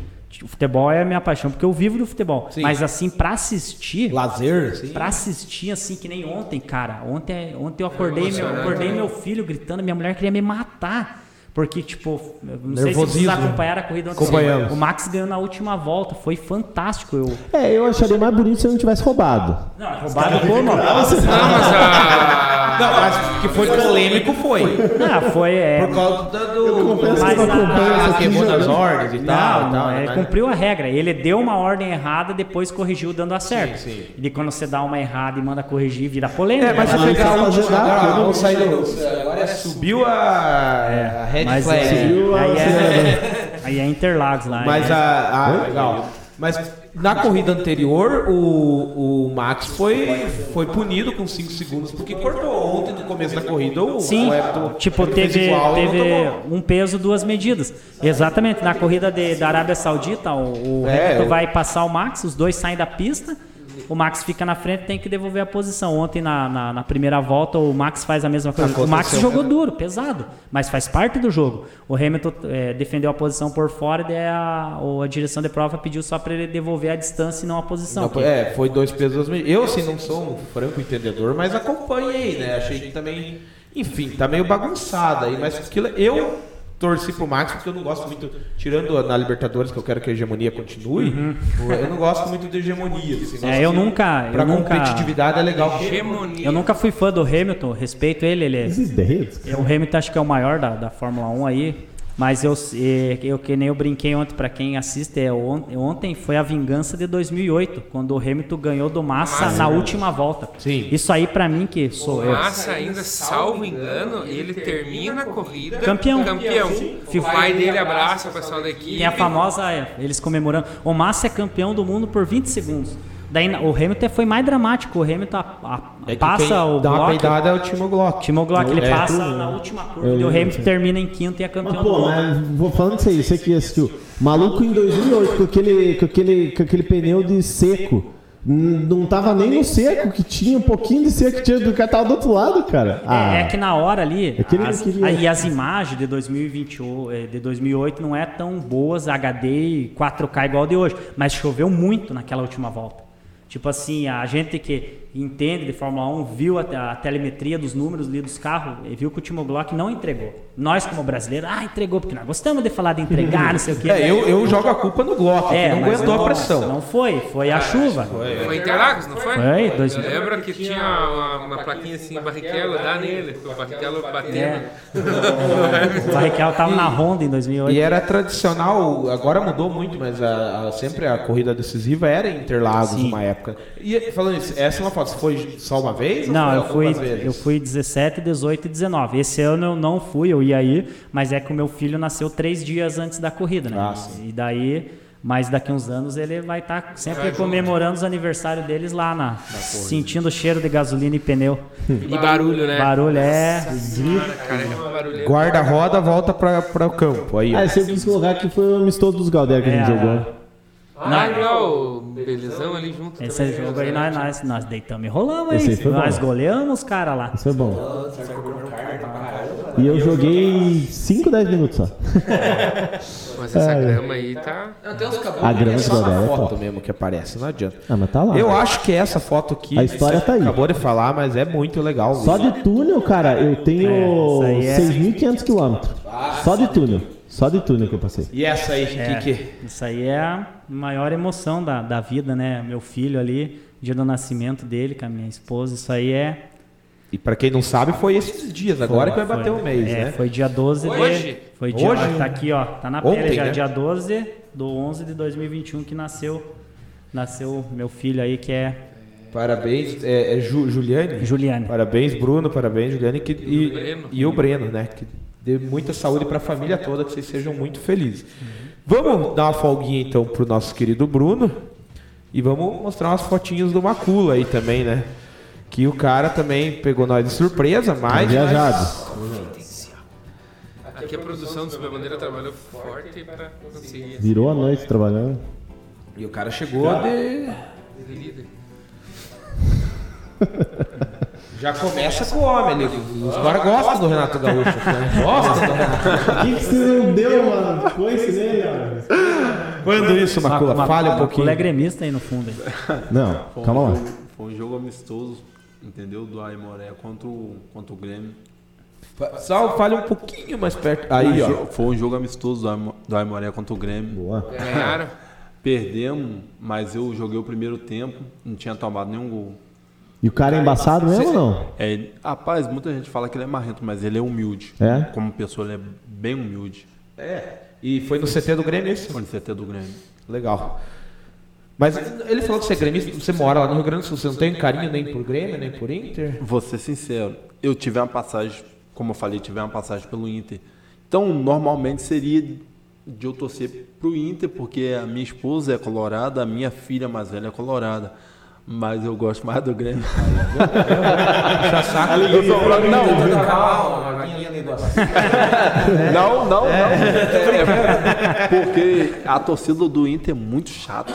Speaker 5: o futebol é a minha paixão, porque eu vivo do futebol.
Speaker 3: Sim.
Speaker 5: Mas assim, pra assistir,
Speaker 3: Lazer, assim.
Speaker 5: Pra assistir assim, que nem ontem, cara. Ontem, ontem eu acordei, meu,
Speaker 1: emocionante,
Speaker 5: acordei
Speaker 1: né?
Speaker 5: meu filho gritando, minha mulher queria me matar. Porque, tipo, não sei se
Speaker 3: Nervosismo.
Speaker 5: vocês acompanharam a corrida.
Speaker 3: Acompanhamos.
Speaker 5: O Max ganhou na última volta, foi fantástico. Eu...
Speaker 2: É, eu acharia mais bonito se eu não tivesse roubado.
Speaker 5: Não, roubado como?
Speaker 1: Não, mas a...
Speaker 3: Não, mas que foi polêmico foi.
Speaker 5: Não, foi. É,
Speaker 3: Por causa do.
Speaker 2: confesso
Speaker 5: que eu não acompanho
Speaker 3: Ah,
Speaker 2: isso aqui
Speaker 3: queimou nas ordens e tal.
Speaker 5: Não,
Speaker 3: e tal,
Speaker 5: não, ele
Speaker 3: mas-
Speaker 5: cumpriu a regra. Ele deu uma ordem errada, depois corrigiu dando a certo.
Speaker 3: sim.
Speaker 5: E quando você dá uma errada e manda corrigir, vira polêmica.
Speaker 3: É, mas
Speaker 5: Mas-
Speaker 3: pegar
Speaker 2: não
Speaker 3: o
Speaker 2: nada,
Speaker 3: agora,
Speaker 2: não-
Speaker 3: é subiu a, a red
Speaker 5: mas é, aí, é, aí é Interlagos lá.
Speaker 3: Mas
Speaker 5: é.
Speaker 3: a, a- legal. Mas na corrida anterior, o, o Max foi, foi punido com 5 segundos, porque cortou ontem no começo da corrida. O,
Speaker 5: Sim,
Speaker 3: o Hamilton-
Speaker 5: tipo, teve,
Speaker 3: igual
Speaker 5: teve
Speaker 3: tomou.
Speaker 5: um peso, duas medidas. Exatamente, na corrida de- da Arábia Saudita, o, o
Speaker 3: É,
Speaker 5: vai passar o Max, os dois saem da pista, o Max fica na frente tem que devolver a posição. Ontem, na, na, na primeira volta, o Max faz a mesma coisa. O Max
Speaker 3: Aconteceu.
Speaker 5: jogou duro, pesado, mas faz parte do jogo. O Hamilton eh, defendeu a posição por fora e a, a direção de prova pediu só para ele devolver a distância e não a posição.
Speaker 3: Não, é, foi dois pesos, duas medidas. Eu, assim, não sou um franco entendedor, mas acompanhei, né? Achei que também. Enfim, tá meio bagunçado aí, mas aquilo, eu torci pro Max porque eu não gosto muito, tirando na Libertadores, que eu quero que a hegemonia continue, eu não gosto muito de hegemonia. Assim,
Speaker 5: Uhum. É, eu
Speaker 3: de-
Speaker 5: nunca-
Speaker 3: Pra
Speaker 5: eu nunca-
Speaker 3: competitividade é legal.
Speaker 1: Hegemonia.
Speaker 5: Eu nunca fui fã do Hamilton, respeito ele, ele é. É, O Hamilton acho que é o maior da, da Fórmula 1 aí. Mas eu, é, eu que nem eu brinquei ontem para quem assiste, é, on- ontem foi a vingança de 2008, quando o Hamilton ganhou do Massa
Speaker 1: Massa.
Speaker 5: na última volta.
Speaker 3: Sim.
Speaker 5: Isso aí para mim que sou eu.
Speaker 1: Massa ainda, salvo engano, ele termina a corrida
Speaker 5: Campeão.
Speaker 1: campeão. O pai dele abraça o pessoal da equipe.
Speaker 5: Tem a famosa, é, eles comemorando. O Massa é campeão do mundo por 20 segundos. Daí o Hamilton foi mais dramático. O Hamilton a- a-
Speaker 3: É que
Speaker 5: passa
Speaker 3: quem
Speaker 5: o
Speaker 3: dá uma
Speaker 5: bloco.
Speaker 3: peidada é o Timo Glock.
Speaker 5: Timo Glock, ele
Speaker 3: É.
Speaker 5: passa na última curva e o Hamilton termina em quinto e é campeão
Speaker 2: Mas,
Speaker 5: do
Speaker 2: pô, mas vou falando isso aí, você que assistiu. Maluco em 2008, com aquele, com aquele, com aquele pneu de seco. Não tava nem no seco, que tinha um pouquinho de seco, tinha do cara tava do outro lado, cara. Ah,
Speaker 5: É, é que na hora ali,
Speaker 2: É que
Speaker 5: as,
Speaker 2: queria.
Speaker 5: aí as imagens de 2028, eh, de 2008 não é tão boas HD e 4K igual de hoje, mas choveu muito naquela última volta. Tipo assim, a gente que entende de Fórmula 1 viu a, a telemetria dos números ali dos carros e viu que o Timo Glock não entregou. Nós como brasileiros, ah, entregou, porque nós gostamos de falar de entregar, não sei o quê.
Speaker 3: É, eu, eu jogo a culpa no Glock,
Speaker 5: É,
Speaker 3: não aguentou a pressão.
Speaker 5: Não foi, foi a chuva.
Speaker 1: Foi Interlagos, não foi?
Speaker 5: Foi, dois-
Speaker 1: Eu lembro que tinha uma, uma plaquinha assim, Barrichello, dá nele, o Barrichello batendo.
Speaker 5: É. O Barrichello tava na Honda em 2008.
Speaker 3: E era tradicional, agora mudou muito, mas a, a- sempre a corrida decisiva era em Interlagos
Speaker 5: Sim.
Speaker 3: uma época. E falando isso, essa é uma foto, você foi só uma vez? ou
Speaker 5: Não,
Speaker 3: foi
Speaker 5: eu fui,
Speaker 3: vezes?
Speaker 5: eu fui 17, 18 e 19. Esse ano eu não fui, eu ia aí, mas é que o meu filho nasceu três dias antes da corrida, né?
Speaker 3: Ah.
Speaker 5: E daí Mas daqui uns anos ele vai estar sempre comemorando os aniversários deles lá na sentindo o cheiro de gasolina e pneu.
Speaker 1: E barulho, né?
Speaker 5: Barulho é
Speaker 1: é.
Speaker 3: Guarda-roda, volta pra, pra o campo. Aí, ó.
Speaker 2: Ah, esse eu quis colocar que foi o amistoso dos Galdério que a gente
Speaker 5: É,
Speaker 2: jogou.
Speaker 1: Ah, legal. Belezão ali junto.
Speaker 5: esse
Speaker 1: também,
Speaker 5: jogo aí
Speaker 1: né?
Speaker 5: nós, nós, nós deitamos e rolamos,
Speaker 2: Esse aí
Speaker 5: hein?
Speaker 2: foi bom.
Speaker 5: Nós goleamos os caras lá.
Speaker 2: Isso é bom. E eu joguei 5, 10 minutos só.
Speaker 1: Mas essa grama aí tá.
Speaker 2: A grama de
Speaker 3: Só na
Speaker 2: é
Speaker 3: foto
Speaker 2: top.
Speaker 3: mesmo que aparece, não adianta.
Speaker 2: Ah, mas tá lá.
Speaker 3: Eu acho que essa foto aqui.
Speaker 2: A história tá aí.
Speaker 3: Acabou de falar, mas é muito legal.
Speaker 2: Só de túnel, cara, eu tenho
Speaker 5: É, isso aí é-
Speaker 2: 6.500 quilômetros. Só de túnel. Só de túnel que eu passei.
Speaker 3: E essa aí,
Speaker 5: É,
Speaker 3: que que.
Speaker 5: Isso aí é a maior emoção da, da vida, né? Meu filho ali, dia do nascimento dele com a minha esposa, isso aí é.
Speaker 3: E pra quem não sabe, foi esses dias, agora que vai bater
Speaker 5: foi,
Speaker 3: o mês,
Speaker 5: é,
Speaker 3: né?
Speaker 5: Foi dia 12 de.
Speaker 1: Hoje?
Speaker 5: Foi dia,
Speaker 3: Hoje?
Speaker 5: Tá aqui, ó. Tá na
Speaker 3: Ontem,
Speaker 5: pele já,
Speaker 3: né?
Speaker 5: dia 12 do 11 de 2021 que nasceu. Nasceu meu filho aí, que é
Speaker 3: Parabéns, é, é Ju- Juliane?
Speaker 5: Juliane.
Speaker 3: Parabéns, Bruno, parabéns, Juliane. Que, e,
Speaker 1: Breno.
Speaker 3: e o Breno, né? Que dê muita saúde pra família toda, que vocês sejam muito felizes. Vamos dar uma folguinha então pro nosso querido Bruno. E vamos mostrar umas fotinhas do Macula aí também, né? Que o cara também pegou nós de surpresa, mas.
Speaker 2: Viajado.
Speaker 1: Aqui a produção do Super Bandeira trabalhou forte pra conseguir
Speaker 2: Virou a noite trabalhando.
Speaker 3: E o cara chegou de.
Speaker 1: líder.
Speaker 3: Já começa com o homem ali. Os caras gostam do Renato Gaúcho. né? Gostam do Renato.
Speaker 2: O que, que você não deu, mano? Coice nele, ó.
Speaker 3: Quando isso, Macula? Fale um
Speaker 5: uma-
Speaker 3: pouquinho.
Speaker 5: Macula é gremista aí no fundo. aí.
Speaker 2: Não,
Speaker 6: Foi um
Speaker 2: calma lá.
Speaker 6: jogo- Foi um jogo amistoso, entendeu? Do Aimoré contra o, contra o Grêmio.
Speaker 3: Só fale um pouquinho mais perto. Aí, ó.
Speaker 6: Foi um jogo amistoso do Aimoré contra o Grêmio.
Speaker 2: Boa.
Speaker 1: Ganharam.
Speaker 6: Perdemos, mas eu joguei o primeiro tempo, não tinha tomado nenhum gol.
Speaker 2: E o cara é embaçado mesmo ou não?
Speaker 6: É, rapaz, muita gente fala que ele é marrento, mas ele é humilde.
Speaker 2: É?
Speaker 6: Como pessoa, ele é bem humilde.
Speaker 3: É. E foi no CT do Grêmio esse?
Speaker 6: Foi no CT do Grêmio.
Speaker 3: Legal. Mas ele falou que você é gremista, você mora lá no Rio Grande do Sul, você não tem carinho nem por Grêmio, nem por Inter?
Speaker 6: Vou ser sincero, eu tive uma passagem, como eu falei, tive uma passagem pelo Inter. Então, normalmente seria de eu torcer pro Inter, porque a minha esposa é colorada, a minha filha mais velha é colorada. Mas eu gosto mais do Grêmio.
Speaker 3: Já saca.
Speaker 6: Eu sou não, não, não, não. É, porque a torcida do Inter é muito chata.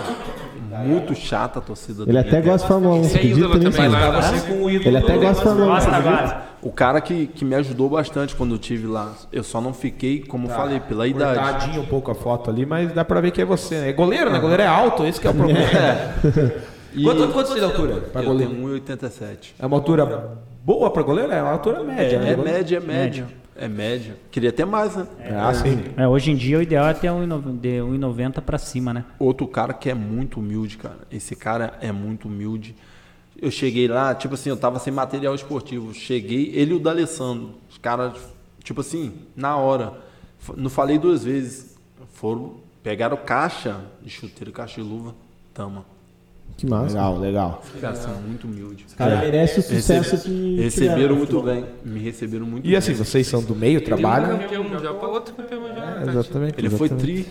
Speaker 6: Muito chata a torcida do
Speaker 2: Ele
Speaker 6: Inter.
Speaker 2: até gosta de Fórmula 1.
Speaker 1: Você é
Speaker 2: Acredita
Speaker 1: ídolo
Speaker 2: nisso?
Speaker 1: também lá, né?
Speaker 3: Você com o ídolo
Speaker 2: Ele até gosta de Fórmula 1.
Speaker 5: Gosta
Speaker 2: acredita?
Speaker 5: agora.
Speaker 6: O cara que, que me ajudou bastante quando eu tive lá. Eu só não fiquei, como eu falei, pela idade.
Speaker 3: Cortadinho um pouco a foto ali, mas dá pra ver que é você. né? É goleiro, né? Goleiro é alto, esse que é o problema. Quanto, quanto você tem de altura
Speaker 6: Eu
Speaker 3: goleiro?
Speaker 6: tenho 1,87.
Speaker 3: É uma altura boa pra goleiro? É uma altura média, né?
Speaker 6: É média, é média. É média. Queria ter mais, né?
Speaker 3: Ah, sim.
Speaker 5: É, hoje em dia o ideal é ter 1,90 de 1,90 pra cima, né?
Speaker 6: Outro cara que é muito humilde, cara. Esse cara é muito humilde. Eu cheguei lá, tipo assim, eu tava sem material esportivo. Cheguei, ele e o D'Alessandro. Os caras, tipo assim, na hora. Não falei duas vezes. Foram, pegaram caixa de chuteiro, caixa de luva. Tama.
Speaker 2: Que massa.
Speaker 3: Legal, legal.
Speaker 6: Os caras são muito humildes.
Speaker 2: Cara merece o sucesso
Speaker 6: Recebe-
Speaker 2: que
Speaker 6: receberam
Speaker 2: tiveram.
Speaker 6: muito bem. Me receberam muito
Speaker 3: E
Speaker 6: bem.
Speaker 3: assim, vocês são do meio,
Speaker 1: um
Speaker 3: trabalham?
Speaker 1: campeão mundial para outro campeão mundial.
Speaker 3: É, exatamente.
Speaker 6: Ele foi
Speaker 3: exatamente.
Speaker 6: tri,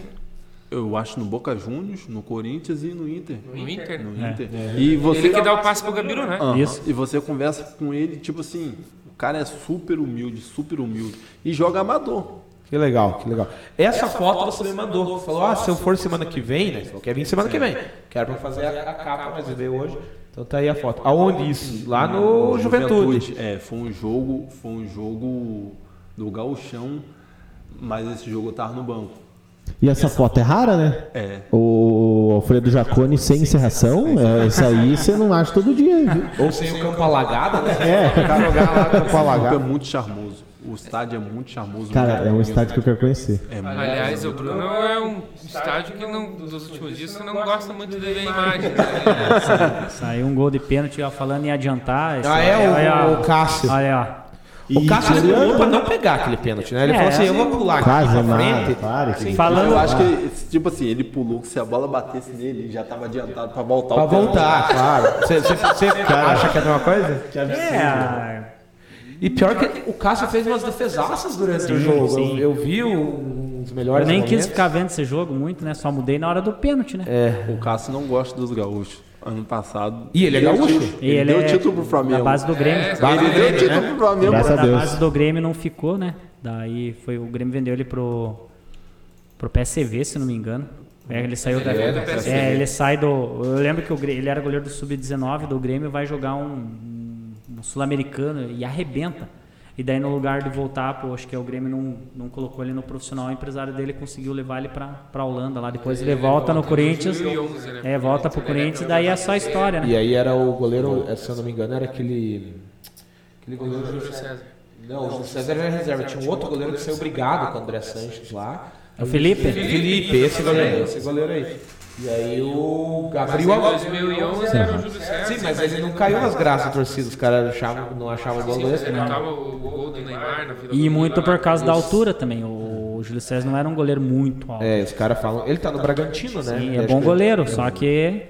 Speaker 6: eu acho, no Boca Juniors, no Corinthians e no Inter.
Speaker 1: No Inter.
Speaker 6: No Inter. E você
Speaker 1: Ele que dá o passe pro Gabiru, né?
Speaker 6: Aham.
Speaker 5: Isso.
Speaker 6: E você conversa com ele, tipo assim, o cara é super humilde, super humilde. E joga amador.
Speaker 3: Que legal, que legal. Essa foto você me mandou. Falou, ah, se eu for semana que vem, né? Falou, quer vir semana que vem. Quero pra fazer a, a capa, mas veio hoje. Então tá aí a foto. Aonde isso? Lá no Juventude.
Speaker 6: É, foi um jogo, foi um jogo do gauchão, mas esse jogo eu tava no banco.
Speaker 2: E essa foto é rara, né?
Speaker 6: É.
Speaker 2: O Alfredo Jacone sem encerração, é, isso aí você não acha todo dia, viu?
Speaker 3: Ou sem o campo alagado, né?
Speaker 2: É,
Speaker 3: jogar lá campo
Speaker 6: O campo é
Speaker 3: alagado.
Speaker 6: muito charmoso. O estádio é muito charmoso.
Speaker 2: cara, é um estádio que eu quero conhecer.
Speaker 6: É
Speaker 1: Aliás, o Bruno é um estádio que não, dos últimos dias você não gosta muito de ver a imagem. Né?
Speaker 5: Saiu um gol de pênalti, ó, falando em adiantar.
Speaker 3: Ah, é o-
Speaker 5: olha,
Speaker 3: o Cássio.
Speaker 5: Olha, ó.
Speaker 3: O Cássio ele pulou pra não pegar aquele pênalti, né? Ele
Speaker 5: É,
Speaker 3: falou assim, eu vou pular aqui
Speaker 2: Quase
Speaker 3: pra
Speaker 2: nada,
Speaker 3: frente.
Speaker 5: Falando,
Speaker 6: Eu acho que, tipo assim, ele pulou que se a bola batesse nele, ele já tava adiantado pra voltar
Speaker 3: Pra
Speaker 6: o pênalti.
Speaker 3: voltar, claro. Você acha que é a mesma coisa?
Speaker 5: é,
Speaker 3: E pior que o Cássio fez umas defesaças durante o jogo. Eu, eu vi o dos
Speaker 5: Eu
Speaker 3: melhores
Speaker 5: nem quis
Speaker 3: momentos.
Speaker 5: ficar vendo esse jogo muito, né? Só mudei na hora do pênalti, né?
Speaker 3: É.
Speaker 6: O Cássio não gosta dos gaúchos. Ano passado.
Speaker 3: E ele é gaúcho?
Speaker 5: E
Speaker 6: Ele,
Speaker 5: ele
Speaker 6: deu
Speaker 5: é
Speaker 6: título pro Flamengo.
Speaker 5: Da base do Grêmio.
Speaker 1: É,
Speaker 6: Ele deu título
Speaker 3: né?
Speaker 6: pro Flamengo.
Speaker 2: Graças a
Speaker 5: da
Speaker 2: Deus.
Speaker 5: base do Grêmio não ficou, né? Daí foi o Grêmio vendeu ele pro pro PSV, se não me engano. É, ele saiu da
Speaker 1: do PSV.
Speaker 5: É, ele sai do Eu lembro que o Grêmio, ele era goleiro do sub-19 do Grêmio, vai jogar um, um sul-americano e arrebenta. E daí no lugar de voltar, pô, acho que o Grêmio não, não colocou ele no profissional, o empresário dele conseguiu levar ele pra, pra Holanda lá. Depois ele, volta no Corinthians.
Speaker 1: 2011, né?
Speaker 5: É, volta pro Corinthians e daí é só história, né?
Speaker 3: E aí era o goleiro, se eu não me engano, era aquele. Aquele goleiro.
Speaker 1: Júlio César.
Speaker 3: Não, o Júlio César era reserva. Tinha um outro goleiro que saiu brigado com o André Sanches lá.
Speaker 5: É o Felipe?
Speaker 3: Felipe, esse goleiro, esse goleiro aí. E aí o
Speaker 1: Mas
Speaker 3: Gabriel.
Speaker 1: em 2011 era o Júlio César.
Speaker 3: Sim, mas ele não caiu nas graças da torcida. Os caras achavam, não achavam
Speaker 1: Sim,
Speaker 3: goleiro.
Speaker 1: mas ele tava o gol do Neymar na fila
Speaker 5: E
Speaker 1: do
Speaker 5: muito por causa da altura também. O Júlio César não era um goleiro muito alto.
Speaker 3: É, os caras falam. Ele tá no Bragantino, né?
Speaker 5: Sim, é bom goleiro, só que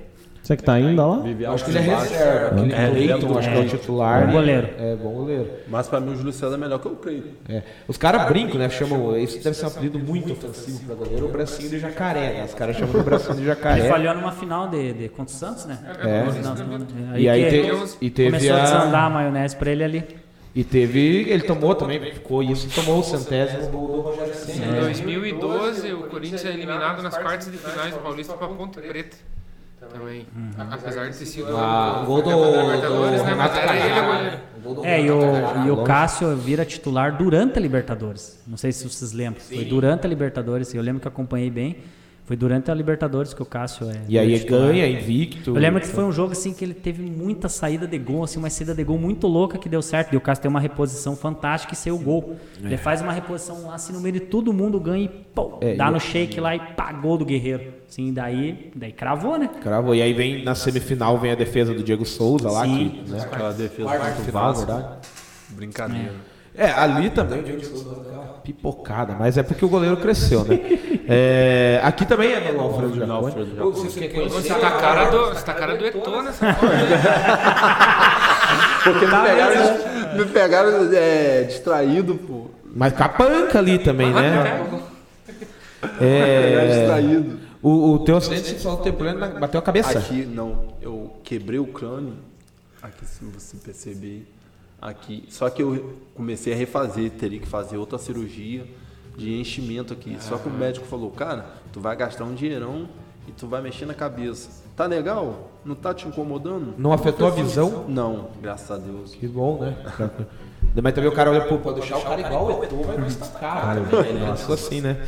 Speaker 2: Você que tá ainda lá?
Speaker 3: Acho que ele é reserva. Aquele
Speaker 6: É,
Speaker 3: Cleiton, acho que é o titular.
Speaker 5: Bom goleiro.
Speaker 3: É, bom goleiro.
Speaker 6: Mas pra mim o Júlio César é melhor que o Cleiton.
Speaker 3: É. Os caras brincam, né? Chamam. Isso deve ser um apelido muito ofensivo pra goleiro, o bracinho de jacaré, né? Os caras chamam de bracinho de
Speaker 5: ele
Speaker 3: jacaré.
Speaker 5: falhou numa final de, de contra o Santos, né?
Speaker 3: É. E aí te- e teve
Speaker 5: começou a desandar a maionese pra ele ali.
Speaker 3: E teve. Ele tomou também, ficou isso, tomou o centésimo gol do Rogério Senna.
Speaker 1: Em 2012, o Corinthians é eliminado nas quartas de finais do Paulista pra Ponte Preta. Também. Apesar de ter sido
Speaker 3: Ah, o gol do,
Speaker 1: Libertadores,
Speaker 3: do
Speaker 1: né?
Speaker 3: Renato Carrara.
Speaker 5: É, e o, e o. Cássio vira titular durante a Libertadores. Não sei se vocês lembram. Foi durante a Libertadores. Eu lembro que acompanhei bem. Foi durante a Libertadores que o Cássio é.
Speaker 3: E aí
Speaker 5: titular.
Speaker 3: ganha, invicto.
Speaker 5: Eu lembro que foi um jogo assim que ele teve muita saída de gol, assim, uma saída de gol muito louca que deu certo. E o Cássio tem uma reposição fantástica e saiu o gol. Ele faz uma reposição lá, assim, no meio de todo mundo ganha e pô,
Speaker 3: É,
Speaker 5: dá
Speaker 3: e-
Speaker 5: no shake lá e pagou do Guerreiro. Assim, daí, daí cravou, né?
Speaker 3: Cravou. E aí vem na semifinal vem a defesa do Diego Souza lá.
Speaker 5: Sim.
Speaker 3: Que, né?
Speaker 6: Aquela defesa
Speaker 3: Quarto
Speaker 6: contra o
Speaker 3: final,
Speaker 6: Vasco.
Speaker 3: verdade.
Speaker 6: Brincadeira.
Speaker 3: É, ali também o Diego Souza deu aquela pipocada, mas é porque o goleiro cresceu, né? É, aqui também é no Alfredo querem conhecer?
Speaker 1: Você tá a cara do, você tá cara do Eto'o nessa foto.
Speaker 6: Porque me pegaram, me pegaram é, distraído, pô.
Speaker 3: Mas com a panca ali também, né?
Speaker 6: Pegaram
Speaker 3: É,
Speaker 6: distraído.
Speaker 3: o, o teu acidente sexual temporário na- bateu a cabeça.
Speaker 6: Aqui, não, eu quebrei o crânio. Aqui, se você perceber. Aqui. Só que eu comecei a refazer, teria que fazer outra cirurgia de enchimento aqui. Só que o médico falou, cara, tu vai gastar um dinheirão e tu vai mexer na cabeça. Tá legal? Não tá te incomodando?
Speaker 3: Não afetou a visão?
Speaker 6: Não, graças a Deus.
Speaker 3: Que bom, né? Mas também o cara olha, pô, pode deixar o cara igual o Eto'o, vai custar caro. Ficou assim, né?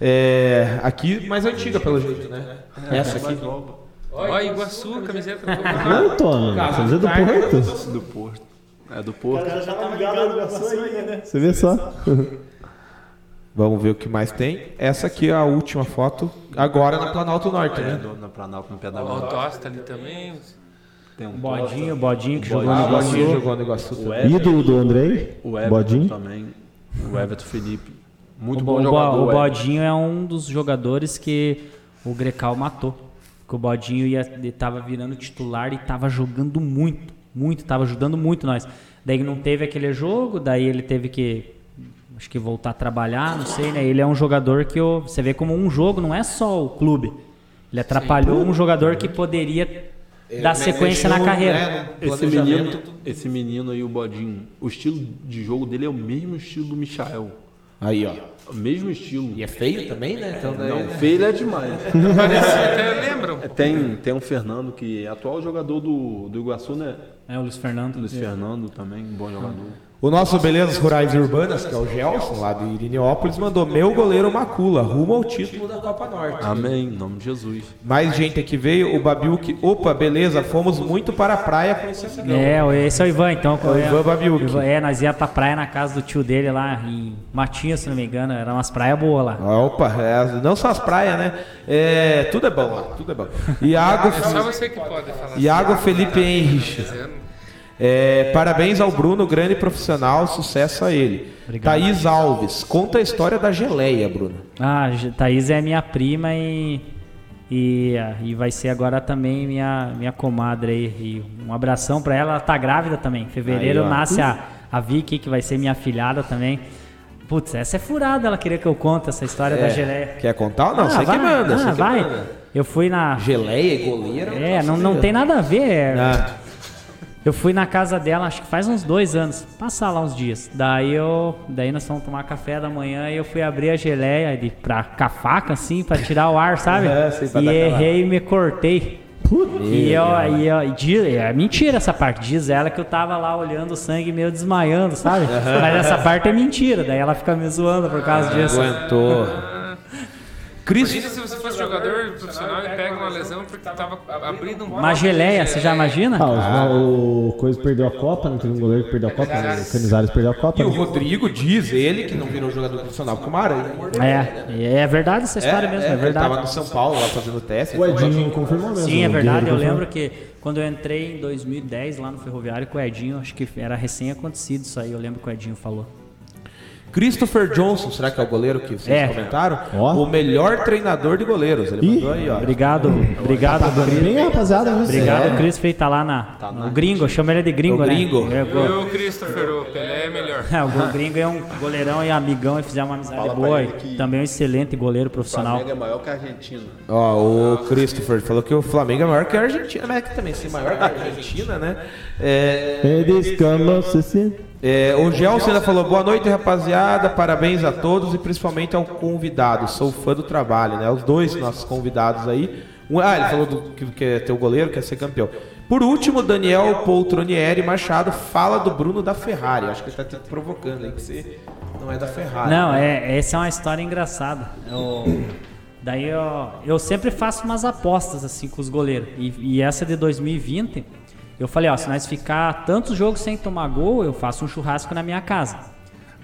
Speaker 3: É, aqui, mais antiga pelo jeito, né? Essa aqui.
Speaker 6: Mais nova.
Speaker 1: Ó, Iguaçu, camiseta do
Speaker 2: Não. Você é do Porto?
Speaker 6: Do Porto. É do Porto.
Speaker 2: Você vê só.
Speaker 3: Vamos ver o que mais tem. Essa aqui é a última foto, agora na Planalto Norte,
Speaker 6: É,
Speaker 3: né?
Speaker 6: do, na Planalto, no pé da
Speaker 1: O. Tosta ali também.
Speaker 6: Tem um
Speaker 5: Bodinho, o Bodinho que jogou no
Speaker 3: Ah, o Bodinho
Speaker 5: Iguaçu.
Speaker 3: jogou no Iguaçu
Speaker 6: O
Speaker 2: Ídolo do Andrei?
Speaker 6: o Everton
Speaker 2: Bodinho?
Speaker 6: também. O Everton Felipe. Muito
Speaker 5: o,
Speaker 6: bom
Speaker 5: Bo-
Speaker 6: jogador.
Speaker 5: o. Bodinho é um dos jogadores que o Grecal matou. Que o Bodinho ia, ele tava virando titular e tava jogando muito, muito, tava ajudando muito nós. Daí não teve aquele jogo, daí ele teve que acho que voltar a trabalhar, não sei, né? Ele é um jogador que o- você vê como um jogo, não é só o clube. Ele atrapalhou um jogador que poderia dar sequência na carreira.
Speaker 3: né,
Speaker 6: Esse menino, esse menino aí, o Bodinho, o estilo de jogo dele é o mesmo estilo do Michael.
Speaker 3: Aí, ó.
Speaker 6: Mesmo estilo.
Speaker 3: E é feio também, né? Então, daí...
Speaker 6: Não, feio ele é demais.
Speaker 1: Parecia, até lembram.
Speaker 6: Tem, tem um Fernando que é atual jogador do, do Iguaçu, né?
Speaker 5: É o Luiz Fernando.
Speaker 6: Luiz Fernando também, um bom jogador.
Speaker 3: O nosso Belezas Rurais e Urbanas, que é o Gelson, lá de Irineópolis, mandou meu goleiro Macula, rumo ao título da Copa Norte.
Speaker 6: Amém, em nome de Jesus.
Speaker 3: Mais gente aqui veio, o Babiuk. Opa, beleza, fomos muito para a praia com esse amigão.
Speaker 5: É, esse é o Ivan, então.
Speaker 3: É o Ivan Babiuk.
Speaker 5: Ivan- É, nós ia pra praia na casa do tio dele lá em Matinha, se não me engano. Eram umas praias boas lá.
Speaker 3: Opa, é, não só as praias, né? É, tudo é bom lá, tudo é bom. Iago,
Speaker 1: É só você que pode falar.
Speaker 3: Iago Felipe Henrich. É, parabéns ao Bruno, grande profissional, sucesso a ele.
Speaker 5: Obrigado.
Speaker 3: Thaís Alves, conta a história da geleia, Bruno.
Speaker 5: Ah, Thaís é minha prima e, e, ah, e vai ser agora também minha, minha comadre aí. E um abração pra ela, ela tá grávida também. Em fevereiro
Speaker 3: Aí,
Speaker 5: nasce a, a Vicky, que vai ser minha filhada também. Putz, essa é furada, ela queria que eu conte essa história da geleia.
Speaker 3: Quer contar ou não?
Speaker 5: Ah,
Speaker 3: você
Speaker 5: vai,
Speaker 3: que manda.
Speaker 5: ah,
Speaker 3: você que
Speaker 5: vai.
Speaker 3: manda.
Speaker 5: Eu fui na.
Speaker 3: Geleia e goleiro.
Speaker 5: É, não, não tem nada a ver. é-
Speaker 3: Ah,
Speaker 5: Eu fui na casa dela, acho que faz uns dois anos, passar lá uns dias. Daí eu, daí nós fomos tomar café da manhã e eu fui abrir a geleia de, pra, com a faca, assim, pra tirar o ar, sabe?
Speaker 3: É, pra
Speaker 5: e errei e me cortei. E eu, e eu, e diz- é mentira essa parte. Diz ela que eu tava lá olhando o sangue meio desmaiando, sabe? Mas essa parte é mentira. Daí ela fica me zoando por causa disso.
Speaker 3: aguentou. Cris,
Speaker 1: fosse jogador profissional e pega uma lesão porque tava abrindo um
Speaker 5: Uma geleia, você já imagina?
Speaker 2: Ah, os- o Coisa perdeu a Copa, não teve um goleiro que perdeu a Copa, o Canizares perdeu a Copa.
Speaker 3: E o
Speaker 2: né?
Speaker 3: Rodrigo diz, ele, que não virou jogador profissional com o Aranha.
Speaker 5: É, é verdade essa história mesmo, é,
Speaker 3: Ele
Speaker 5: verdade.
Speaker 3: tava no São Paulo lá fazendo teste.
Speaker 2: O Edinho confirmou mesmo.
Speaker 5: Sim, é
Speaker 2: o
Speaker 5: verdade. Eu lembro que quando eu entrei em 2010 lá no Ferroviário com o Edinho, acho que era recém acontecido isso aí. Eu lembro que o Edinho falou.
Speaker 3: Christopher Johnson, será que é o goleiro que vocês
Speaker 5: É.
Speaker 3: comentaram?
Speaker 2: Ó.
Speaker 3: O melhor treinador de goleiros. Ele
Speaker 2: Ih.
Speaker 3: mandou aí, ó.
Speaker 5: Obrigado, obrigado, Cris.
Speaker 2: Bem, rapaziada, né?
Speaker 5: Obrigado,
Speaker 2: É.
Speaker 5: Cris Feita lá na, o gringo, eu chamo ele de gringo,
Speaker 3: O
Speaker 5: né?
Speaker 3: gringo.
Speaker 5: É,
Speaker 1: Eu, o Christopher, o Pelé é melhor.
Speaker 5: É, o gringo é um goleirão e amigão e fizemos uma amizade
Speaker 6: Fala
Speaker 5: boa. e Também um excelente goleiro profissional.
Speaker 6: Flamengo é maior que a Argentina.
Speaker 3: Ó, o Christopher falou que o Flamengo é maior que a Argentina, mas é que também ser maior que a Argentina, né? É,
Speaker 2: Eles se.
Speaker 3: É, o Gelson ainda falou, boa noite, rapaziada, parabéns a todos e principalmente ao convidado, sou fã do trabalho, né? Os dois nossos convidados aí. Ah, ele falou do, que quer ter o goleiro, quer ser campeão. Por último, Daniel Poltronieri Machado fala do Bruno da Ferrari. Acho que ele tá te provocando aí, que você não é da Ferrari.
Speaker 5: Não,
Speaker 3: né?
Speaker 5: é, essa é uma história engraçada. Eu- daí eu, eu sempre faço umas apostas assim com os goleiros. E, e essa de 2020, eu falei, ó, se nós ficar tantos jogos sem tomar gol, eu faço um churrasco na minha casa.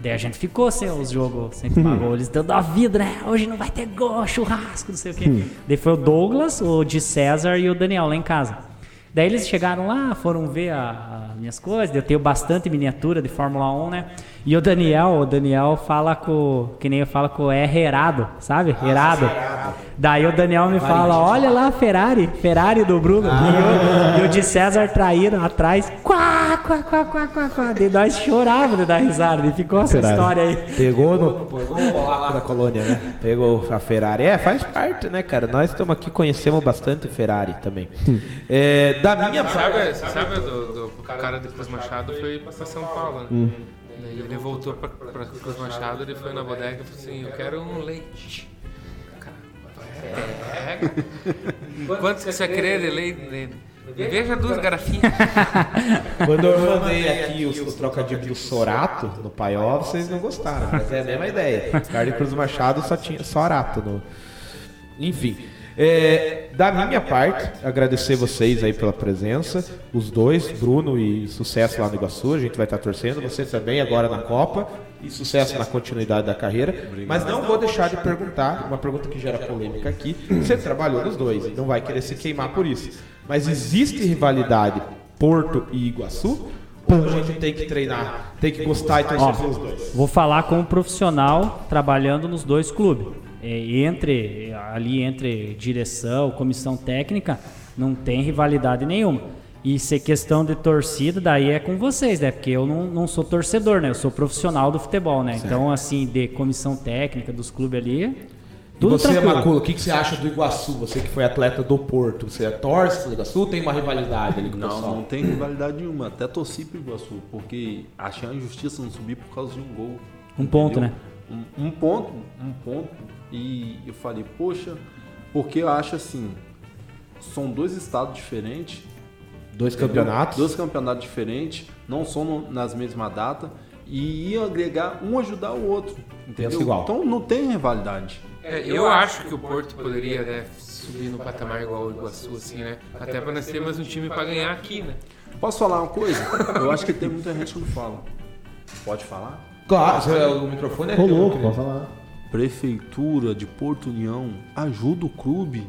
Speaker 5: Daí a gente ficou sem os jogos sem tomar gol. Eles dando a vida, né? Hoje não vai ter gol, churrasco, não sei o quê. Daí foi o Douglas, o de César e o Daniel lá em casa. Daí eles chegaram lá, foram ver a- minhas coisas. Eu tenho bastante miniatura de Fórmula 1, né? E o Daniel, o Daniel fala com. Que nem eu falo com o R Herado, sabe? Herado. Daí o Daniel me fala: olha lá a Ferrari, Ferrari do Bruno. E, o, e o de César traíram atrás. Quá, quá, quá, quá, quá, quá. E nós chorávamos de dar risada. E ficou essa
Speaker 2: Ferrari.
Speaker 5: história aí.
Speaker 3: Pegou no pegou polaco da colônia, né? Pegou a Ferrari. É, faz parte, né, cara? Nós estamos aqui, conhecemos bastante Ferrari também. É, da minha parte.
Speaker 1: Sabe, sabe do, do cara de Cruz Machado foi pra São Paulo, né? Daí ele voltou pra, pra Cruz Machado, ele foi na bodega e falou assim, eu quero um leite. Cara, pega. Quanto que você quer de leite? Veja duas garrafinhas.
Speaker 3: Quando eu mandei aqui os, os trocadilhos do Sorato no Paiol, vocês não gostaram, mas é a mesma ideia. Carlos Cruz Machado só tinha Sorato no. Enfim. É, da minha parte, agradecer vocês aí pela presença, os dois, Bruno e sucesso lá no Iguaçu, a gente vai estar torcendo, você também agora na Copa e sucesso na continuidade da carreira. Mas não vou deixar de perguntar, uma pergunta que gera polêmica aqui. Você trabalhou nos dois, não vai querer se queimar por isso. Mas existe rivalidade Porto e Iguaçu? Ou a gente tem que treinar, tem que gostar e torcer pelos dois?
Speaker 5: Vou falar como profissional trabalhando nos dois clubes. É, entre ali entre direção, comissão técnica, não tem rivalidade nenhuma. E se questão de torcida, daí é com vocês, né? Porque eu não, não sou torcedor, né? Eu sou profissional do futebol, né? Então, assim, de comissão técnica dos clubes ali,
Speaker 3: E
Speaker 5: tudo
Speaker 3: você,
Speaker 5: tranquilo.
Speaker 3: Macula, o que, que você acha do Iguaçu? Você que foi atleta do Porto, você torce pro Iguaçu? Tem uma rivalidade ali com o
Speaker 6: Não,
Speaker 3: pessoal?
Speaker 6: não tem rivalidade nenhuma. Até torci pro Iguaçu, porque achei uma injustiça não subir por causa de um gol.
Speaker 5: Um ponto, né?
Speaker 6: Um, um ponto, um ponto. E eu falei, poxa, porque eu acho assim, são dois estados diferentes.
Speaker 3: Dois campeonatos?
Speaker 6: Dois campeonatos diferentes, não são no- nas mesmas datas. E ia agregar um ajudar o outro. Entendeu?
Speaker 3: Igual.
Speaker 6: Então não tem rivalidade.
Speaker 1: É, eu acho que o Porto poderia né, subir no patamar igual o Iguaçu, assim, né? Até pra nós termos um time pra ganhar aqui, né?
Speaker 6: Posso falar uma coisa? Eu acho que tem muita gente que não fala. Pode falar?
Speaker 3: Claro, você- o microfone é
Speaker 2: Ô
Speaker 3: teu,
Speaker 2: louco,
Speaker 3: querido.
Speaker 2: pode falar.
Speaker 6: Prefeitura de Porto União ajuda o clube.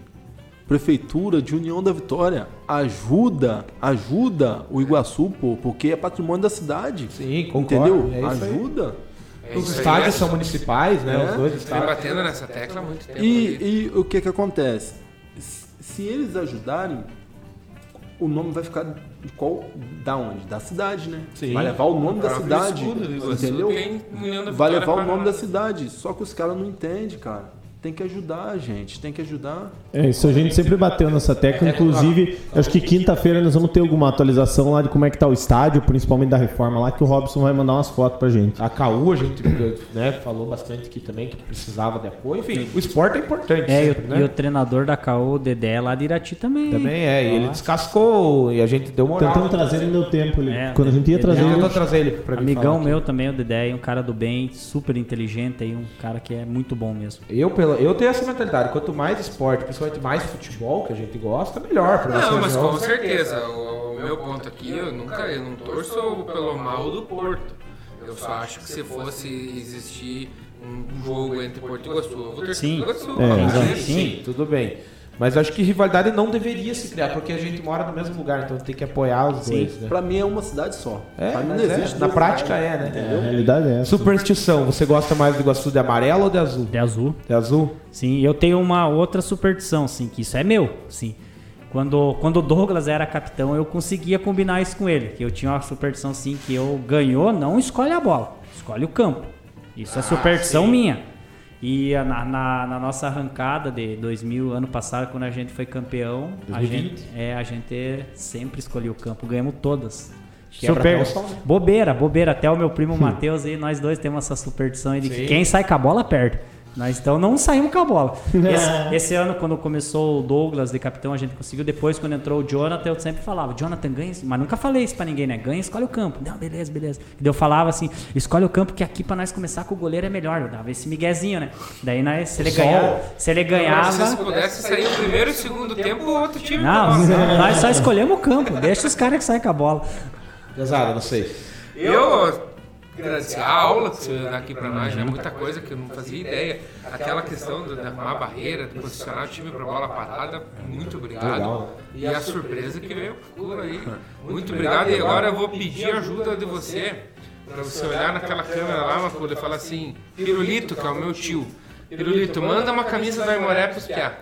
Speaker 6: Prefeitura de União da Vitória ajuda, ajuda o Iguaçu, pô, porque é patrimônio da cidade.
Speaker 3: Sim, concordo,
Speaker 6: Entendeu?
Speaker 3: é
Speaker 6: ajuda.
Speaker 1: É
Speaker 3: Os estádios
Speaker 1: né?
Speaker 3: são municipais, né?
Speaker 6: É.
Speaker 3: Os dois estádios.
Speaker 1: batendo nessa tecla há muito tempo.
Speaker 6: E, e o que que acontece? Se eles ajudarem, o nome vai ficar qual, da onde? Da cidade, né?
Speaker 3: Sim.
Speaker 6: Vai levar o nome da cidade,
Speaker 1: escudo
Speaker 6: entendeu? Vai levar o nome da cidade, só que os caras não entendem, cara. Tem que ajudar, gente, tem que ajudar.
Speaker 2: É, isso a gente sempre bateu nessa tecla. Inclusive, acho que quinta-feira nós vamos ter alguma atualização lá de como é que tá o estádio, principalmente da reforma lá, que o Robson vai mandar umas fotos pra gente.
Speaker 3: A KU, a gente né, falou bastante aqui também que precisava de apoio. Enfim, o esporte é importante.
Speaker 5: É, e
Speaker 3: sempre,
Speaker 5: o,
Speaker 3: né?
Speaker 5: e o treinador da KO, o Dedé, é lá de Irati também.
Speaker 3: Também é, e ele descascou e a gente deu moral.
Speaker 2: Tentando trazer no meu tempo. Ele,
Speaker 5: É,
Speaker 2: quando a gente ia
Speaker 5: ele
Speaker 2: trazer ele,
Speaker 3: tentou trazer ele pra mim
Speaker 5: Amigão
Speaker 3: aqui.
Speaker 5: meu também, o Dedé, é um cara do bem, super inteligente aí, um cara que é muito bom mesmo.
Speaker 3: Eu, pela, eu tenho essa mentalidade. Quanto mais esporte, principalmente mais futebol que a gente gosta, melhor. Pra
Speaker 1: Não, mas
Speaker 3: região.
Speaker 1: com certeza. O, o meu ponto aqui, eu nunca eu não torço pelo mal do Porto. Eu só acho que se fosse existir um jogo entre Porto e Iguaçu, eu vou torcer
Speaker 5: Sim.
Speaker 1: pelo Iguaçu.
Speaker 2: É,
Speaker 5: exato.
Speaker 1: ele-
Speaker 5: Sim.
Speaker 3: Tudo bem. Mas acho que rivalidade não deveria se criar, porque a gente mora no mesmo lugar, então tem que apoiar os dois, né?
Speaker 6: Pra mim é uma cidade só.
Speaker 3: É,
Speaker 6: pra mim não
Speaker 3: é,
Speaker 6: existe
Speaker 3: na
Speaker 6: dois
Speaker 3: prática
Speaker 6: lugares.
Speaker 3: é, né?
Speaker 2: a realidade é essa.
Speaker 3: Superstição, você gosta mais do Iguaçu de amarelo ou de azul?
Speaker 5: De azul.
Speaker 3: De azul?
Speaker 5: Sim, eu tenho uma outra superstição, sim, que isso é meu, sim. Quando, quando o Douglas era capitão, eu conseguia combinar isso com ele. Que eu tinha uma superstição, sim, que eu ganhou, não escolhe a bola, escolhe o campo. Isso é superstição minha. E na, na, na nossa arrancada de 2000, ano passado, quando a gente foi campeão, a
Speaker 3: 2020.
Speaker 5: gente, é, a gente sempre escolheu o campo, ganhamos todas.
Speaker 3: Quebra
Speaker 5: Super,
Speaker 3: até o som,
Speaker 5: bobeira, bobeira. Até o meu primo Matheus e nós dois temos essa superstição aí de que quem sai com a bola perde. Nós então não saímos com a bola. Esse, esse ano, quando começou o Douglas de capitão, a gente conseguiu. Depois, quando entrou o Jonathan, eu sempre falava: Jonathan, ganha, isso." mas nunca falei isso pra ninguém, né? Ganha, escolhe o campo. Não, beleza, beleza. E eu falava assim: escolhe o campo, que aqui pra nós começar com o goleiro é melhor. Eu dava esse miguezinho, né? Daí, nós, se ele,
Speaker 3: Sol.
Speaker 5: ganhar, se ele
Speaker 1: Agora, se
Speaker 5: ganhava.
Speaker 1: pudesse sair o primeiro e o segundo tempo, o outro time.
Speaker 5: Não,
Speaker 1: nossa.
Speaker 5: nós só escolhemos o campo. Deixa os caras que saem com a bola.
Speaker 3: Pesado, não sei.
Speaker 1: Eu agradecer a aula que você dá aqui pra nós, já é muita coisa que eu não fazia ideia. Aquela questão de arrumar a barreira, de posicionar o time pra bola parada, muito obrigado.
Speaker 3: Legal.
Speaker 1: E a surpresa que veio por aí. Muito obrigado. E agora eu vou pedir ajuda de você, pra você olhar naquela câmera lá, Macula, e falar assim, Pirulito, que é o meu tio. Pirulito, manda uma camisa do Aimoré pros piá.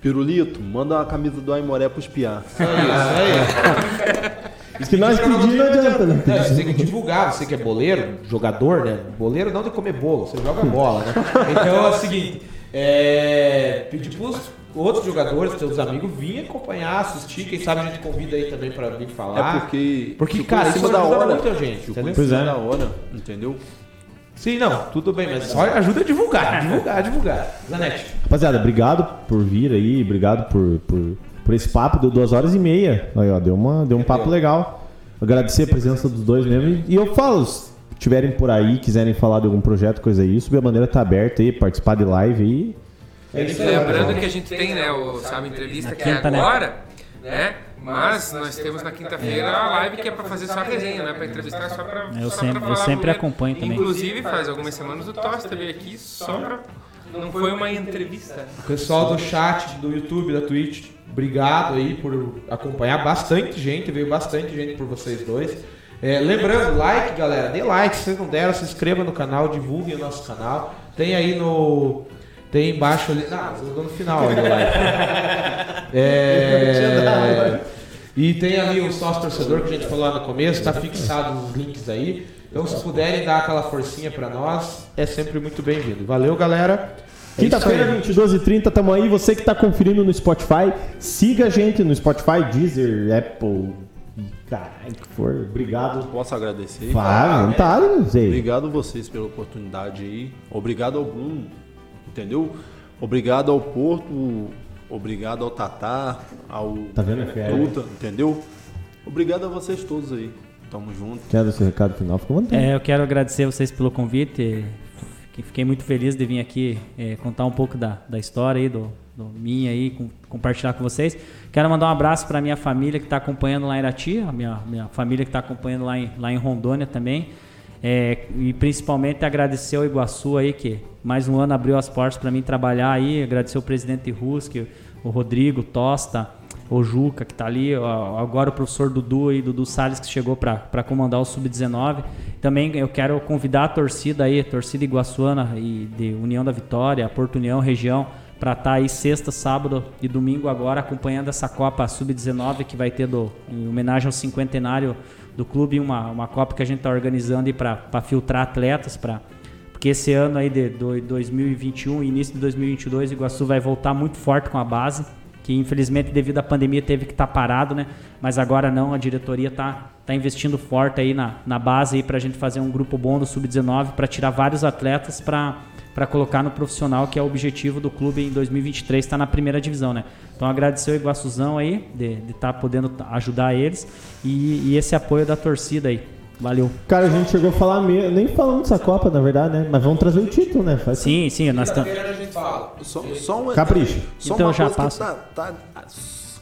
Speaker 6: Pirulito, manda a camisa do Aimoré pros piá.
Speaker 2: Se nós pedir, não adianta, né?
Speaker 3: Não, você tem que divulgar, você que é boleiro, jogador, né? Boleiro não de comer bolo, você joga bola, né? Então é o seguinte, é, pedir pros outros jogadores, teus amigos, virem acompanhar, assistir, quem sabe a gente convida aí também pra vir falar.
Speaker 6: é porque.
Speaker 3: Porque, cara, isso
Speaker 6: da
Speaker 3: ajuda
Speaker 6: hora.
Speaker 3: muita gente, entendeu?
Speaker 2: Pois é.
Speaker 6: da hora, entendeu?
Speaker 3: Sim, não, tudo bem, mas só ajuda a divulgar, divulgar, divulgar. Zanete.
Speaker 2: Rapaziada, obrigado por vir aí, obrigado por, por, por esse papo, deu duas horas e meia. Aí, ó, deu, uma, deu um papo legal. Agradecer a presença dos dois mesmo. E eu falo, se tiverem por aí, quiserem falar de algum projeto, coisa aí, subir a bandeira tá aberta aí, participar de live aí.
Speaker 1: Lembrando que a gente tem, né, o Sabe Entrevista, que é
Speaker 5: né?
Speaker 1: agora, né? Mas nós temos na quinta-feira a live que é pra fazer só resenha, né? Pra entrevistar só pra.
Speaker 5: Eu
Speaker 1: só
Speaker 5: sempre- eu sempre acompanho também.
Speaker 1: Inclusive, faz algumas semanas o Tosta veio aqui só pra. Não foi uma entrevista.
Speaker 3: Pessoal do chat, do YouTube, da Twitch, obrigado aí por acompanhar. Bastante gente, veio bastante gente por vocês dois. É, lembrando, like, galera, dê like, se vocês não deram, se inscreva no canal, divulguem o nosso canal. Tem aí no. Tem embaixo ali. Não, eu dou no final ali o like. É, e tem ali o sócio torcedor que a gente falou lá no começo, tá fixado os links aí. Então, se puderem dar aquela forcinha pra nós, é sempre muito bem-vindo. Valeu, galera. É
Speaker 2: Quinta-feira,
Speaker 3: aí.
Speaker 2: 22h30, tamo aí. Você que tá conferindo no Spotify, siga a gente no Spotify, Deezer, Apple. Caralho, que for. Obrigado.
Speaker 6: Posso agradecer?
Speaker 2: Não tá, não sei.
Speaker 6: Obrigado a vocês pela oportunidade aí. Obrigado ao Bruno, entendeu? Obrigado ao Porto, obrigado ao Tatá, ao
Speaker 2: Tá vendo?
Speaker 6: Tuta, entendeu? Obrigado a vocês todos aí. Tamo junto.
Speaker 2: Quer dar seu recado final? Fica vontade.
Speaker 5: É, eu quero agradecer vocês pelo convite. Fiquei- muito feliz de vir aqui é, contar um pouco da, da história aí, do, do minha aí, com- compartilhar com vocês. Quero mandar um abraço para minha família que está acompanhando lá em Irati, a minha, minha família que está acompanhando lá em, lá em Rondônia também. É, e principalmente agradecer ao Iguaçu aí, que mais um ano abriu as portas para mim trabalhar aí. Agradecer o presidente Ruski, o Rodrigo Tosta, o Juca, que está ali, agora o professor Dudu aí, Dudu Salles, que chegou para comandar o Sub-19. Também eu quero convidar a torcida aí, torcida iguaçuana e de União da Vitória, Porto União, região, para estar aí sexta, sábado e domingo agora acompanhando essa Copa Sub-19 que vai ter do, em homenagem ao cinquentenário do clube, uma, uma Copa que a gente está organizando para filtrar atletas, para porque esse ano aí de, de 2021 início de 2022 o Iguaçu vai voltar muito forte com a base, que infelizmente devido à pandemia teve que estar tá parado, né? Mas agora não, a diretoria está tá investindo forte aí na, na base aí para a gente fazer um grupo bom do Sub-19 para tirar vários atletas para para colocar no profissional, que é o objetivo do clube em 2023, está na primeira divisão, né? Então agradecer o Iguaçuzão aí, de estar tá podendo ajudar eles e, e, esse apoio da torcida aí. Valeu.
Speaker 2: Cara, a gente chegou a falar, meio, nem falando dessa Copa, na verdade, né? Mas vamos trazer o título, né? Faz
Speaker 5: sim, sim, nós estamos.
Speaker 6: Só, só um,
Speaker 2: Capricho.
Speaker 6: Só
Speaker 5: então já passa.
Speaker 6: Tá, tá,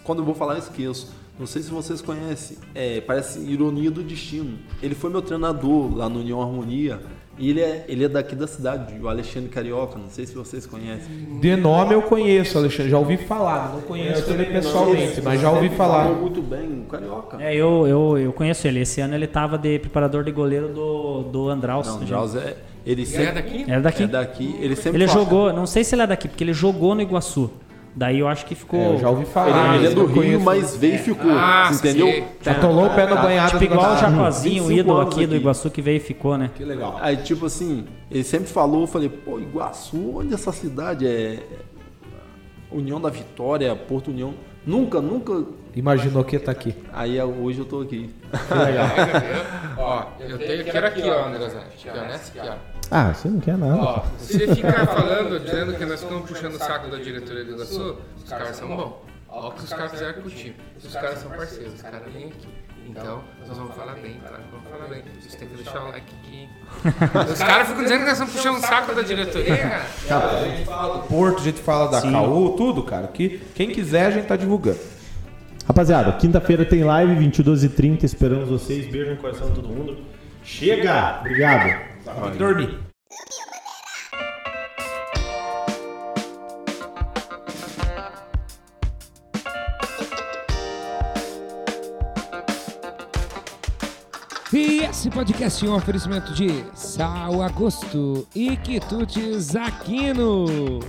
Speaker 6: quando eu vou falar, eu esqueço. Não sei se vocês conhecem. É, parece Ironia do Destino. Ele foi meu treinador lá no União Harmonia. E ele é, ele é daqui da cidade, o Alexandre Carioca, não sei se vocês conhecem.
Speaker 3: De nome eu conheço, Alexandre, já ouvi falar, não conheço ele pessoalmente, mas já ouvi falar.
Speaker 6: muito bem, o Carioca.
Speaker 5: É, eu, eu, eu conheço ele. Esse ano ele estava de preparador de goleiro do, do Andraus.
Speaker 6: Não, Andraus é. Ele
Speaker 1: sempre, é daqui?
Speaker 5: É daqui.
Speaker 6: É daqui. Ele sempre
Speaker 5: Ele fala. jogou, não sei se ele é daqui, porque ele jogou no Iguaçu. Daí eu acho que ficou. É,
Speaker 3: eu já ouvi falar.
Speaker 6: Ele, ele é do Rio, conheço. mas veio e ficou. Ah, entendeu?
Speaker 3: Sim. Já atolou o pé no banhado.
Speaker 5: Tipo igual o Jacozinho, o ídolo aqui, aqui, do Iguaçu que veio e ficou, né?
Speaker 3: Que legal.
Speaker 6: Aí, tipo assim, ele sempre falou, eu falei, pô, Iguaçu, onde essa cidade é. União da Vitória, Porto União. Nunca, nunca.
Speaker 3: Imaginou que tá aqui.
Speaker 6: Aí hoje eu tô aqui.
Speaker 1: Que legal. ó, eu, tenho, eu quero aqui, ó, André Aqui, ó, nessa aqui, ó.
Speaker 2: Ah, você não quer nada. Ó,
Speaker 1: se você ficar falando, dizendo que nós estamos puxando o saco da diretoria do Iguaçu, os caras são bons. Olha o que os caras fizeram com o time. Os caras são parceiros, os caras vêm aqui. Então, nós vamos falar bem, claro, vamos falar bem. Vocês têm que deixar o like aqui. Os caras ficam dizendo que nós estamos puxando o saco da diretoria, cara.
Speaker 3: cara. A gente fala do Porto, a gente fala da Sim. Caú, tudo, cara. Que, quem quiser, a gente tá divulgando.
Speaker 2: Rapaziada, quinta-feira tem live, 22h30. Esperamos vocês. Beijo no coração de todo mundo. Chega! Obrigado.
Speaker 3: Pode dormir.
Speaker 7: E esse podcast é um oferecimento de Sal Agosto e Quitutes Aquino.